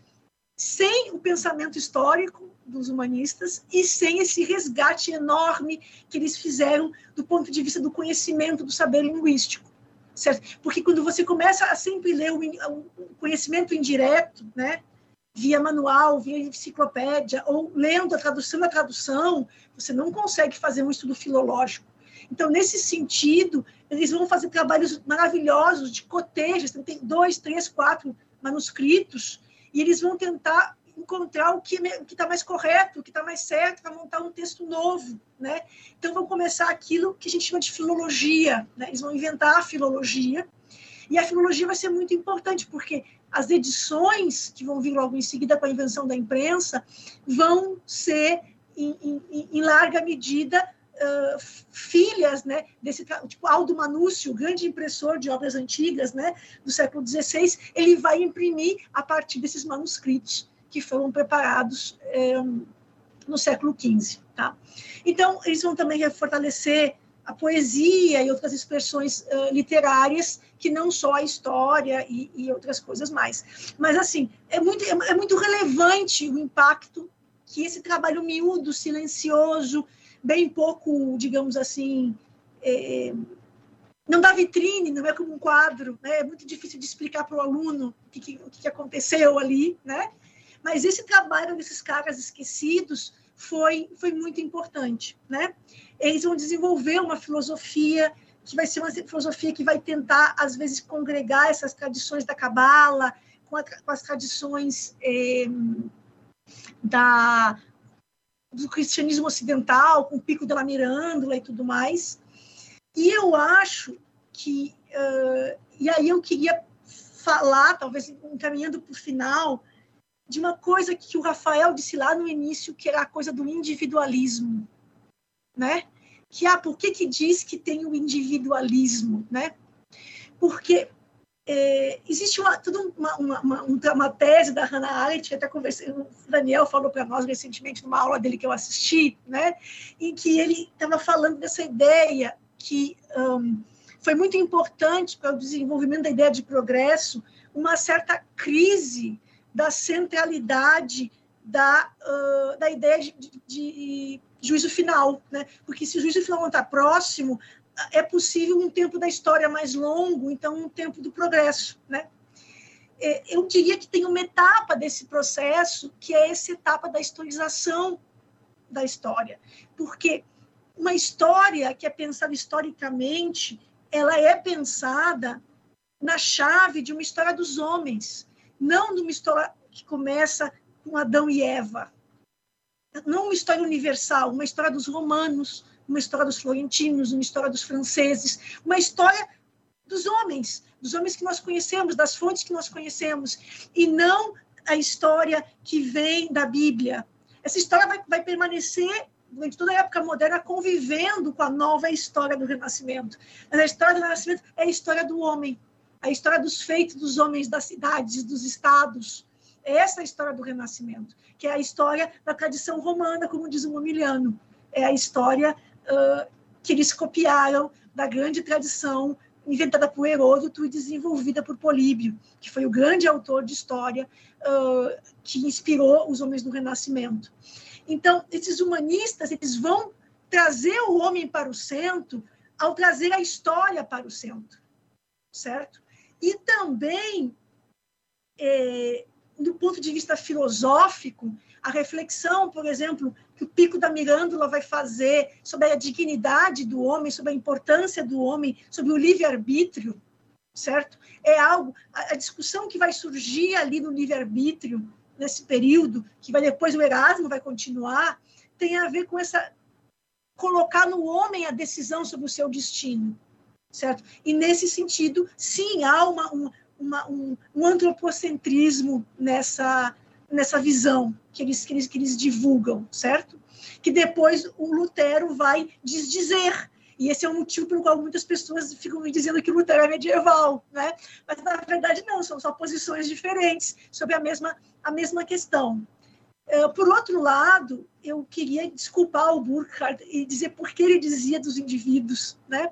sem o pensamento histórico dos humanistas e sem esse resgate enorme que eles fizeram do ponto de vista do conhecimento, do saber linguístico. Certo? Porque quando você começa a sempre ler o conhecimento indireto, né, via manual, via enciclopédia, ou lendo a tradução da tradução, você não consegue fazer um estudo filológico. Então, nesse sentido, eles vão fazer trabalhos maravilhosos de cotejas, tem dois, três, quatro manuscritos, e eles vão tentar encontrar o que está mais correto, o que está mais certo para montar um texto novo, né? Então vão começar aquilo que a gente chama de filologia, né? Eles vão inventar a filologia e a filologia vai ser muito importante porque as edições que vão vir logo em seguida com a invenção da imprensa vão ser em, em, em larga medida uh, filhas né, desse tipo Aldo Manúcio, grande impressor de obras antigas né, do século XVI, ele vai imprimir a partir desses manuscritos que foram preparados um, no século XV. Tá? Então, eles vão também fortalecer a poesia e outras expressões uh, literárias que não só a história e, e, outras coisas mais. Mas, assim, é muito, é, é muito relevante o impacto que esse trabalho miúdo, silencioso, bem pouco, digamos assim, é, não dá vitrine, não é como um quadro, né? é muito difícil de explicar para o aluno o que, o que aconteceu ali, né? Mas esse trabalho desses caras esquecidos foi, foi muito importante, né? Eles vão desenvolver uma filosofia que vai ser uma filosofia que vai tentar, às vezes, congregar essas tradições da Cabala com, com as tradições eh, da, do cristianismo ocidental, com o Pico de la Mirândola e tudo mais. E eu acho que, uh, e aí eu queria falar, talvez encaminhando para o final, de uma coisa que o Rafael disse lá no início, que era a coisa do individualismo, né? Que, ah, por que que diz que tem o individualismo, né? Porque é, existe uma, tudo uma, uma, uma, uma, tese da Hannah Arendt, até conversei, o Daniel falou para nós recentemente, numa aula dele que eu assisti, né, em que ele estava falando dessa ideia que um, foi muito importante para o desenvolvimento da ideia de progresso, uma certa crise da centralidade da, uh, da ideia de, de, de, juízo final, né? Porque se o juízo final não está próximo, é possível um tempo da história mais longo, então um tempo do progresso, né? É, eu diria que tem uma etapa desse processo que é essa etapa da historização da história, porque uma história que é pensada historicamente, ela é pensada na chave de uma história dos homens, não de uma história que começa com Adão e Eva, não uma história universal, uma história dos romanos, uma história dos florentinos, uma história dos franceses, uma história dos homens, dos homens que nós conhecemos, das fontes que nós conhecemos, e não a história que vem da Bíblia. Essa história vai, vai permanecer durante toda a época moderna convivendo com a nova história do Renascimento. Mas a história do Renascimento é a história do homem, a história dos feitos dos homens das cidades, dos estados. Essa história do Renascimento, que é a história da tradição romana, como diz o Momiliano. É a história uh, que eles copiaram da grande tradição inventada por Heródoto e desenvolvida por Políbio, que foi o grande autor de história uh, que inspirou os homens do Renascimento. Então, esses humanistas eles vão trazer o homem para o centro ao trazer a história para o centro, certo? E também, é, do ponto de vista filosófico, a reflexão, por exemplo, que o Pico da Mirândola vai fazer sobre a dignidade do homem, sobre a importância do homem, sobre o livre-arbítrio, certo? É algo, a, discussão que vai surgir ali no livre-arbítrio, nesse período, que vai depois o Erasmo vai continuar, tem a ver com essa colocar no homem a decisão sobre o seu destino, certo? E nesse sentido, sim, há uma, uma, uma um, um antropocentrismo nessa nessa visão que eles, que eles, que eles divulgam, certo? Que depois o Lutero vai desdizer E esse é o motivo pelo qual muitas pessoas ficam me dizendo que Lutero é medieval, né? Mas na verdade não, são só posições diferentes sobre a mesma, a mesma questão. É, por outro lado, eu queria desculpar o Burkhardt e dizer por que ele dizia dos indivíduos, né?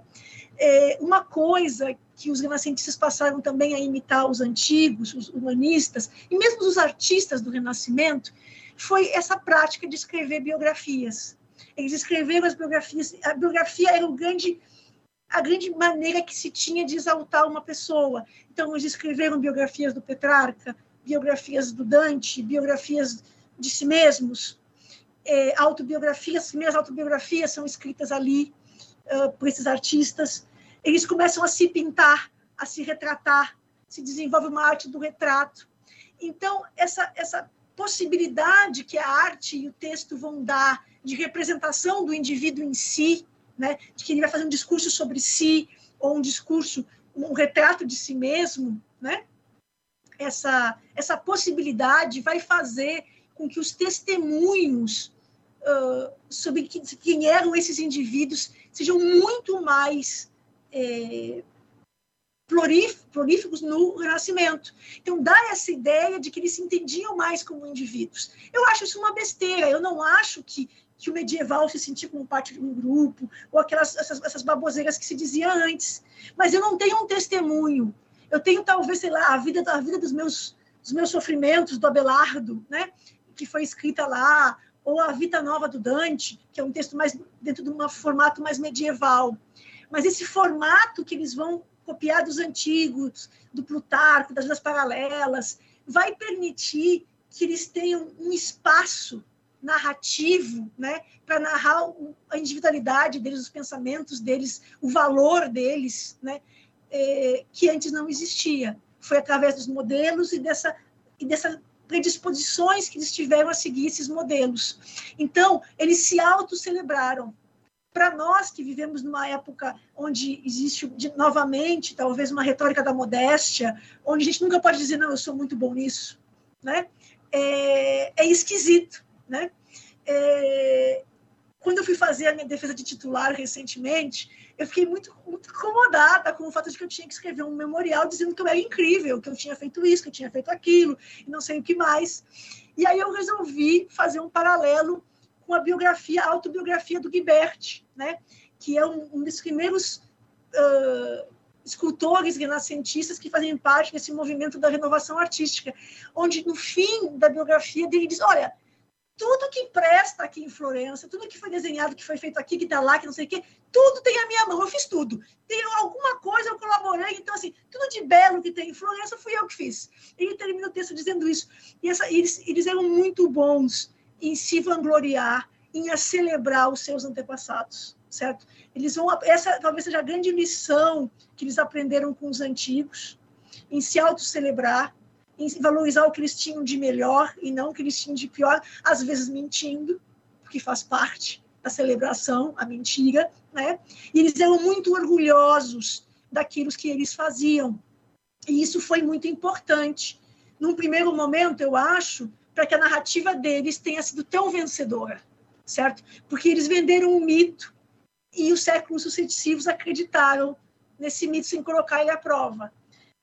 É, uma coisa que os renascentistas passaram também a imitar os antigos, os humanistas, e mesmo os artistas do Renascimento, foi essa prática de escrever biografias. Eles escreveram as biografias, a biografia era o grande, a grande maneira que se tinha de exaltar uma pessoa. Então, eles escreveram biografias do Petrarca, biografias do Dante, biografias de si mesmos, é, autobiografias, as primeiras autobiografias são escritas ali uh, por esses artistas. Eles começam a se pintar, a se retratar, se desenvolve uma arte do retrato. Então, essa, essa possibilidade que a arte e o texto vão dar de representação do indivíduo em si, né, de que ele vai fazer um discurso sobre si, ou um discurso, um retrato de si mesmo, né, essa, essa possibilidade vai fazer com que os testemunhos uh, sobre quem eram esses indivíduos sejam muito mais é, prolíficos no Renascimento. Então, dá essa ideia de que eles se entendiam mais como indivíduos. Eu acho isso uma besteira. Eu não acho que, que o medieval se sentia como parte de um grupo, ou aquelas essas, essas baboseiras que se dizia antes. Mas eu não tenho um testemunho. Eu tenho, talvez, sei lá, a vida, a vida dos meus dos meus sofrimentos do Abelardo, né? que foi escrita lá, ou a Vita Nova do Dante, que é um texto mais dentro de um formato mais medieval. Mas esse formato que eles vão copiar dos antigos, do Plutarco, das vidas paralelas, vai permitir que eles tenham um espaço narrativo, né, para narrar a individualidade deles, os pensamentos deles, o valor deles, né, é, que antes não existia. Foi através dos modelos e dessa e dessa predisposições que eles tiveram a seguir esses modelos. Então, eles se autocelebraram. Para nós que vivemos numa época onde existe de, novamente talvez uma retórica da modéstia, onde a gente nunca pode dizer não, eu sou muito bom nisso, né? É, é esquisito, né? É, quando eu fui fazer a minha defesa de titular recentemente, eu fiquei muito, muito incomodada com o fato de que eu tinha que escrever um memorial dizendo que eu era incrível, que eu tinha feito isso, que eu tinha feito aquilo, e não sei o que mais. E aí eu resolvi fazer um paralelo com a biografia, a autobiografia do Guibert, né? que é um, um dos primeiros uh, escultores renascentistas que fazem parte desse movimento da renovação artística, onde no fim da biografia dele diz, olha, tudo que presta aqui em Florença, tudo que foi desenhado, que foi feito aqui, que está lá, que não sei o quê, tudo tem a minha mão, eu fiz tudo. Tem alguma coisa, eu colaborei, então, assim, tudo de belo que tem em Florença fui eu que fiz. Ele termina o texto dizendo isso. E essa, eles, eles eram muito bons em se vangloriar, em celebrar os seus antepassados, certo? Eles vão, essa talvez seja a grande lição que eles aprenderam com os antigos, em se autocelebrar, em valorizar o que eles tinham de melhor e não o que eles tinham de pior, às vezes mentindo, porque faz parte da celebração, a mentira, né? E eles eram muito orgulhosos daquilo que eles faziam. E isso foi muito importante. Num primeiro momento, eu acho, para que a narrativa deles tenha sido tão vencedora, certo? Porque eles venderam um mito e os séculos sucessivos acreditaram nesse mito sem colocar ele à prova.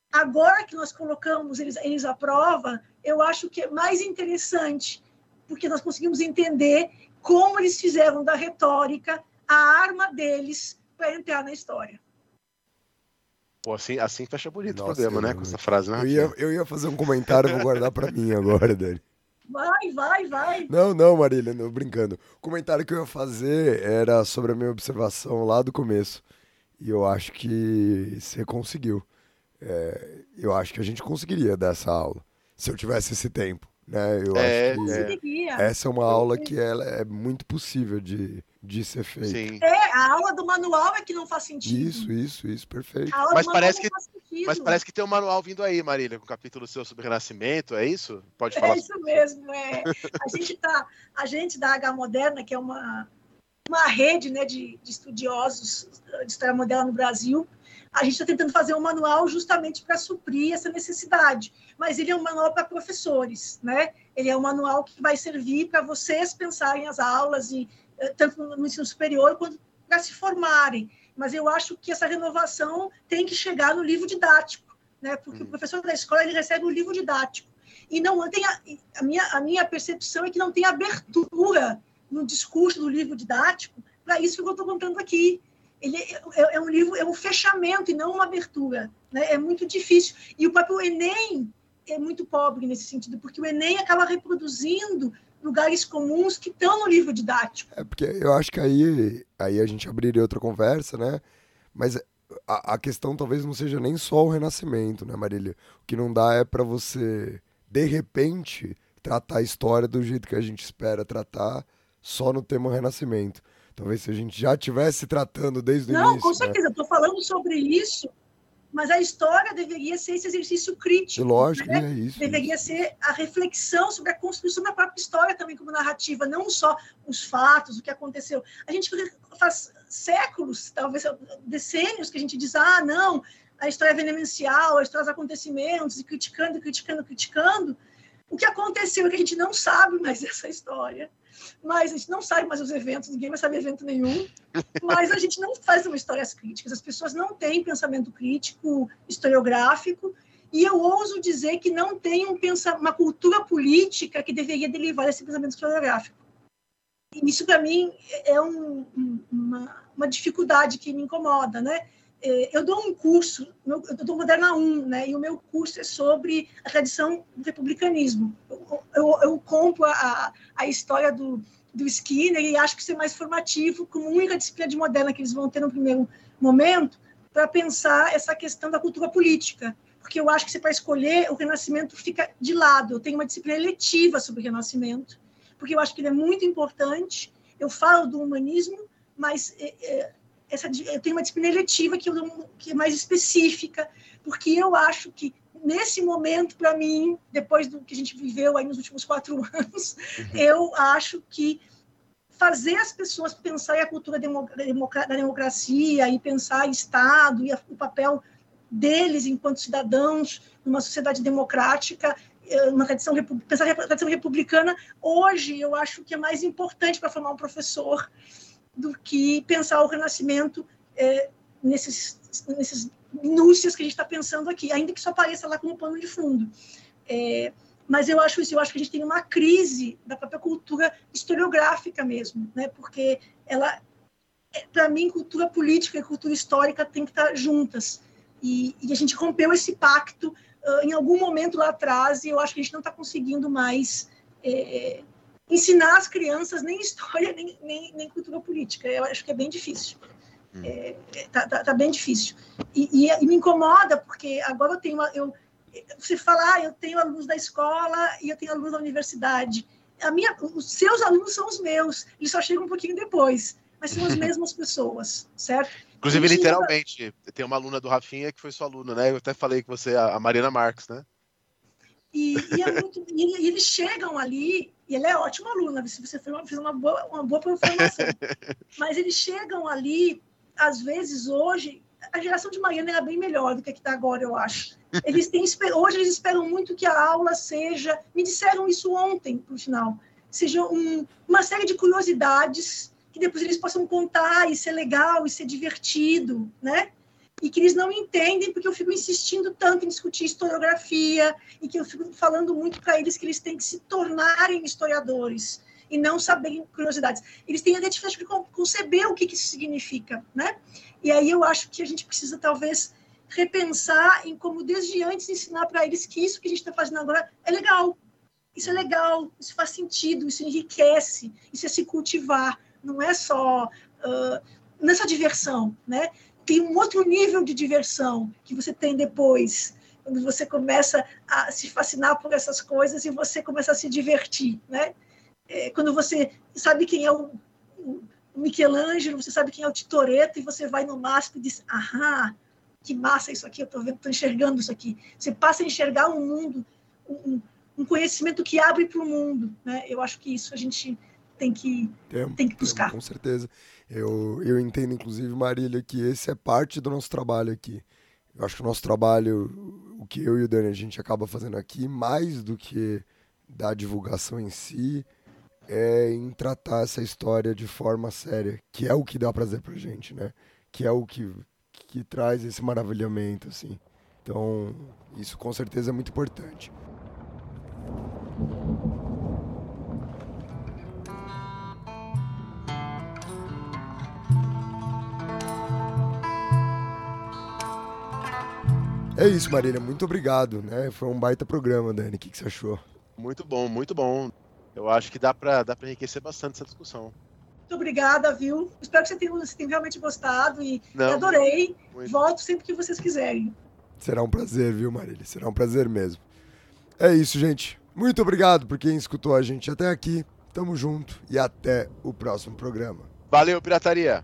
Agora que nós colocamos eles, eles à prova, eu acho que é mais interessante, porque nós conseguimos entender como eles fizeram da retórica a arma deles para entrar na história. Pô, assim, assim fecha bonito Nossa, o programa, né? Com essa frase, né? Eu ia, eu ia fazer um comentário, vou guardar para mim agora, Dani. Vai, vai, vai. Não, não, Marília, não, brincando. O comentário que eu ia fazer era sobre a minha observação lá do começo. E eu acho que você conseguiu é, eu acho que a gente conseguiria dar essa aula, se eu tivesse esse tempo. Né? Eu é, acho que é, essa é uma aula que ela é muito possível de, de ser feita. Sim. É, a aula do manual é que não faz sentido. Isso, isso, isso, perfeito. Mas parece, que, mas parece que tem um manual vindo aí, Marília, com o capítulo seu sobre Renascimento, é isso? Pode falar. É isso mesmo, é. A gente, tá, a gente da H Moderna, que é uma, uma rede né, de, de estudiosos de história moderna no Brasil, a gente está tentando fazer um manual justamente para suprir essa necessidade, mas ele é um manual para professores, né? Ele é um manual que vai servir para vocês pensarem as aulas e eh, tanto no ensino superior quanto para se formarem. Mas eu acho que essa renovação tem que chegar no livro didático, né? porque o hum. professor da escola ele recebe o livro didático. E não tem a, a, minha, a minha percepção é que não tem abertura no discurso do livro didático para isso que eu estou contando aqui. Ele é, é, é, um livro, é um fechamento e não uma abertura. Né? É muito difícil. E o próprio Enem é muito pobre nesse sentido, porque o Enem acaba reproduzindo lugares comuns que estão no livro didático. É porque eu acho que aí, aí a gente abriria outra conversa, né? Mas a, a questão talvez não seja nem só o renascimento, né, Marília? O que não dá é para você, de repente, tratar a história do jeito que a gente espera tratar só no tema renascimento. Talvez se a gente já estivesse tratando desde o não, início. Não, com certeza, né? estou falando sobre isso mas a história deveria ser esse exercício crítico. Lógico, né? é isso. Deveria ser a reflexão sobre a construção da própria história também como narrativa, não só os fatos, o que aconteceu. A gente faz séculos, talvez decênios, que a gente diz, ah, não, a história é venemencial, a história dos acontecimentos, e criticando, criticando, criticando. O que aconteceu é que a gente não sabe mais essa história mas a gente não sabe mais os eventos, ninguém vai saber evento nenhum, mas a gente não faz uma histórias críticas, as pessoas não têm pensamento crítico, historiográfico, e eu ouso dizer que não tem um uma cultura política que deveria derivar esse pensamento historiográfico. E isso, para mim, é um, uma, uma dificuldade que me incomoda, né? É, eu dou um curso, eu dou Moderna 1, né, e o meu curso é sobre a tradição do republicanismo. Eu, eu, eu compro a, a história do, do Skinner e acho que isso é mais formativo, como única disciplina de moderna que eles vão ter no primeiro momento, para pensar essa questão da cultura política. Porque eu acho que se para escolher, o Renascimento fica de lado. Eu tenho uma disciplina eletiva sobre o Renascimento, porque eu acho que ele é muito importante. Eu falo do humanismo, mas é, é, essa, eu tenho uma disciplina eletiva que, eu, que é mais específica, porque eu acho que nesse momento, para mim, depois do que a gente viveu aí nos últimos quatro anos, uhum. eu acho que fazer as pessoas pensar a cultura da democracia e pensar Estado e o papel deles enquanto cidadãos numa sociedade democrática, eh, uma tradição, pensar a tradição republicana, hoje eu acho que é mais importante para formar um professor do que pensar o renascimento é, nesses, nesses minúcias que a gente está pensando aqui, ainda que só apareça lá como pano de fundo. É, mas eu acho isso, eu acho que a gente tem uma crise da própria cultura historiográfica mesmo, né? porque ela, é, para mim, cultura política e cultura histórica têm que estar juntas. E, e a gente rompeu esse pacto uh, em algum momento lá atrás, e eu acho que a gente não está conseguindo mais é, ensinar as crianças nem história, nem, nem, nem, cultura política. Eu acho que é bem difícil. Hum. É, tá, tá, tá, bem difícil. E, e, e, me incomoda, porque agora eu tenho. Uma, eu, você fala, ah, eu tenho alunos da escola e eu tenho alunos da universidade. A minha, os seus alunos são os meus, eles só chegam um pouquinho depois, mas são as mesmas pessoas, certo? Inclusive, literalmente, tem uma aluna do Rafinha que foi sua aluna, né? Eu até falei que você, a Mariana Marques, né? E, e, é muito, e, eles chegam ali, e ele é ótimo aluno, se você fez uma boa, uma boa formação. Mas eles chegam ali, às vezes, hoje, a geração de Mariana era bem melhor do que a que está agora, eu acho. Eles têm, hoje eles esperam muito que a aula seja, me disseram isso ontem, por final, seja um, uma série de curiosidades que depois eles possam contar e ser legal e ser divertido, né? E que eles não entendem porque eu fico insistindo tanto em discutir historiografia e que eu fico falando muito para eles que eles têm que se tornarem historiadores e não saberem curiosidades. Eles têm a dificuldade de conceber o que, que isso significa, né? E aí eu acho que a gente precisa talvez repensar em como desde antes ensinar para eles que isso que a gente está fazendo agora é legal, isso é legal, isso faz sentido, isso enriquece, isso é se cultivar, não é só uh, não é diversão, né? Tem um outro nível de diversão que você tem depois, quando você começa a se fascinar por essas coisas e você começa a se divertir, né? É, quando você sabe quem é o, o, Michelangelo, você sabe quem é o Titoreto e você vai no MASP e diz, aham, que massa isso aqui, eu estou vendo, estou enxergando isso aqui. Você passa a enxergar um mundo, um, um conhecimento que abre para o mundo, né? Eu acho que isso a gente tem que, tem, tem que buscar. Tem, com certeza. Eu, eu entendo, inclusive, Marília, que esse é parte do nosso trabalho aqui. Eu acho que o nosso trabalho, o que eu e o Dani a gente acaba fazendo aqui, mais do que da divulgação em si, é em tratar essa história de forma séria, que é o que dá prazer pra gente, né? Que é o que, que traz esse maravilhamento, assim. Então, isso com certeza é muito importante. É isso, Marília. Muito obrigado. Né? Foi um baita programa, Dani. O que, que você achou? Muito bom, muito bom. Eu acho que dá para dá enriquecer bastante essa discussão. Muito obrigada, viu? Espero que você tenha, você tenha realmente gostado e Não, adorei. Muito. Volto sempre que vocês quiserem. Será um prazer, viu, Marília? Será um prazer mesmo. É isso, gente. Muito obrigado por quem escutou a gente até aqui. Tamo junto e até o próximo programa. Valeu, pirataria!